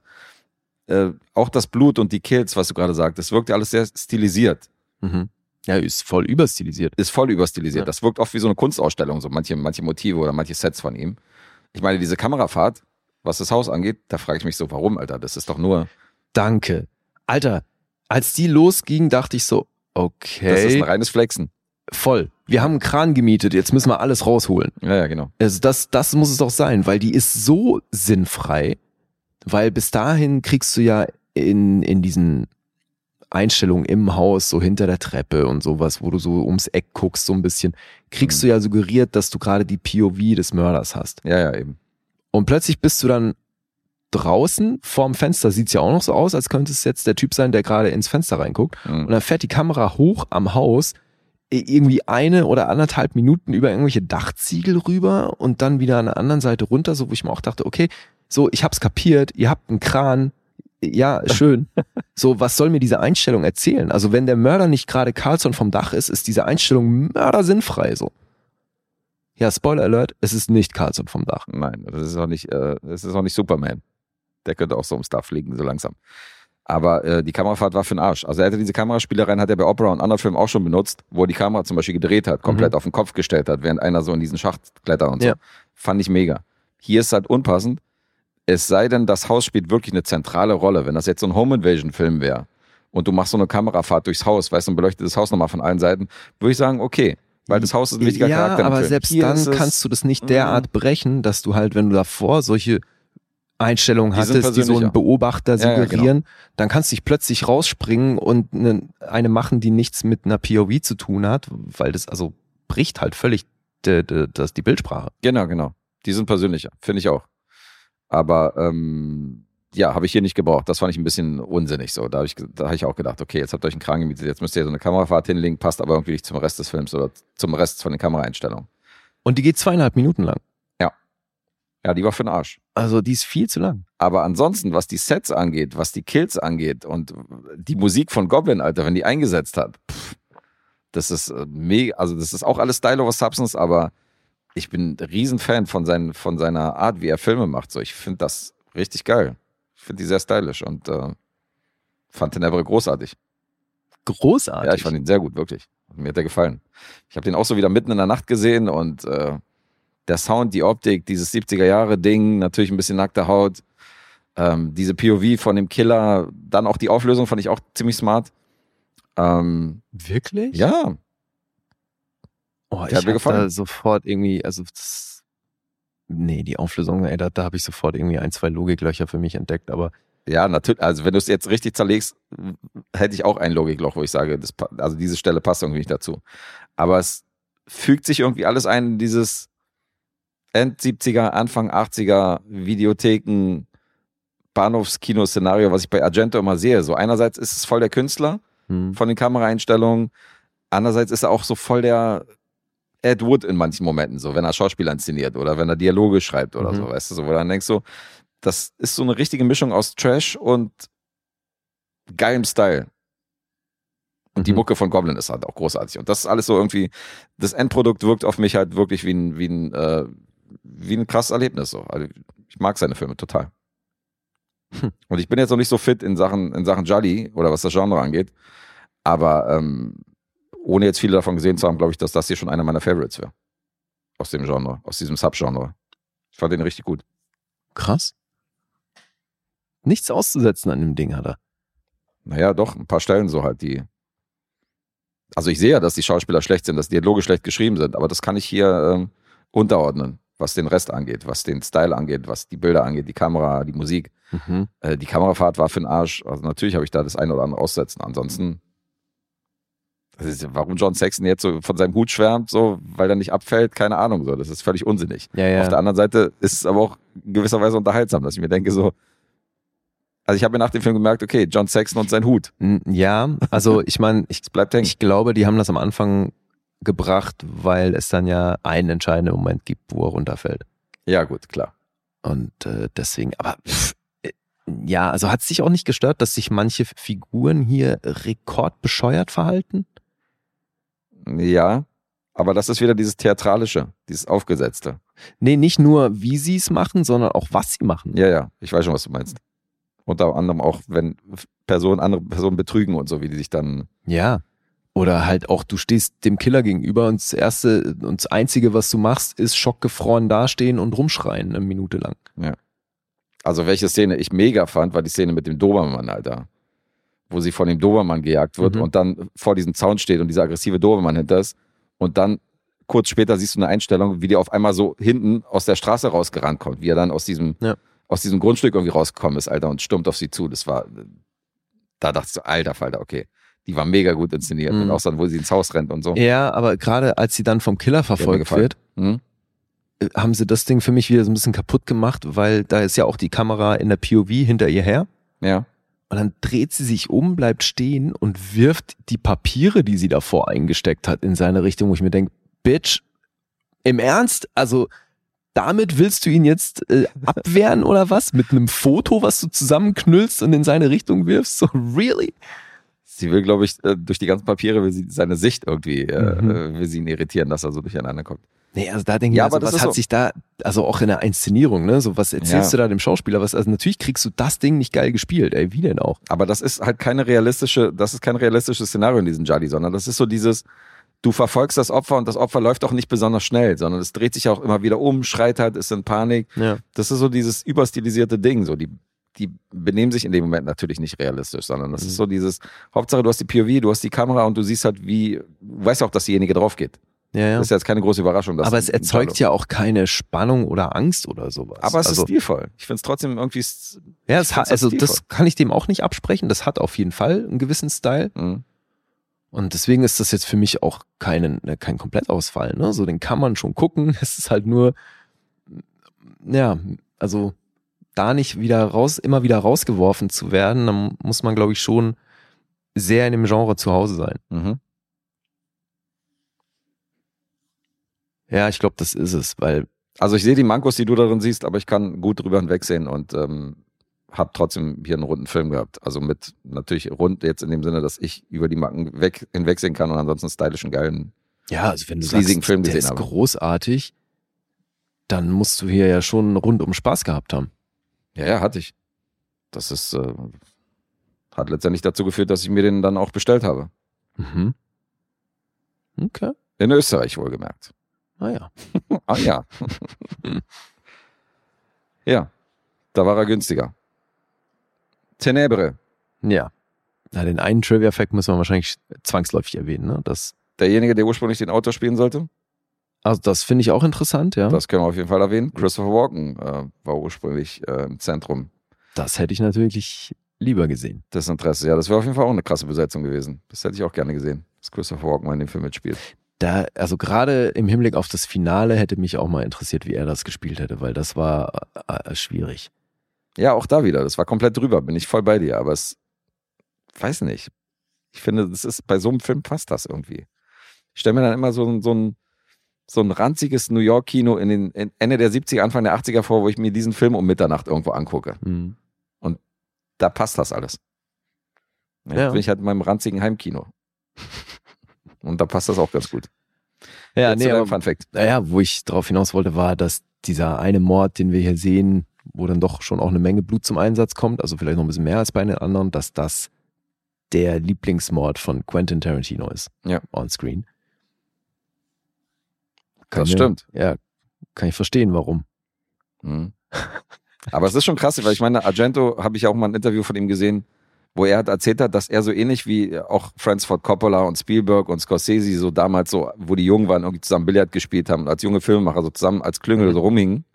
Äh, auch das Blut und die Kills, was du gerade sagst, das wirkt ja alles sehr stilisiert. mhm. Ja, ist voll überstilisiert. Ist voll überstilisiert. Ja. Das wirkt oft wie so eine Kunstausstellung, so manche, manche Motive oder manche Sets von ihm. Ich meine, diese Kamerafahrt, was das Haus angeht, da frage ich mich so, warum, Alter? Das ist doch nur, Danke. Alter, als die losging, dachte ich so, okay, das ist ein reines Flexen. voll. Wir haben einen Kran gemietet, jetzt müssen wir alles rausholen. Ja, ja, genau. Also das, das muss es doch sein, weil die ist so sinnfrei, weil bis dahin kriegst du ja in, in diesen Einstellungen im Haus, so hinter der Treppe und sowas, wo du so ums Eck guckst, so ein bisschen, kriegst Mhm. du ja suggeriert, dass du gerade die POV des Mörders hast. Ja, ja, eben. Und plötzlich bist du dann draußen vorm Fenster, sieht's ja auch noch so aus, als könnte es jetzt der Typ sein, der gerade ins Fenster reinguckt. Mhm. Und dann fährt die Kamera hoch am Haus, irgendwie eine oder anderthalb Minuten über irgendwelche Dachziegel rüber und dann wieder an der anderen Seite runter, so wo ich mir auch dachte, okay, so, ich hab's kapiert, ihr habt einen Kran, ja, schön. So, was soll mir diese Einstellung erzählen? Also, wenn der Mörder nicht gerade Carlson vom Dach ist, ist diese Einstellung mördersinnfrei, so. Ja, Spoiler Alert, es ist nicht Carlson vom Dach. Nein, das ist auch nicht, äh, das ist auch nicht Superman. Der könnte auch so ums Dach fliegen, so langsam. Aber äh, die Kamerafahrt war für den Arsch. Also er hatte diese Kameraspielereien, hat er bei Opera und anderen Filmen auch schon benutzt, wo er die Kamera zum Beispiel gedreht hat, komplett auf den Kopf gestellt hat, während einer so in diesen Schacht klettert und so. Ja. Fand ich mega. Hier ist halt unpassend. Es sei denn, das Haus spielt wirklich eine zentrale Rolle. Wenn das jetzt so ein Home Invasion Film wäre und du machst so eine Kamerafahrt durchs Haus, weißt du, und beleuchtet das Haus nochmal von allen Seiten, würde ich sagen, okay. Weil das Haus ist ein wichtiger ja, Charakter im aber Film. selbst Hier dann kannst du das nicht derart brechen, dass du halt, wenn du davor solche Einstellung Die hattest, die so einen Beobachter Ja, ja, suggerieren, dann kannst du dich plötzlich rausspringen und eine, eine machen, die nichts mit einer POV zu tun hat, weil das also bricht halt völlig de, de, das, die Bildsprache. Genau, genau. Die sind persönlicher, finde ich auch. Aber ähm, ja, habe ich hier nicht gebraucht. Das fand ich ein bisschen unsinnig so. Da habe ich, da hab ich auch gedacht, okay, jetzt habt ihr euch einen Kran gemietet, jetzt müsst ihr so eine Kamerafahrt hinlegen, passt aber irgendwie nicht zum Rest des Films oder zum Rest von den Kameraeinstellungen. Und die geht zweieinhalb Minuten lang. Ja, die war für den Arsch. Also die ist viel zu lang. Aber ansonsten, was die Sets angeht, was die Kills angeht und die Musik von Goblin, Alter, wenn die eingesetzt hat, pff, das ist äh, mega, also das ist auch alles Style over Substance, aber ich bin ein Riesenfan von, seinen, von seiner Art, wie er Filme macht. So, ich finde das richtig geil. Ich finde die sehr stylisch und äh, fand den Everett großartig. Großartig. Ja, ich fand ihn sehr gut, wirklich. Mir hat er gefallen. Ich habe den auch so wieder mitten in der Nacht gesehen und äh, der Sound, die Optik, dieses 70er-Jahre-Ding, natürlich ein bisschen nackte Haut, ähm, diese POV von dem Killer, dann auch die Auflösung fand ich auch ziemlich smart. Ähm, Wirklich? ja, Oh, ich hat mir hab gefallen. da sofort irgendwie, also das, nee, die Auflösung, ey, da, da habe ich sofort irgendwie ein, zwei Logiklöcher für mich entdeckt, aber ja, natürlich. Also wenn du es jetzt richtig zerlegst, hätte ich auch ein Logikloch, wo ich sage, das, also diese Stelle passt irgendwie nicht dazu. Aber es fügt sich irgendwie alles ein in dieses End 70er, Anfang 80er Videotheken, Bahnhofskino-Szenario, was ich bei Argento immer sehe. So einerseits ist es voll der Künstler hm. von den Kameraeinstellungen, andererseits ist er auch so voll der Ed Wood in manchen Momenten, so wenn er Schauspieler inszeniert oder wenn er Dialoge schreibt oder Mhm. so, weißt du, so, wo du dann denkst so, das ist so eine richtige Mischung aus Trash und geilem Style. Und die Mhm. Mucke von Goblin ist halt auch großartig. Und das ist alles so irgendwie, das Endprodukt wirkt auf mich halt wirklich wie ein, wie ein, äh, wie ein krasses Erlebnis. So. Also ich mag seine Filme total. Hm. Und ich bin jetzt noch nicht so fit in Sachen, in Sachen Jolly oder was das Genre angeht. Aber ähm, ohne jetzt viele davon gesehen zu haben, glaube ich, dass das hier schon einer meiner Favorites wäre. Aus dem Genre, aus diesem Subgenre. Ich fand den richtig gut. krass. Nichts auszusetzen an dem Ding hat er. Naja, doch, ein paar Stellen so halt, die. Also ich sehe ja, dass die Schauspieler schlecht sind, dass die Dialoge schlecht geschrieben sind, aber das kann ich hier ähm, unterordnen, was den Rest angeht, was den Style angeht, was die Bilder angeht, die Kamera, die Musik. Mhm. Äh, die Kamerafahrt war für den Arsch. Also natürlich habe ich da das eine oder andere aussetzen. Ansonsten, ist, warum John Saxon jetzt so von seinem Hut schwärmt, so, weil er nicht abfällt, keine Ahnung. So, das ist völlig unsinnig. Ja, ja. Auf der anderen Seite ist es aber auch in gewisser Weise unterhaltsam, dass ich mir denke, so, also ich habe mir nach dem Film gemerkt, okay, John Saxon und sein Hut, N- Ja, also ich meine, ich, es bleibt hängen. ich glaube, die haben das am Anfang gebracht, weil es dann ja einen entscheidenden Moment gibt, wo er runterfällt. Ja, gut, klar. Und äh, deswegen, aber pff, äh, ja, also hat es dich auch nicht gestört, dass sich manche Figuren hier rekordbescheuert verhalten? Ja, aber das ist wieder dieses Theatralische, dieses Aufgesetzte. Nee, nicht nur, wie sie es machen, sondern auch, was sie machen. Ja, ja, ich weiß schon, was du meinst. Unter anderem auch, wenn Personen andere Personen betrügen und so, wie die sich dann. Ja. Oder halt auch, du stehst dem Killer gegenüber und das erste und das einzige, was du machst, ist schockgefroren dastehen und rumschreien eine Minute lang. Also, welche Szene ich mega fand, war die Szene mit dem Dobermann, Alter. Wo sie von dem Dobermann gejagt wird Mhm. und dann vor diesem Zaun steht und dieser aggressive Dobermann hinter ist. Und dann kurz später siehst du eine Einstellung, wie die auf einmal so hinten aus der Straße rausgerannt kommt, wie er dann aus diesem, Ja. aus diesem Grundstück irgendwie rausgekommen ist, Alter, und stürmt auf sie zu. Das war, da dachte ich so, alter Falter, okay. Die war mega gut inszeniert. Mhm. Und auch dann, wo sie ins Haus rennt und so. Ja, aber gerade als sie dann vom Killer verfolgt wird, Hm? äh, haben sie das Ding für mich wieder so ein bisschen kaputt gemacht, weil da ist ja auch die Kamera in der POV hinter ihr her. Ja. Und dann dreht sie sich um, bleibt stehen und wirft die Papiere, die sie davor eingesteckt hat, in seine Richtung, wo ich mir denke, Bitch, im Ernst? Also damit willst du ihn jetzt äh, abwehren oder was? Mit einem Foto, was du zusammenknüllst und in seine Richtung wirfst? So, really? Sie will, glaube ich, äh, durch die ganzen Papiere will sie seine Sicht irgendwie, äh, Mhm. äh, will sie ihn irritieren, dass er so durcheinander kommt. Nee, also da denke ich, Ja, also, aber das was hat so- sich da, also auch in der Inszenierung, ne? So, was erzählst Ja. du da dem Schauspieler? Was, also natürlich kriegst du das Ding nicht geil gespielt, ey, wie denn auch? Aber das ist halt keine realistische, das ist kein realistisches Szenario in diesem Jolly, sondern das ist so dieses, du verfolgst das Opfer und das Opfer läuft auch nicht besonders schnell, sondern es dreht sich auch immer wieder um, schreit halt, ist in Panik. Ja. Das ist so dieses überstilisierte Ding, so die, die benehmen sich in dem Moment natürlich nicht realistisch, sondern das Mhm. ist so dieses, Hauptsache du hast die POV, du hast die Kamera und du siehst halt wie, du weißt ja auch, dass diejenige drauf geht. Ja, ja. Das ist jetzt keine große Überraschung. dass Aber es erzeugt ja auch keine Spannung oder Angst oder sowas. Aber es also, ist stilvoll. Ich finde es trotzdem irgendwie. Ja, es hat, also stilvoll. das kann ich dem auch nicht absprechen. Das hat auf jeden Fall einen gewissen Style. Mhm. Und deswegen ist das jetzt für mich auch kein, kein Komplettausfall. Ne? So, den kann man schon gucken. Es ist halt nur, ja, also da nicht wieder raus, immer wieder rausgeworfen zu werden, dann muss man, glaube ich, schon sehr in dem Genre zu Hause sein. Mhm. Ja, ich glaube, das ist es, weil Also ich sehe die Mankos, die du darin siehst, aber ich kann gut drüber hinwegsehen und ähm, habe trotzdem hier einen runden Film gehabt. Also mit natürlich rund jetzt in dem Sinne, dass ich über die Macken weg, hinwegsehen kann und ansonsten stylischen, geilen. Ja, also wenn du sagst, Film der gesehen ist habe. großartig, dann musst du hier ja schon rundum Spaß gehabt haben. Ja, ja, hatte ich. Das ist, äh, hat letztendlich dazu geführt, dass ich mir den dann auch bestellt habe. Mhm. Okay. In Österreich wohlgemerkt. Ah ja. ah ja. ja, da war er günstiger. Tenebre, Ja. Na, den einen Trivia-Fact müssen wir wahrscheinlich zwangsläufig erwähnen. Ne? Das, derjenige, der ursprünglich den Autor spielen sollte. Also das finde ich auch interessant, ja. Das, Das können wir auf jeden Fall erwähnen. Christopher Walken äh, war ursprünglich äh, im Zentrum hätte ich natürlich lieber gesehen. des Interesses. Ja, das wäre auf jeden Fall auch eine krasse Besetzung gewesen. Das hätte ich auch gerne gesehen, dass Christopher Walken mal in dem Film mitspielt. Da, also gerade im Hinblick auf das Finale hätte mich auch mal interessiert, wie er das gespielt hätte, weil das war äh, äh, schwierig. Ja, auch da wieder. Das war komplett drüber. Bin ich voll bei dir. Aber es, weiß nicht. Ich finde, das ist, bei so einem Film passt das irgendwie. Ich stelle mir dann immer so, so ein, so ein ranziges New York Kino in den in Ende der 70er, Anfang der 80er vor, wo ich mir diesen Film um Mitternacht irgendwo angucke. Mhm. Da passt das alles. Jetzt Ja. bin ich halt in meinem ranzigen Heimkino. Und da passt das auch ganz gut. Ja, Jetzt nee, aber, Fun Fact. naja, wo ich darauf hinaus wollte, war, dass dieser eine Mord, den wir hier sehen, wo dann doch schon auch eine Menge Blut zum Einsatz kommt, also vielleicht noch ein bisschen mehr als bei den anderen, dass das der Lieblingsmord von Quentin Tarantino ist. Ja. On screen. Das mir- stimmt. Ja, kann ich verstehen, warum. Mhm. Aber es ist schon krass, weil ich meine, Argento habe ich auch mal ein Interview von ihm gesehen, wo er hat erzählt hat, dass er so ähnlich wie auch Francis Ford Coppola und Spielberg und Scorsese so damals so, wo die jung waren, irgendwie zusammen Billard gespielt haben als junge Filmemacher so zusammen als Klüngel so rumhingen,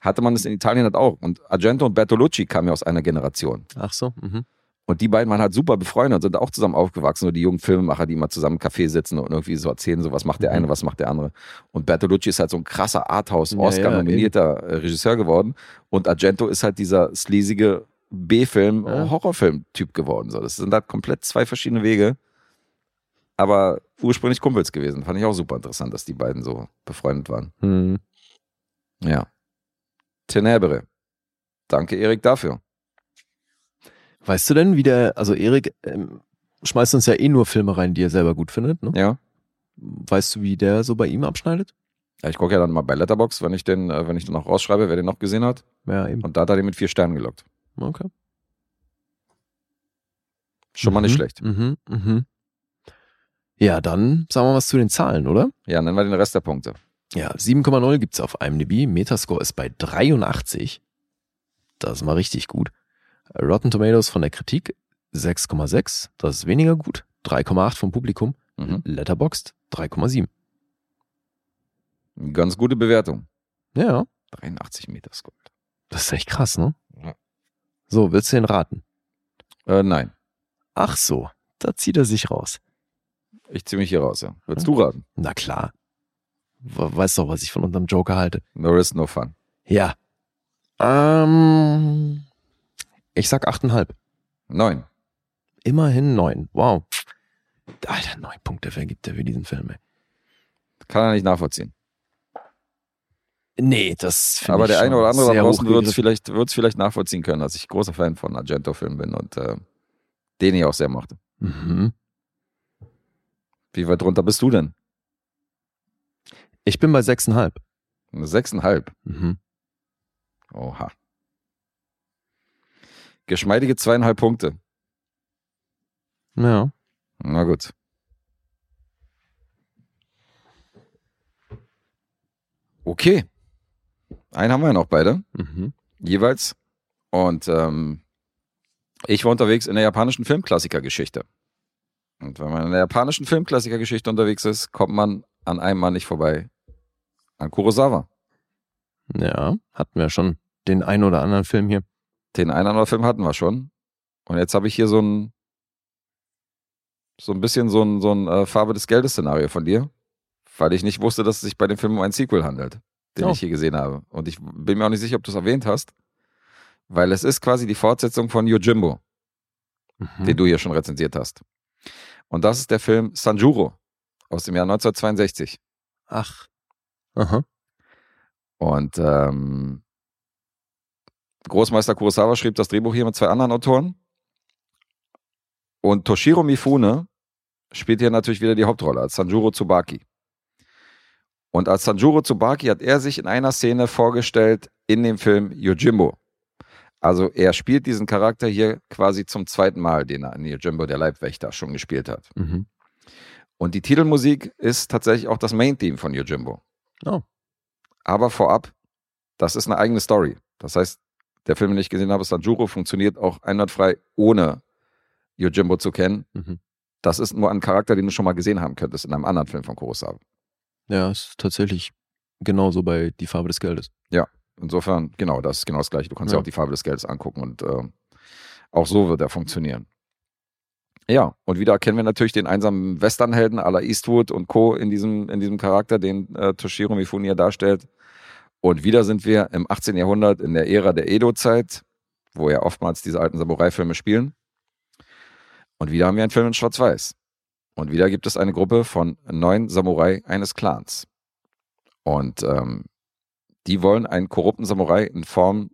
hatte man das in Italien halt auch. Und Argento und Bertolucci kamen ja aus einer Generation. Ach so. Mhm. Und die beiden waren halt super befreundet und sind auch zusammen aufgewachsen, so die jungen Filmemacher, die mal zusammen im Café sitzen und irgendwie so erzählen, so was macht der eine, was macht der andere. Und Bertolucci ist halt so ein krasser Arthouse, Ja, ja, Regisseur geworden. Und Argento ist halt dieser sleasige B-Film, Ja. Horrorfilm-Typ geworden. So, das sind halt komplett zwei verschiedene Wege. Aber ursprünglich Kumpels gewesen. Fand ich auch super interessant, dass die beiden so befreundet waren. Mhm. Ja. Tenebre. Danke, Erik, dafür. Weißt du denn, wie der, also Erik ähm, schmeißt uns ja eh nur Filme rein, die er selber gut findet. Ne? Ja. Weißt du, wie der so bei ihm abschneidet? Ja, ich gucke ja dann mal bei Letterbox, wenn ich den, äh, wenn ich den noch rausschreibe, wer den noch gesehen hat. Ja, eben. Und da hat er den mit vier Sternen gelockt. Okay. Schon mal nicht Mhm, schlecht. Mhm, mhm. Ja, dann sagen wir was zu den Zahlen, oder? Ja, nennen wir den Rest der Punkte. Ja, 7,0 gibt's auf IMDb. Metascore ist bei 83. Das ist mal richtig gut. Rotten Tomatoes von der Kritik 6,6. Das ist weniger gut. 3,8 vom Publikum. Mhm. Letterboxd 3,7. Ganz gute Bewertung. Ja, 83 Meter Score. das ist echt krass, ne? Ja. So, willst du den raten? Äh, nein. Ach so, da zieht er sich raus. Ich ziehe mich hier raus, ja. Würdest du raten? Na klar. We- Weißt doch, was ich von unserem Joker halte. No risk, no fun. Ja. Ähm, ich sag 8,5. Neun. Immerhin 9. Wow. Alter, 9 Punkte vergibt er für diesen Film, ey. Kann er nicht nachvollziehen. Nee, das finde Aber ich der eine oder andere da draußen wird es vielleicht, wird's vielleicht nachvollziehen können, dass ich großer Fan von Argento-Filmen bin und äh, den ich auch sehr mochte. Mhm. Wie weit drunter bist du denn? Ich bin bei 6,5. Eine Sechseinhalb. Mhm. Oha. Geschmeidige zweieinhalb Punkte. Ja. Na gut. Okay. Einen haben wir ja noch beide, Mhm. jeweils. Und ähm, ich war unterwegs in der japanischen Filmklassikergeschichte. Und wenn man in der japanischen Filmklassikergeschichte unterwegs ist, kommt man an einem Mann nicht vorbei. An Kurosawa. Ja, hatten wir schon den einen oder anderen Film hier. Den einen oder anderen Film hatten wir schon. Und jetzt habe ich hier so ein, so ein bisschen so ein, so ein äh, Farbe des Geldes-Szenario von dir, weil ich nicht wusste, dass es sich bei dem Film um ein Sequel handelt, den Oh. ich hier gesehen habe. Und ich bin mir auch nicht sicher, ob du es erwähnt hast, weil es ist quasi die Fortsetzung von Yojimbo, Mhm. den du hier schon rezensiert hast. Und das ist der Film Sanjuro aus dem Jahr 1962. Ach. Aha. Und ähm, Großmeister Kurosawa schrieb das Drehbuch hier mit zwei anderen Autoren. Und Toshiro Mifune spielt hier natürlich wieder die Hauptrolle als Sanjuro Tsubaki. Und als Sanjuro Tsubaki hat er sich in einer Szene vorgestellt in dem Film Yojimbo. Also er spielt diesen Charakter hier quasi zum zweiten Mal, den er in Yojimbo, der Leibwächter, schon gespielt hat. Mhm. Und die Titelmusik ist tatsächlich auch das Main-Theme von Yojimbo. Oh. Aber vorab, das ist eine eigene Story. Das heißt, der Film, den ich gesehen habe, Sanjuro, funktioniert auch einwandfrei, ohne Yojimbo zu kennen. Mhm. Das ist nur ein Charakter, den du schon mal gesehen haben könntest in einem anderen Film von Kurosawa. Ja, ist tatsächlich genauso bei Die Farbe des Geldes. Insofern, genau, das ist genau das Gleiche. Du kannst ja, Ja. auch die Farbe des Geldes angucken und äh, auch so wird er funktionieren. Ja, und wieder erkennen wir natürlich den einsamen Westernhelden la Eastwood und Co. in diesem, in diesem Charakter, den äh, Toshiro Mifune darstellt. Und wieder sind wir im 18. Jahrhundert in der Ära der Edo-Zeit, wo ja oftmals diese alten Samurai-Filme spielen. Und wieder haben wir einen Film in Schwarz-Weiß. Und wieder gibt es eine Gruppe von neun Samurai eines Clans. Und ähm, die wollen einen korrupten Samurai in Form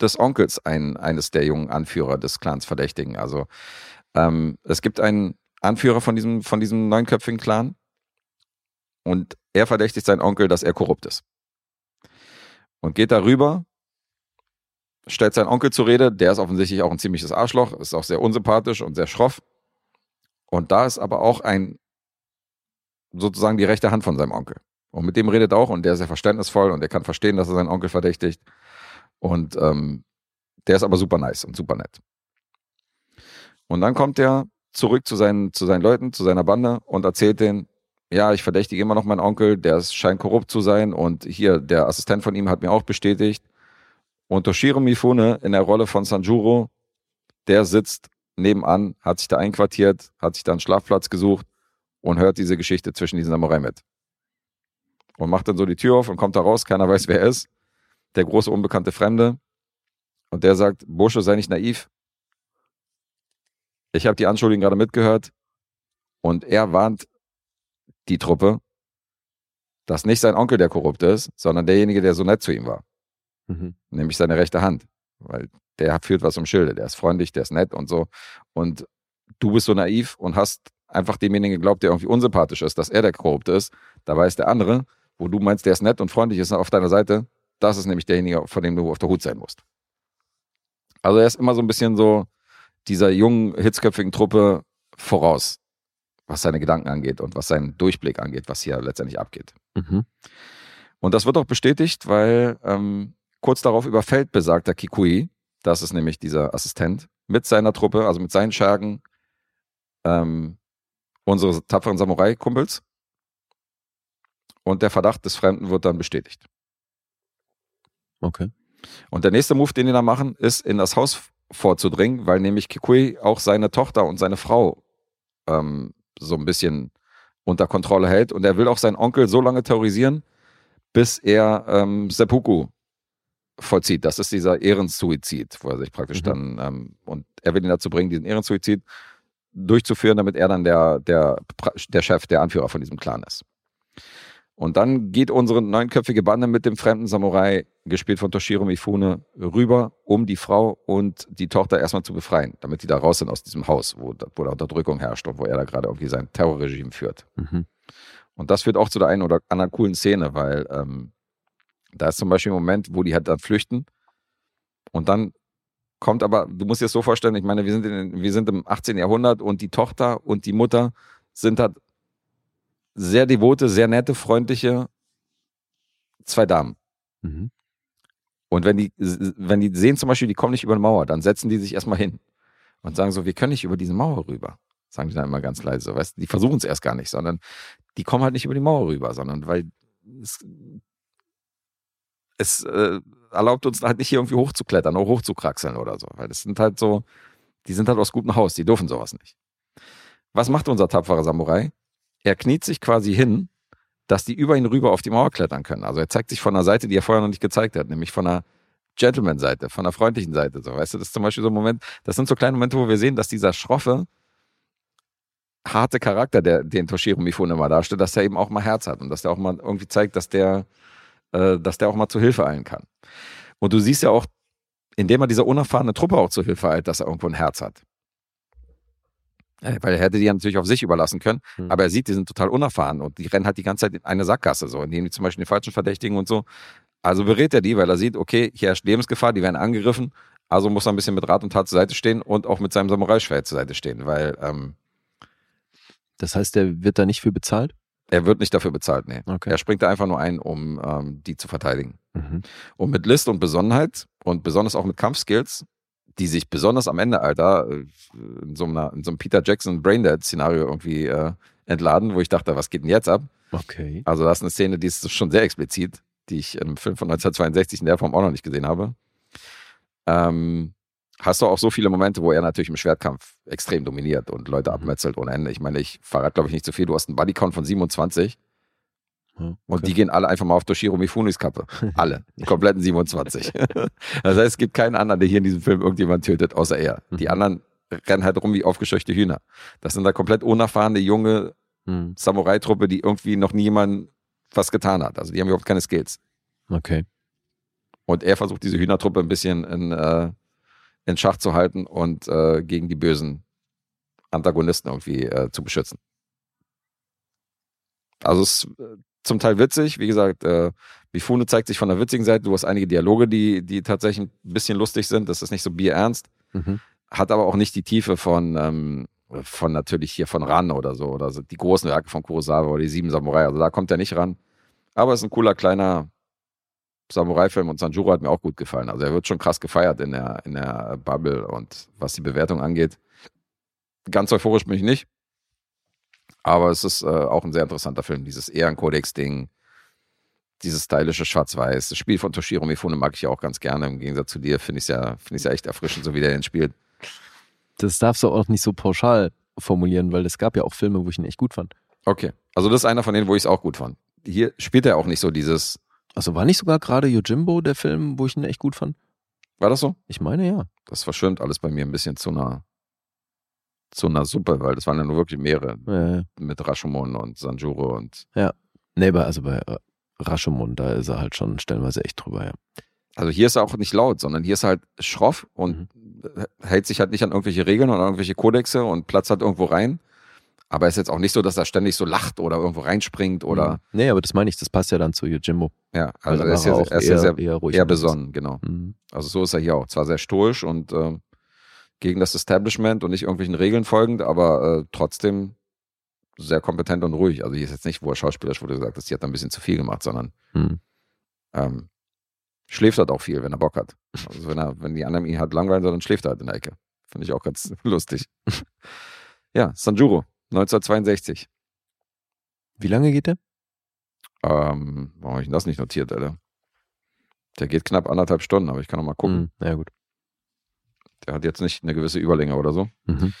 des Onkels ein, eines der jungen Anführer des Clans verdächtigen. Also ähm, es gibt einen Anführer von diesem, von diesem neunköpfigen Clan und er verdächtigt seinen Onkel, dass er korrupt ist. Und geht darüber, stellt seinen Onkel zur Rede, der ist offensichtlich auch ein ziemliches Arschloch, ist auch sehr unsympathisch und sehr schroff. Und da ist aber auch ein, sozusagen die rechte Hand von seinem Onkel. Und mit dem redet er auch und der ist sehr verständnisvoll und der kann verstehen, dass er seinen Onkel verdächtigt. Und ähm, der ist aber super nice und super nett. Und dann kommt er zurück zu seinen, zu seinen Leuten, zu seiner Bande und erzählt denen, ja, ich verdächtige immer noch meinen Onkel, der scheint korrupt zu sein und hier, der Assistent von ihm hat mir auch bestätigt. Und Toshiro Mifune in der Rolle von Sanjuro, der sitzt nebenan, hat sich da einquartiert, hat sich da einen Schlafplatz gesucht und hört diese Geschichte zwischen diesen Samurai mit. Und macht dann so die Tür auf und kommt da raus, keiner weiß, wer er ist. Der große unbekannte Fremde. Und der sagt, Bursche, sei nicht naiv. Ich habe die Anschuldigung gerade mitgehört. Und er warnt die Truppe, dass nicht sein Onkel der korrupt ist, sondern derjenige, der so nett zu ihm war. Mhm. Nämlich seine rechte Hand. Weil der führt was im Schilde. Der ist freundlich, der ist nett und so. Und du bist so naiv und hast einfach demjenigen geglaubt, der irgendwie unsympathisch ist, dass er der korrupt ist. Dabei ist der andere, wo du meinst, der ist nett und freundlich ist auf deiner Seite. Das ist nämlich derjenige, vor dem du auf der Hut sein musst. Also er ist immer so ein bisschen so dieser jungen, hitzköpfigen Truppe voraus, was seine Gedanken angeht und was seinen Durchblick angeht, was hier letztendlich abgeht. Mhm. Und das wird auch bestätigt, weil ähm, kurz darauf überfällt besagter Kikui, das ist nämlich dieser Assistent, mit seiner Truppe, also mit seinen Schergen, ähm, unsere tapferen Samurai-Kumpels. Und der Verdacht des Fremden wird dann bestätigt. Okay. Und der nächste Move, den die da machen, ist in das Haus vorzudringen, weil nämlich Kikui auch seine Tochter und seine Frau ähm, so ein bisschen unter Kontrolle hält. Und er will auch seinen Onkel so lange terrorisieren, bis er ähm, Seppuku vollzieht. Das ist dieser Ehrensuizid, wo er sich praktisch Mhm. dann, ähm, und er will ihn dazu bringen, diesen Ehrensuizid durchzuführen, damit er dann der, der, der Chef, der Anführer von diesem Clan ist. Und dann geht unsere neunköpfige Bande mit dem fremden Samurai, gespielt von Toshiro Mifune, rüber, um die Frau und die Tochter erstmal zu befreien, damit die da raus sind aus diesem Haus, wo, da- wo da Unterdrückung herrscht und wo er da gerade irgendwie sein Terrorregime führt. Mhm. Und das führt auch zu der einen oder anderen coolen Szene, weil ähm, da ist zum Beispiel ein Moment, wo die halt dann flüchten und dann kommt aber, du musst dir das so vorstellen, ich meine, wir sind, in, wir sind im 18. Jahrhundert und die Tochter und die Mutter sind halt sehr devote, sehr nette, freundliche zwei Damen. Mhm. Und wenn die, wenn die sehen zum Beispiel, die kommen nicht über eine Mauer, dann setzen die sich erstmal hin und sagen so, wir können nicht über diese Mauer rüber. sagen die dann immer ganz leise. Weißt die versuchen es erst gar nicht, sondern die kommen halt nicht über die Mauer rüber, sondern weil es, es äh, erlaubt uns halt nicht hier irgendwie hochzuklettern oder hochzukraxeln oder so. Weil das sind halt so, die sind halt aus gutem Haus, die dürfen sowas nicht. Was macht unser tapferer Samurai? Er kniet sich quasi hin, dass die über ihn rüber auf die Mauer klettern können. Also er zeigt sich von einer Seite, die er vorher noch nicht gezeigt hat, nämlich von einer Gentleman-Seite, von einer freundlichen Seite. So, weißt du, das ist zum Beispiel so ein Moment, das sind so kleine Momente, wo wir sehen, dass dieser schroffe, harte Charakter, der, den Toshiro Mifune mal darstellt, dass er eben auch mal Herz hat und dass der auch mal irgendwie zeigt, dass der, äh, dass der auch mal zu Hilfe eilen kann. Und du siehst ja auch, indem er dieser unerfahrene Truppe auch zu Hilfe eilt, dass er irgendwo ein Herz hat. Äh, Weil er hätte die ja natürlich auf sich überlassen können, Hm. aber er sieht, die sind total unerfahren und die rennen halt die ganze Zeit in eine Sackgasse, so, indem die zum Beispiel den falschen Verdächtigen und so. Also berät er die, weil er sieht, okay, hier herrscht Lebensgefahr, die werden angegriffen, also muss er ein bisschen mit Rat und Tat zur Seite stehen und auch mit seinem Samurai-Schwert zur Seite stehen, weil ähm, Das heißt, der wird da nicht für bezahlt? er wird nicht dafür bezahlt, nee. Okay. Er springt da einfach nur ein, um ähm, die zu verteidigen. Mhm. Und mit List und Besonnenheit und besonders auch mit Kampfskills, die sich besonders am Ende, Alter, äh, in so, einer, in so einem Peter Jackson Braindead-Szenario irgendwie äh, entladen, wo ich dachte, was geht denn jetzt ab? Okay. Also das ist eine Szene, die ist schon sehr explizit, die ich im Film von 1962 in der Form auch noch nicht gesehen habe. Ähm, hast du auch so viele Momente, wo er natürlich im Schwertkampf extrem dominiert und Leute abmetzelt ohne Ende. Ich meine, ich verrate, glaube ich, nicht zu viel. Du hast einen Bodycount von 27 Ja, und die gehen alle einfach mal auf Toshiro Mifunis Kappe. Alle. Die kompletten 27. das heißt, es gibt keinen anderen, der hier in diesem Film irgendjemand tötet, außer er. Die Mhm. anderen rennen halt rum wie aufgescheuchte Hühner. Das sind da komplett unerfahrene junge Hm. Samurai-Truppe, die irgendwie noch niemand was getan hat. Also die haben überhaupt keine Skills. Okay. Und er versucht diese Hühnertruppe ein bisschen in, äh, in Schach zu halten und äh, gegen die bösen Antagonisten irgendwie äh, zu beschützen. Also es ist äh, zum Teil witzig, wie gesagt, äh, Mifune zeigt sich von der witzigen Seite. Du hast einige Dialoge, die, die tatsächlich ein bisschen lustig sind. Das ist nicht so bierernst. Mhm. Hat aber auch nicht die Tiefe von, ähm, von natürlich hier von Ran oder so. Oder so die großen Werke von Kurosawa oder die Sieben Samurai. Also da kommt er nicht ran. Aber es ist ein cooler kleiner Samurai-Film und Sanjuro hat mir auch gut gefallen. Also er wird schon krass gefeiert in der, in der Bubble und was die Bewertung angeht. Ganz euphorisch bin ich nicht. Aber es ist äh, auch ein sehr interessanter Film. Dieses Ehrenkodex-Ding, dieses stylische Schwarz-Weiß. Das Spiel von Toshiro Mifune mag ich ja auch ganz gerne. Im Gegensatz zu dir finde ich es ja, finde ich ja echt erfrischend, so wie der den spielt. Das darfst du auch nicht so pauschal formulieren, weil es gab ja auch Filme, wo ich ihn echt gut fand. Okay. Also das ist einer von denen, wo ich es auch gut fand. Hier spielt er auch nicht so dieses. Also war nicht sogar gerade Yojimbo der Film, wo ich ihn echt gut fand? War das so? Ich meine ja. Das verschwimmt alles bei mir ein bisschen zu einer, zu einer Suppe, weil das waren ja nur wirklich mehrere. Ja, ja. Mit Rashomon und Sanjuro und. Nee, bei, also bei äh, Rashomon, da ist er halt schon stellenweise echt drüber, ja. Also hier ist er auch nicht laut, sondern hier ist er halt schroff und hält sich halt nicht an irgendwelche Regeln oder irgendwelche Kodexe und platzt halt irgendwo rein. Aber es ist jetzt auch nicht so, dass er ständig so lacht oder irgendwo reinspringt oder. Mhm. Nee, aber das meine ich, das passt ja dann zu Yojimbo. Ja, also er ist ja, er auch ist ja eher- sehr eher eher besonnen, genau. Mhm. Also so ist er hier auch. Zwar sehr stoisch und äh, gegen das Establishment und nicht irgendwelchen Regeln folgend, aber äh, trotzdem sehr kompetent und ruhig. Also hier ist jetzt nicht, wo er schauspielerisch wurde gesagt, dass die hat ein bisschen zu viel gemacht, sondern Mhm. ähm, schläft halt auch viel, wenn er Bock hat. Also wenn er, wenn die anderen ihn halt langweilen, dann schläft er halt in der Ecke. Finde ich auch ganz lustig. ja, Sanjuro, 1962. Wie lange geht der? Ähm, warum habe ich denn das nicht notiert, Alter? Der geht knapp anderthalb Stunden, aber ich kann noch mal gucken. Mhm. Ja, gut. Der hat jetzt nicht eine gewisse Überlänge oder so. Mhm.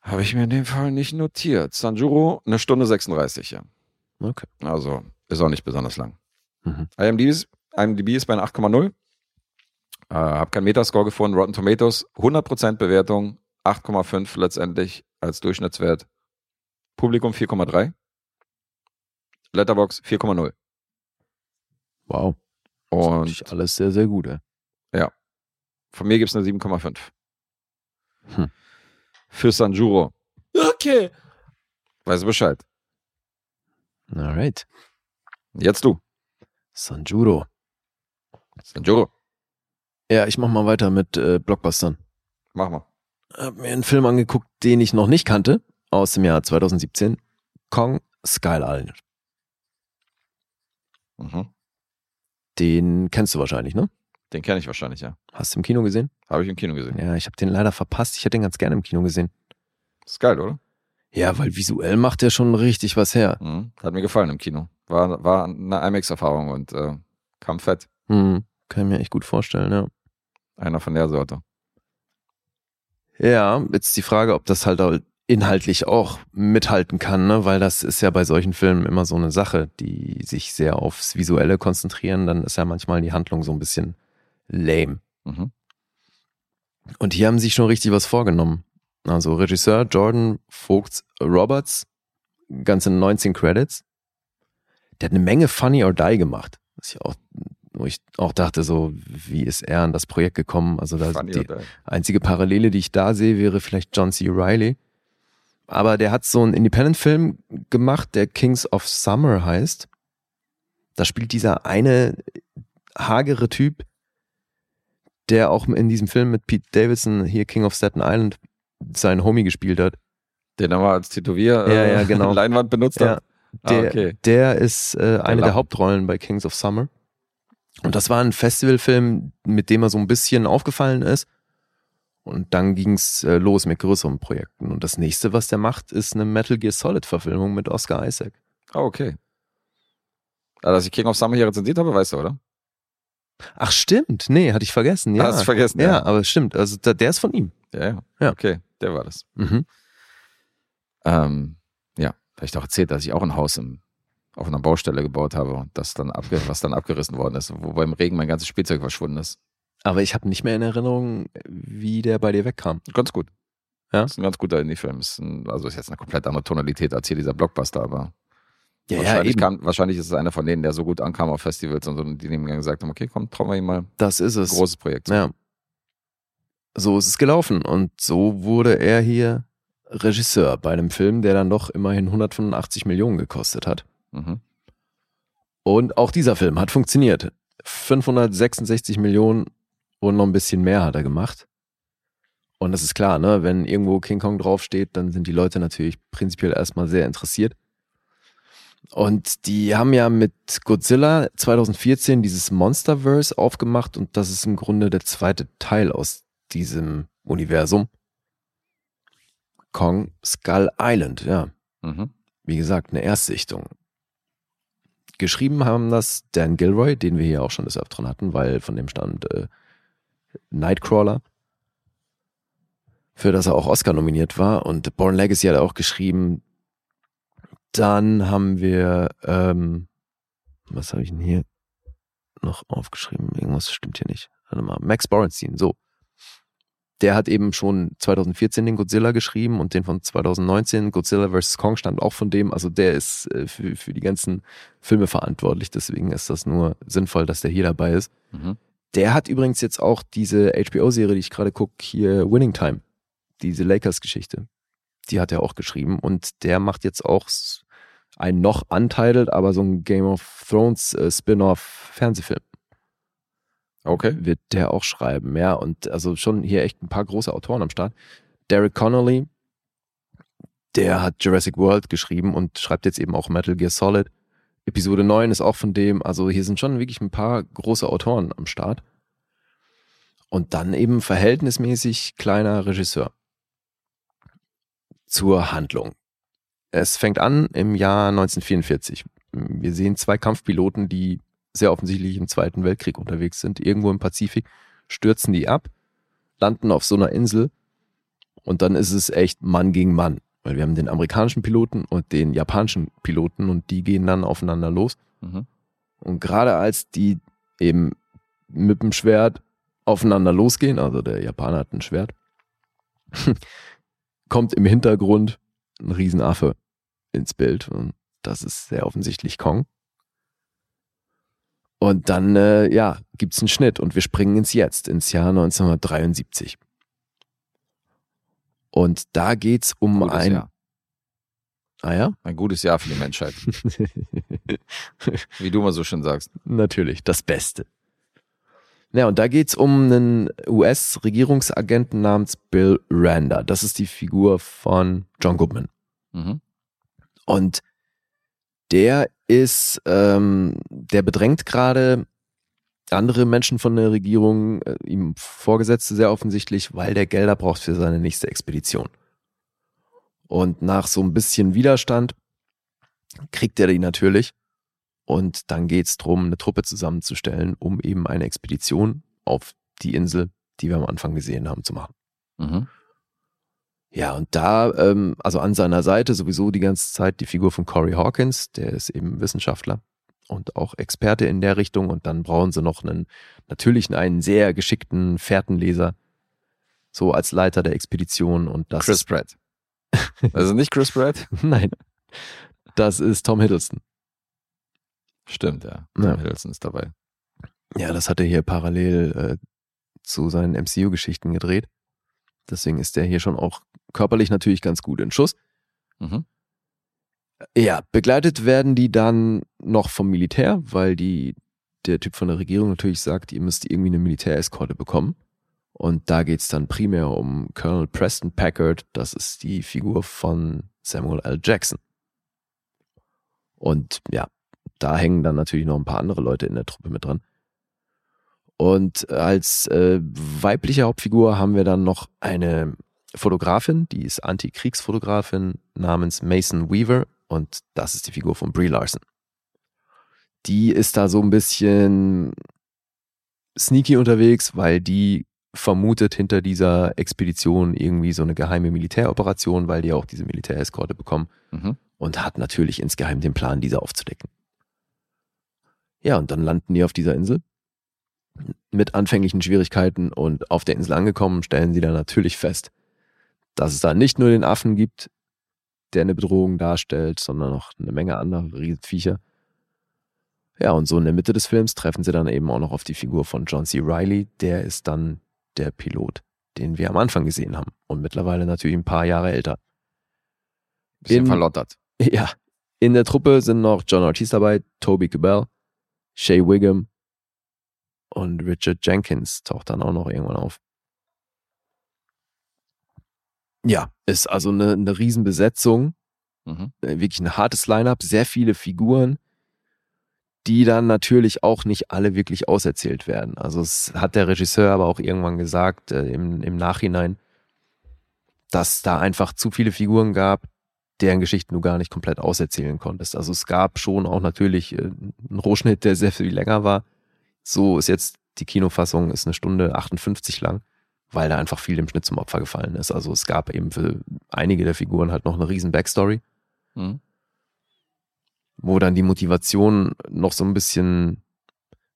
Habe ich mir in dem Fall nicht notiert. Sanjuro, eine Stunde 36, ja. Okay. Also ist auch nicht besonders lang. Mhm. IMDb ist, IMDb ist bei einer 8,0. Äh, hab keinen Metascore gefunden. Rotten Tomatoes, 100% Bewertung, 8,5 letztendlich als Durchschnittswert. Publikum 4,3. Letterbox 4,0. Wow. Das Und alles sehr, sehr gut, ey. Von mir gibt es eine 7,5. Hm. Für Sanjuro. Okay. Weißt du Bescheid. Alright. Jetzt du. Sanjuro. Sanjuro. Ja, ich mach mal weiter mit äh, Blockbustern. Mach mal. Hab mir einen Film angeguckt, den ich noch nicht kannte, aus dem Jahr 2017. Kong Skull Island. Mhm. Den kennst du wahrscheinlich, ne? Den kenne ich wahrscheinlich, ja. Hast du im Kino gesehen? Habe ich im Kino gesehen. Ja, ich habe den leider verpasst. Ich hätte den ganz gerne im Kino gesehen. ist geil, oder? Ja, weil visuell macht er schon richtig was her. Mhm. Hat mir gefallen im Kino. War, war eine IMAX-Erfahrung und äh, kam fett. Hm, kann ich mir echt gut vorstellen, ja. Einer von der Sorte. Ja, jetzt die Frage, ob das halt auch inhaltlich auch mithalten kann, ne? weil das ist ja bei solchen Filmen immer so eine Sache, die sich sehr aufs Visuelle konzentrieren, dann ist ja manchmal die Handlung so ein bisschen lame. Mhm. Und hier haben sie sich schon richtig was vorgenommen. Also Regisseur Jordan Vogts Roberts, ganze 19 Credits. Der hat eine Menge Funny or Die gemacht. Was ich auch, wo ich auch dachte, so, wie ist er an das Projekt gekommen? Also da die einzige Parallele, die ich da sehe, wäre vielleicht John C. Reilly. Aber der hat so einen Independent-Film gemacht, der Kings of Summer heißt. Da spielt dieser eine hagere Typ, der auch in diesem Film mit Pete Davidson hier King of Staten Island seinen Homie gespielt hat. Den er mal als Tätowier Ja, äh, ja, genau. Leinwand benutzt Ja, hat. der, ah, okay. der ist äh, eine der Lappen. Hauptrollen bei Kings of Summer. Und das war ein Festivalfilm, mit dem er so ein bisschen aufgefallen ist. Und dann ging's äh, los mit größeren Projekten. Und das nächste, was der macht, ist eine Metal Gear Solid-Verfilmung mit Oscar Isaac. Ah, okay. Ah, dass ich King of Summer hier rezensiert habe, weißt du, oder? Ach, stimmt. Nee, hatte ich vergessen. Ja, Hast du vergessen, ja. ja. aber stimmt. Also da, der ist von ihm. Ja, ja. Ja. Okay, der war das. Mhm. Ähm, ja, habe ich doch erzählt, dass ich auch ein Haus im, auf einer Baustelle gebaut habe und das dann abge was dann abgerissen worden ist, wo beim Regen mein ganzes Spielzeug verschwunden ist. Aber ich habe nicht mehr in Erinnerung, wie der bei dir wegkam. Ganz gut. Ja? Ist ein ganz guter Indie-Film. Also ist jetzt eine komplett andere Tonalität als hier dieser Blockbuster, aber Ja, ja, wahrscheinlich, eben. kam, wahrscheinlich ist es einer von denen, der so gut ankam auf Festivals und so, und die dem gesagt haben, okay, komm, trauen wir ihm mal Das ist es. großes Projekt. Ja. So ist es gelaufen. Und so wurde er hier Regisseur bei einem Film, der dann doch immerhin 185 Millionen gekostet hat. Mhm. Und auch dieser Film hat funktioniert. 566 Millionen und noch ein bisschen mehr hat er gemacht. Und das ist klar, ne? Wenn irgendwo King Kong draufsteht, dann sind die Leute natürlich prinzipiell erstmal sehr interessiert. Und die haben ja mit Godzilla 2014 dieses Monsterverse aufgemacht und das ist im Grunde der zweite Teil aus diesem Universum. Kong Skull Island, ja. Mhm. Wie gesagt, eine Erstsichtung. Geschrieben haben das Dan Gilroy, den wir hier auch schon des Öfteren hatten, weil von dem stand äh, Nightcrawler, für das er auch Oscar nominiert war. Und Born Legacy hat er auch geschrieben. Dann haben wir, ähm, was habe ich denn hier noch aufgeschrieben? Irgendwas stimmt hier nicht. Warte mal, Max Borenstein, so. Der hat eben schon 2014 den Godzilla geschrieben und den von 2019, Godzilla vs. Kong, stand auch von dem. Also der ist äh, für, für die ganzen Filme verantwortlich. Deswegen ist das nur sinnvoll, dass der hier dabei ist. Mhm. Der hat übrigens jetzt auch diese HBO-Serie, die ich gerade gucke, hier Winning Time. Diese Lakers-Geschichte. Die hat er auch geschrieben und der macht jetzt auch ein noch untitled, aber so ein Game of Thrones äh, Spin-off-Fernsehfilm Okay. wird der auch schreiben, ja. Und also schon hier echt ein paar große Autoren am Start. Derek Connolly, der hat Jurassic World geschrieben und schreibt jetzt eben auch Metal Gear Solid. Episode 9 ist auch von dem. Also hier sind schon wirklich ein paar große Autoren am Start. Und dann eben verhältnismäßig kleiner Regisseur. Zur Handlung. Es fängt an im Jahr 1944. Wir sehen zwei Kampfpiloten, die sehr offensichtlich im Zweiten Weltkrieg unterwegs sind, irgendwo im Pazifik, stürzen die ab, landen auf so einer Insel und dann ist es echt Mann gegen Mann, weil wir haben den amerikanischen Piloten und den japanischen Piloten und die gehen dann aufeinander los. Mhm. Und gerade als die eben mit dem Schwert aufeinander losgehen, also der Japaner hat ein Schwert, kommt im Hintergrund ein Riesenaffe ins Bild und das ist sehr offensichtlich Kong. Und dann, äh, ja, gibt's einen Schnitt und wir springen ins Jetzt, ins Jahr 1973. Und da geht's um Gutes ein. Jahr. Ah ja? Ein gutes Jahr für die Menschheit. Wie du mal so schön sagst. Natürlich, das Beste. Ja, und da geht's um einen US-Regierungsagenten namens Bill Randa. Das ist die Figur von John Goodman. Mhm. Und der ist, ähm, der bedrängt gerade andere Menschen von der Regierung, äh, ihm Vorgesetzte sehr offensichtlich, weil der Gelder braucht für seine nächste Expedition. Und nach so ein bisschen Widerstand kriegt er die natürlich. Und dann geht's drum, eine Truppe zusammenzustellen, um eben eine Expedition auf die Insel, die wir am Anfang gesehen haben, zu machen. Mhm. Ja, und da, ähm, also an seiner Seite sowieso die ganze Zeit die Figur von Corey Hawkins, der ist eben Wissenschaftler und auch Experte in der Richtung. Und dann brauchen sie noch einen, natürlich einen sehr geschickten Fährtenleser, so als Leiter der Expedition. Und das Chris Pratt. Also nicht Chris Pratt? Nein, das ist Tom Hiddleston. Stimmt, ja. Tom Ja. Hiddleston ist dabei. Ja, das hat er hier parallel äh, zu seinen MCU-Geschichten gedreht. Deswegen ist der hier schon auch körperlich natürlich ganz gut in Schuss. Mhm. Ja, begleitet werden die dann noch vom Militär, weil die, der Typ von der Regierung natürlich sagt, ihr müsst irgendwie eine Militäreskorte bekommen. Und da geht's dann primär um Colonel Preston Packard, das ist die Figur von Samuel L. Jackson. Und ja, da hängen dann natürlich noch ein paar andere Leute in der Truppe mit dran. Und als äh, weibliche Hauptfigur haben wir dann noch eine Fotografin, die ist Antikriegsfotografin namens Mason Weaver und das ist die Figur von Brie Larson. Die ist da so ein bisschen sneaky unterwegs, weil die vermutet hinter dieser Expedition irgendwie so eine geheime Militäroperation, weil die auch diese Militäreskorte bekommen Mhm. und hat natürlich insgeheim den Plan, diese aufzudecken. Ja, und dann landen die auf dieser Insel mit anfänglichen Schwierigkeiten und auf der Insel angekommen stellen sie dann natürlich fest, dass es da nicht nur den Affen gibt, der eine Bedrohung darstellt, sondern noch eine Menge anderer Riesenviecher. Ja, und so in der Mitte des Films treffen sie dann eben auch noch auf die Figur von John C. Reilly, der ist dann der Pilot, den wir am Anfang gesehen haben und mittlerweile natürlich ein paar Jahre älter. Bisschen In- verlottert. Ja, in der Truppe sind noch John Ortiz dabei, Toby Cabell, Shay Wiggum und Richard Jenkins taucht dann auch noch irgendwann auf. Ja, ist also eine, eine Riesenbesetzung, Mhm. äh, wirklich ein hartes Line-up, sehr viele Figuren, die dann natürlich auch nicht alle wirklich auserzählt werden. Also es hat der Regisseur aber auch irgendwann gesagt äh, im, im Nachhinein, dass da einfach zu viele Figuren gab, deren Geschichten du gar nicht komplett auserzählen konntest. Also es gab schon auch natürlich äh, einen Rohschnitt, der sehr viel länger war. So ist jetzt die Kinofassung, ist eine Stunde 58 lang, weil da einfach viel im Schnitt zum Opfer gefallen ist. Also es gab eben für einige der Figuren halt noch eine riesen Backstory Mhm. wo dann die Motivation noch so ein bisschen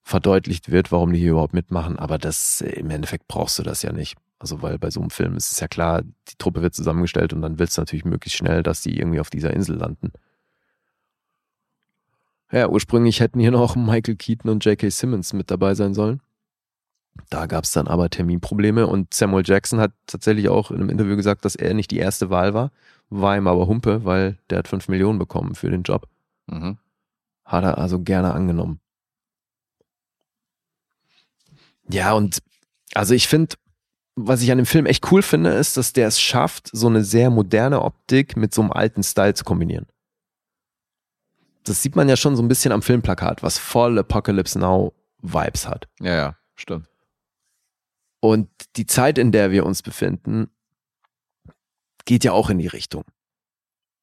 verdeutlicht wird, warum die hier überhaupt mitmachen. Aber das im Endeffekt brauchst du das ja nicht. Also weil bei so einem Film ist es ja klar, die Truppe wird zusammengestellt und dann willst du natürlich möglichst schnell, dass die irgendwie auf dieser Insel landen. Ja, ursprünglich hätten hier noch Michael Keaton und J.K. Simmons mit dabei sein sollen. Da gab es dann aber Terminprobleme und Samuel Jackson hat tatsächlich auch in einem Interview gesagt, dass er nicht die erste Wahl war, war ihm aber Humpe, weil der hat fünf Millionen bekommen für den Job. Mhm. Hat er also gerne angenommen. Ja, und also ich finde, was ich an dem Film echt cool finde, ist, dass der es schafft, so eine sehr moderne Optik mit so einem alten Style zu kombinieren. Das sieht man ja schon so ein bisschen am Filmplakat, was voll Apocalypse Now Vibes hat. Ja, ja, stimmt. Und die Zeit, in der wir uns befinden, geht ja auch in die Richtung.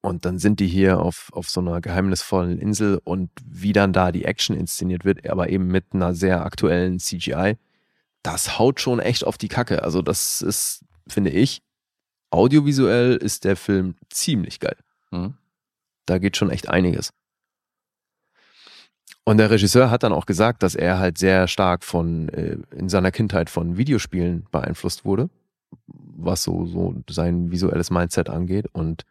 Und dann sind die hier auf, auf so einer geheimnisvollen Insel und wie dann da die Action inszeniert wird, aber eben mit einer sehr aktuellen CGI, das haut schon echt auf die Kacke. Also das ist, finde ich, audiovisuell ist der Film ziemlich geil. Mhm. Da geht schon echt einiges. Und der Regisseur hat dann auch gesagt, dass er halt sehr stark von äh, in seiner Kindheit von Videospielen beeinflusst wurde, was so so sein visuelles Mindset angeht. Und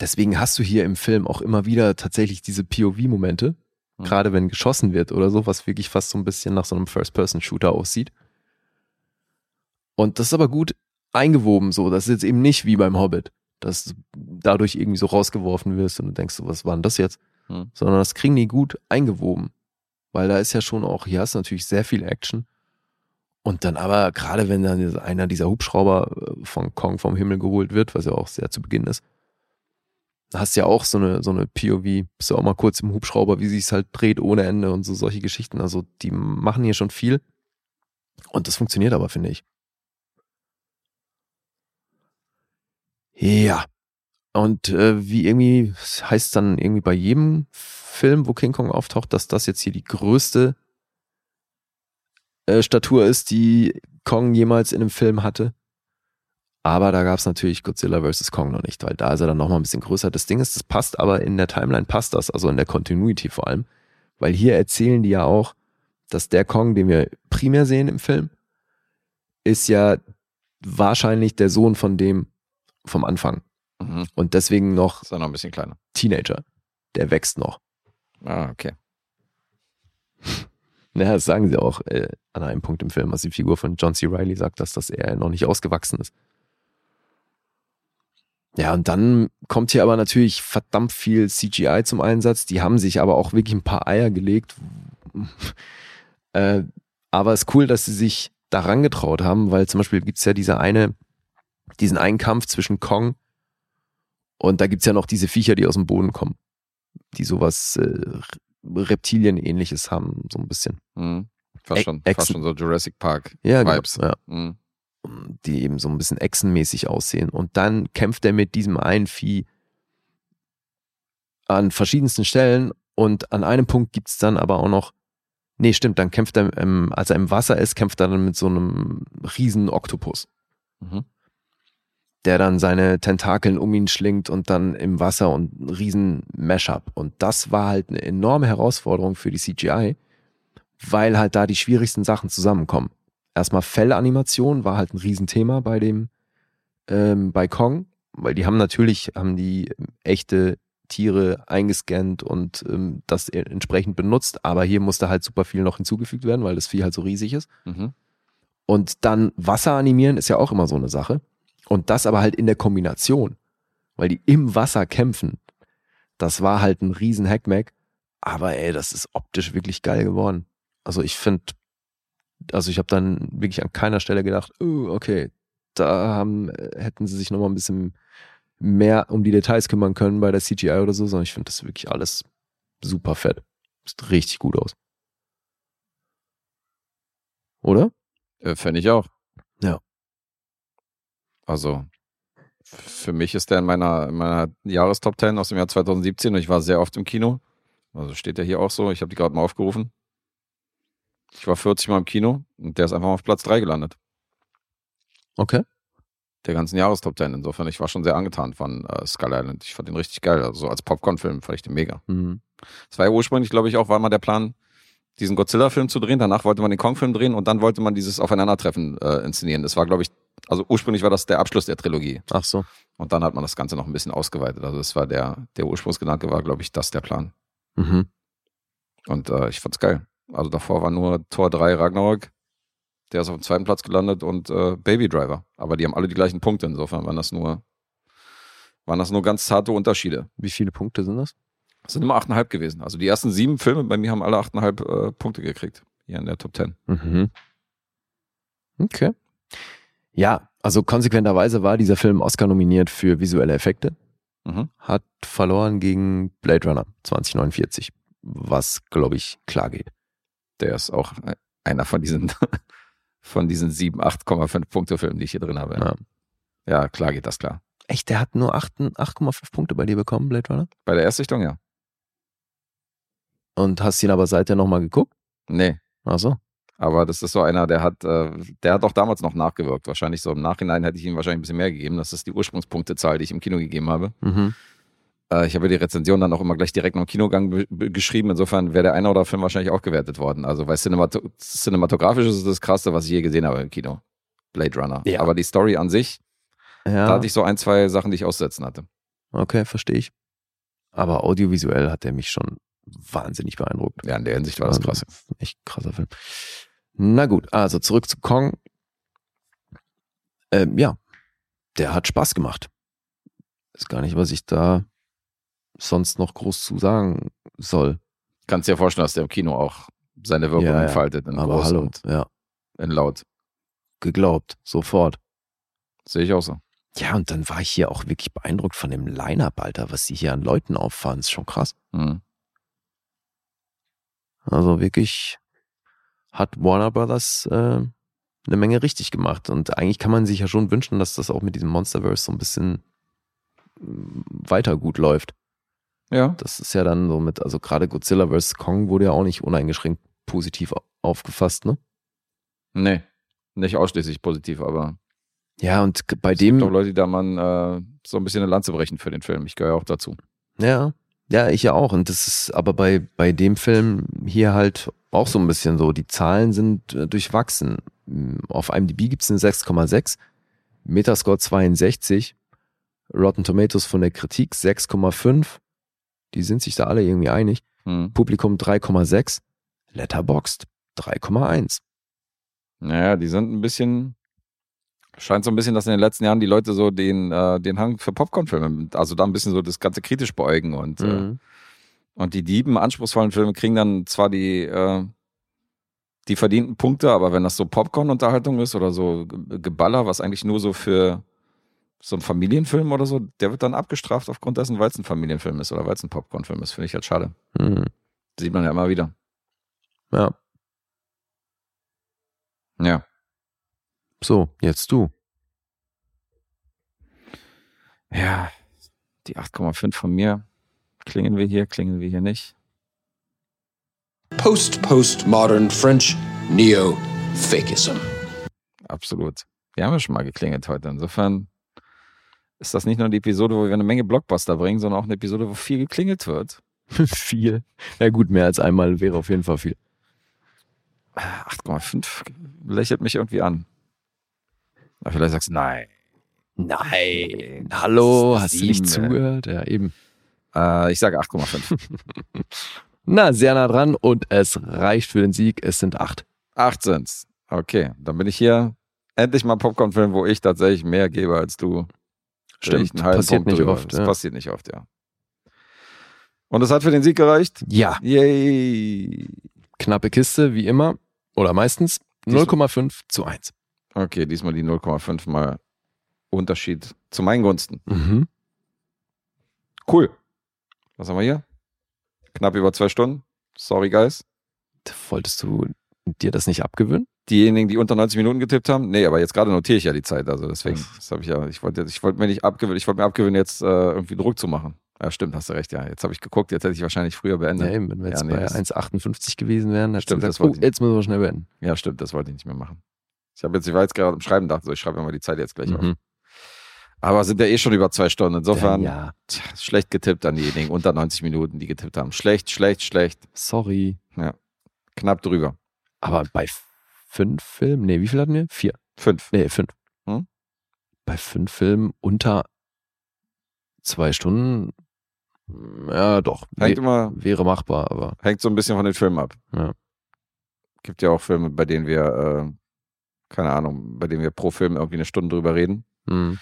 deswegen hast du hier im Film auch immer wieder tatsächlich diese POV-Momente, Mhm. gerade wenn geschossen wird oder so, was wirklich fast so ein bisschen nach so einem First-Person-Shooter aussieht. Und das ist aber gut eingewoben, so. Das ist jetzt eben nicht wie beim Hobbit, dass du dadurch irgendwie so rausgeworfen wirst und du denkst, so, was war denn das jetzt? Hm. sondern das kriegen die gut eingewoben. Weil da ist ja schon auch, hier hast du natürlich sehr viel Action. Und dann aber, gerade wenn dann einer dieser Hubschrauber äh, von Kong vom Himmel geholt wird, was ja auch sehr zu Beginn ist, da hast du ja auch so eine, so eine POV, bist du auch mal kurz im Hubschrauber, wie sich es halt dreht ohne Ende und so solche Geschichten. Also die machen hier schon viel. Und das funktioniert aber, finde ich. Ja. Und äh, wie irgendwie, heißt dann irgendwie bei jedem Film, wo King Kong auftaucht, dass das jetzt hier die größte äh, Statur ist, die Kong jemals in einem Film hatte. Aber da gab es natürlich Godzilla vs. Kong noch nicht, weil da ist er dann nochmal ein bisschen größer. Das Ding ist, das passt aber in der Timeline passt das, also in der Continuity vor allem. Weil hier erzählen die ja auch, dass der Kong, den wir primär sehen im Film, ist ja wahrscheinlich der Sohn von dem vom Anfang. Mhm. Und deswegen noch Ist er noch ein bisschen kleiner. Teenager. Der wächst noch. Ah, okay. Naja, das sagen sie auch äh, an einem Punkt im Film, als die Figur von John C. Reilly sagt, dass, dass er noch nicht ausgewachsen ist. Ja, und dann kommt hier aber natürlich verdammt viel CGI zum Einsatz. Die haben sich aber auch wirklich ein paar Eier gelegt. äh, aber es ist cool, dass sie sich daran getraut haben, weil zum Beispiel gibt's ja diese eine, diesen einen Kampf zwischen Kong und da gibt's ja noch diese Viecher, die aus dem Boden kommen, die sowas äh, Reptilien-ähnliches haben, so ein bisschen. Mhm. Fast, schon, fast schon so Jurassic Park Ja, genau. Ja. Mhm. die eben so ein bisschen echsenmäßig aussehen. Und dann kämpft er mit diesem einen Vieh an verschiedensten Stellen und an einem Punkt gibt's dann aber auch noch, nee, stimmt, dann kämpft er, ähm, als er im Wasser ist, kämpft er dann mit so einem riesen Oktopus, Mhm. Der dann seine Tentakeln um ihn schlingt und dann im Wasser und ein riesen Mashup. Und das war halt eine enorme Herausforderung für die CGI, weil halt da die schwierigsten Sachen zusammenkommen erstmal Fellanimation war halt ein Riesenthema bei dem, ähm, bei Kong, weil die haben natürlich, haben die ähm, echte Tiere eingescannt und ähm, das e- entsprechend benutzt, aber hier musste halt super viel noch hinzugefügt werden, weil das Vieh halt so riesig ist. Mhm. Und dann Wasser animieren ist ja auch immer so eine Sache. Und das aber halt in der Kombination, weil die im Wasser kämpfen. Das war halt ein riesen Hackmack. Aber ey, das ist optisch wirklich geil geworden. Also ich finde, also ich habe dann wirklich an keiner Stelle gedacht, oh, okay, da haben, äh, hätten sie sich nochmal ein bisschen mehr um die Details kümmern können bei der CGI oder so, sondern ich finde das wirklich alles super fett. Sieht richtig gut aus. Oder? Äh, Fände ich auch. Ja. Also, für mich ist der in meiner, in meiner Jahrestop 10 aus dem Jahr 2017 und ich war sehr oft im Kino. Also steht der hier auch so. Ich habe die gerade mal aufgerufen. Ich war 40 Mal im Kino und der ist einfach mal auf Platz 3 gelandet. Okay. Der ganzen Jahrestop 10. Insofern, ich war schon sehr angetan von äh, Skull Island. Ich fand den richtig geil. Also so als Popcorn-Film fand ich den mega. Mhm. Es war ja ursprünglich, glaube ich, auch, war mal der Plan, diesen Godzilla-Film zu drehen. Danach wollte man den Kong-Film drehen und dann wollte man dieses Aufeinandertreffen äh, inszenieren. Das war, glaube ich, also ursprünglich war das der Abschluss der Trilogie. Ach so. Und dann hat man das Ganze noch ein bisschen ausgeweitet. Also das war der, der Ursprungsgedanke war, glaube ich, das der Plan. Mhm. Und äh, ich fand's geil. Also davor war nur Tor 3 Ragnarok. Der ist auf dem zweiten Platz gelandet und äh, Baby Driver. Aber die haben alle die gleichen Punkte. Insofern waren das nur, waren das nur ganz zarte Unterschiede. Wie viele Punkte sind das? Es sind immer 8,5 gewesen. Also die ersten sieben Filme bei mir haben alle 8,5 äh, Punkte gekriegt. Hier in der Top 10. Mhm. Okay. Ja, also konsequenterweise war dieser Film Oscar nominiert für visuelle Effekte, Mhm. hat verloren gegen Blade Runner 2049, was, glaube ich, klar geht. Der ist auch äh, einer von diesen, von diesen 7, 8,5 Punkte Filmen, die ich hier drin habe. Ja. Ja, klar geht das klar. Echt, der hat nur 8 8,5 Punkte bei dir bekommen, Blade Runner? Bei der Erstsichtung, ja. Und hast ihn aber seither nochmal geguckt? Nee. Ach so. Aber das ist so einer, der hat, äh, der hat auch damals noch nachgewirkt. Wahrscheinlich so im Nachhinein hätte ich ihm wahrscheinlich ein bisschen mehr gegeben. Das ist die Ursprungspunktezahl, die ich im Kino gegeben habe. Mhm. Äh, ich habe die Rezension dann auch immer gleich direkt noch im Kinogang be- be- geschrieben. Insofern wäre der eine oder Film wahrscheinlich auch gewertet worden. Also, weil cinemato cinematografisch ist das krasseste, was ich je gesehen habe im Kino. Blade Runner. Ja. Aber die Story an sich, Ja, da hatte ich so ein, zwei Sachen, die ich aussetzen hatte. okay, verstehe ich. Aber audiovisuell hat er mich schon wahnsinnig beeindruckt. Ja, in der Hinsicht war das krass. Echt krasser Film. Na gut, also zurück zu Kong. Ähm, ja, der hat Spaß gemacht. Ist gar nicht, was ich da sonst noch groß zu sagen soll. Kannst dir vorstellen, dass der im Kino auch seine Wirkung Ja, ja. entfaltet. In Aber groß hallo, und ja, in laut. geglaubt, sofort. Sehe ich auch so. Ja, und dann war ich hier auch wirklich beeindruckt von dem Line-Up, Alter, was sie hier an Leuten auffahren, ist schon krass. Mhm. Also wirklich hat Warner Brothers äh, eine Menge richtig gemacht. Und eigentlich kann man sich ja schon wünschen, dass das auch mit diesem Monsterverse so ein bisschen weiter gut läuft. Ja. Das ist ja dann so mit, also gerade Godzilla vs. Kong wurde ja auch nicht uneingeschränkt positiv aufgefasst, ne? Nee, nicht ausschließlich positiv, aber Ja, und bei es gibt auch dem, Leute, die da mal äh, so ein bisschen eine Lanze brechen für den Film. Ich gehöre auch dazu. ja, ja, ich ja auch. Und das ist aber bei, bei dem Film hier halt auch so ein bisschen so. Die Zahlen sind äh, durchwachsen. Mm, Auf IMDb gibt es eine 6,6, Metascore 62, Rotten Tomatoes von der Kritik 6,5. Die sind sich da alle irgendwie einig. Hm. Publikum 3,6, Letterboxd 3,1. Naja, die sind ein bisschen. Scheint so ein bisschen, dass in den letzten Jahren die Leute so den, äh, den Hang für Popcorn-Filme, also da ein bisschen so das Ganze kritisch beäugen und, äh, Mhm. und die Dieben, anspruchsvollen Filme kriegen dann zwar die, äh, die verdienten Punkte, aber wenn das so Popcorn-Unterhaltung ist oder so Ge- Geballer, was eigentlich nur so für so ein Familienfilm oder so, der wird dann abgestraft aufgrund dessen, weil es ein Familienfilm ist oder weil es ein Popcorn-Film ist. Finde ich halt schade. Mhm. Sieht man ja immer wieder. Ja, Ja. So, jetzt du. Ja, die 8,5 von mir. Klingen wir hier, klingen wir hier nicht. Post-postmodern French Neo-Fakism. Absolut. Wir haben ja schon mal geklingelt heute. Insofern ist das nicht nur die Episode, wo wir eine Menge Blockbuster bringen, sondern auch eine Episode, wo viel geklingelt wird. viel. Ja gut, mehr als einmal wäre auf jeden Fall viel. 8,5 lächelt mich irgendwie an. Aber vielleicht sagst du, nein. Nein. Hallo, hast du nicht zugehört? Ja, eben. Äh, ich sage 8,5. Na, sehr nah dran und es reicht für den Sieg. Es sind acht. 8 sind's. Okay, dann bin ich hier. Endlich mal Popcorn-Film, wo ich tatsächlich mehr gebe als du. Stimmt, passiert Punkt nicht drüber. oft, Das ja. passiert nicht oft, ja. Und es hat für den Sieg gereicht? Ja, Yay. knappe Kiste, wie immer. Oder meistens Diesmal- 0,5 zu 1. Okay, diesmal die 0,5 mal Unterschied zu meinen Gunsten. Mhm. Cool. Was haben wir hier? Knapp über zwei Stunden. Sorry, guys. Wolltest du dir das nicht abgewöhnen? Diejenigen, die unter 90 Minuten getippt haben, nee, aber jetzt gerade notiere ich ja die Zeit, also deswegen, das habe ich ja, ich wollte, ich wollte mir nicht abgewöhnen, ich wollte mir abgewöhnen, jetzt äh, irgendwie Druck zu machen. Ja, stimmt, hast du recht, ja. Jetzt habe ich geguckt, jetzt hätte ich wahrscheinlich früher beendet. Ja, eben, wenn wir jetzt Ja, nee, bei das- 1,58 gewesen wären, hättest Stimmt, du das gesagt, oh, jetzt müssen wir schnell beenden. Ja, stimmt, das wollte ich nicht mehr machen. Ich habe jetzt, ich war jetzt gerade am Schreiben, dachte so, ich schreibe mir mal die Zeit jetzt gleich auf. Mhm. Aber sind ja eh schon über zwei Stunden. Insofern Ja, tja, schlecht getippt an diejenigen unter 90 Minuten, die getippt haben. Schlecht, schlecht, schlecht. sorry. Knapp drüber. Aber bei fünf Filmen, nee, wie viel hatten wir? Vier. Fünf. Nee, fünf. Hm? Bei fünf Filmen unter zwei Stunden, ja doch, Hängt wä- immer, wäre machbar, aber hängt so ein bisschen von den Filmen ab. Ja. Gibt ja auch Filme, bei denen wir, äh, keine Ahnung, bei denen wir pro Film irgendwie eine Stunde drüber reden. hm,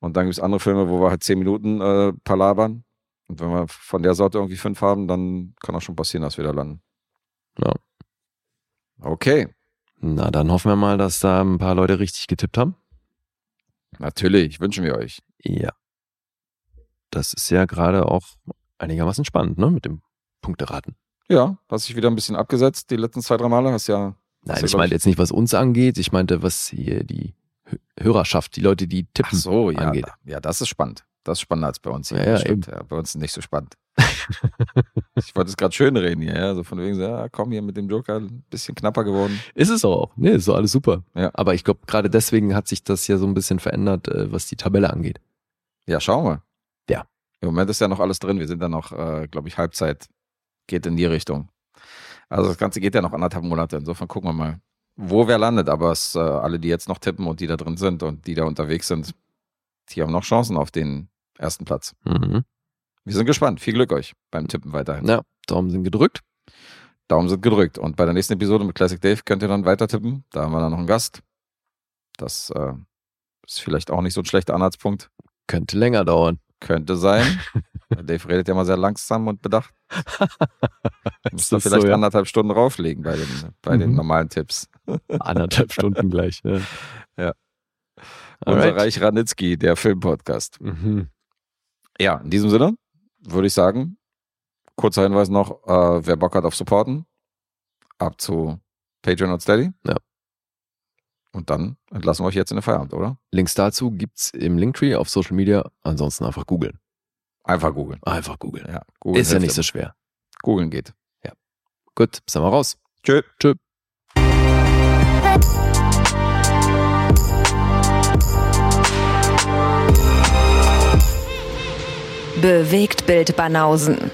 Und dann gibt es andere Filme, wo wir halt zehn Minuten äh, palabern. Und wenn wir von der Sorte irgendwie fünf haben, dann kann auch schon passieren, dass wir da landen. Ja. Okay, na dann hoffen wir mal, dass da ein paar Leute richtig getippt haben. natürlich, wünschen wir euch. Ja. Das ist ja gerade auch einigermaßen spannend, ne, mit dem Punkteraten. Ja, hast dich wieder ein bisschen abgesetzt die letzten zwei, drei Male. Hast ja. Nein, ich meinte jetzt nicht, was uns angeht, ich meinte, was hier die Hö- Hörerschaft, die Leute, die Ach tippen, so, ja. angeht. Ja, das ist spannend. Das ist spannender als bei uns hier. Ja, ja, stimmt, ja, bei uns ist nicht so spannend. ich wollte es gerade schön reden hier, ja. So von wegen so, ja, komm hier mit dem Joker, ein bisschen knapper geworden. Ist es auch. Nee, ist doch alles super. Ja. Aber ich glaube, gerade deswegen hat sich das ja so ein bisschen verändert, äh, was die Tabelle angeht. Ja, schauen wir. Ja. Im Moment ist ja noch alles drin. Wir sind dann noch, äh, glaube ich, Halbzeit. Geht in die Richtung. Also das Ganze geht ja noch anderthalb Monate. Insofern gucken wir mal, wo wer landet. Aber es, äh, alle, die jetzt noch tippen und die da drin sind und die da unterwegs sind, die haben noch Chancen auf den ersten Platz. Mhm. Wir sind gespannt. Viel Glück euch beim Tippen weiterhin. Ja, Daumen sind gedrückt. Daumen sind gedrückt. Und bei der nächsten Episode mit Classic Dave könnt ihr dann weiter tippen. Da haben wir dann noch einen Gast. Das äh, ist vielleicht auch nicht so ein schlechter Anhaltspunkt. Könnte länger dauern. Könnte sein. Dave redet ja mal sehr langsam und bedacht. Ist vielleicht so, ja. anderthalb Stunden rauflegen bei den, bei den Mhm. normalen Tipps. Anderthalb Stunden gleich. Ja. Unser Alright. Reich Ranitzky, der Filmpodcast. Mhm. Ja, in diesem Sinne würde ich sagen, kurzer Hinweis noch, äh, wer Bock hat auf Supporten, ab zu Patreon und Steady. Ja. Und dann entlassen wir euch jetzt in den Feierabend, oder? Links dazu gibt's im Linktree auf Social Media. Ansonsten einfach googeln. Einfach googeln. Einfach googeln. Ja, googeln Ist ja nicht so schwer. Googeln geht. Gut, sind wir raus. Tschö. Tschö. Bewegt Bild Banausen.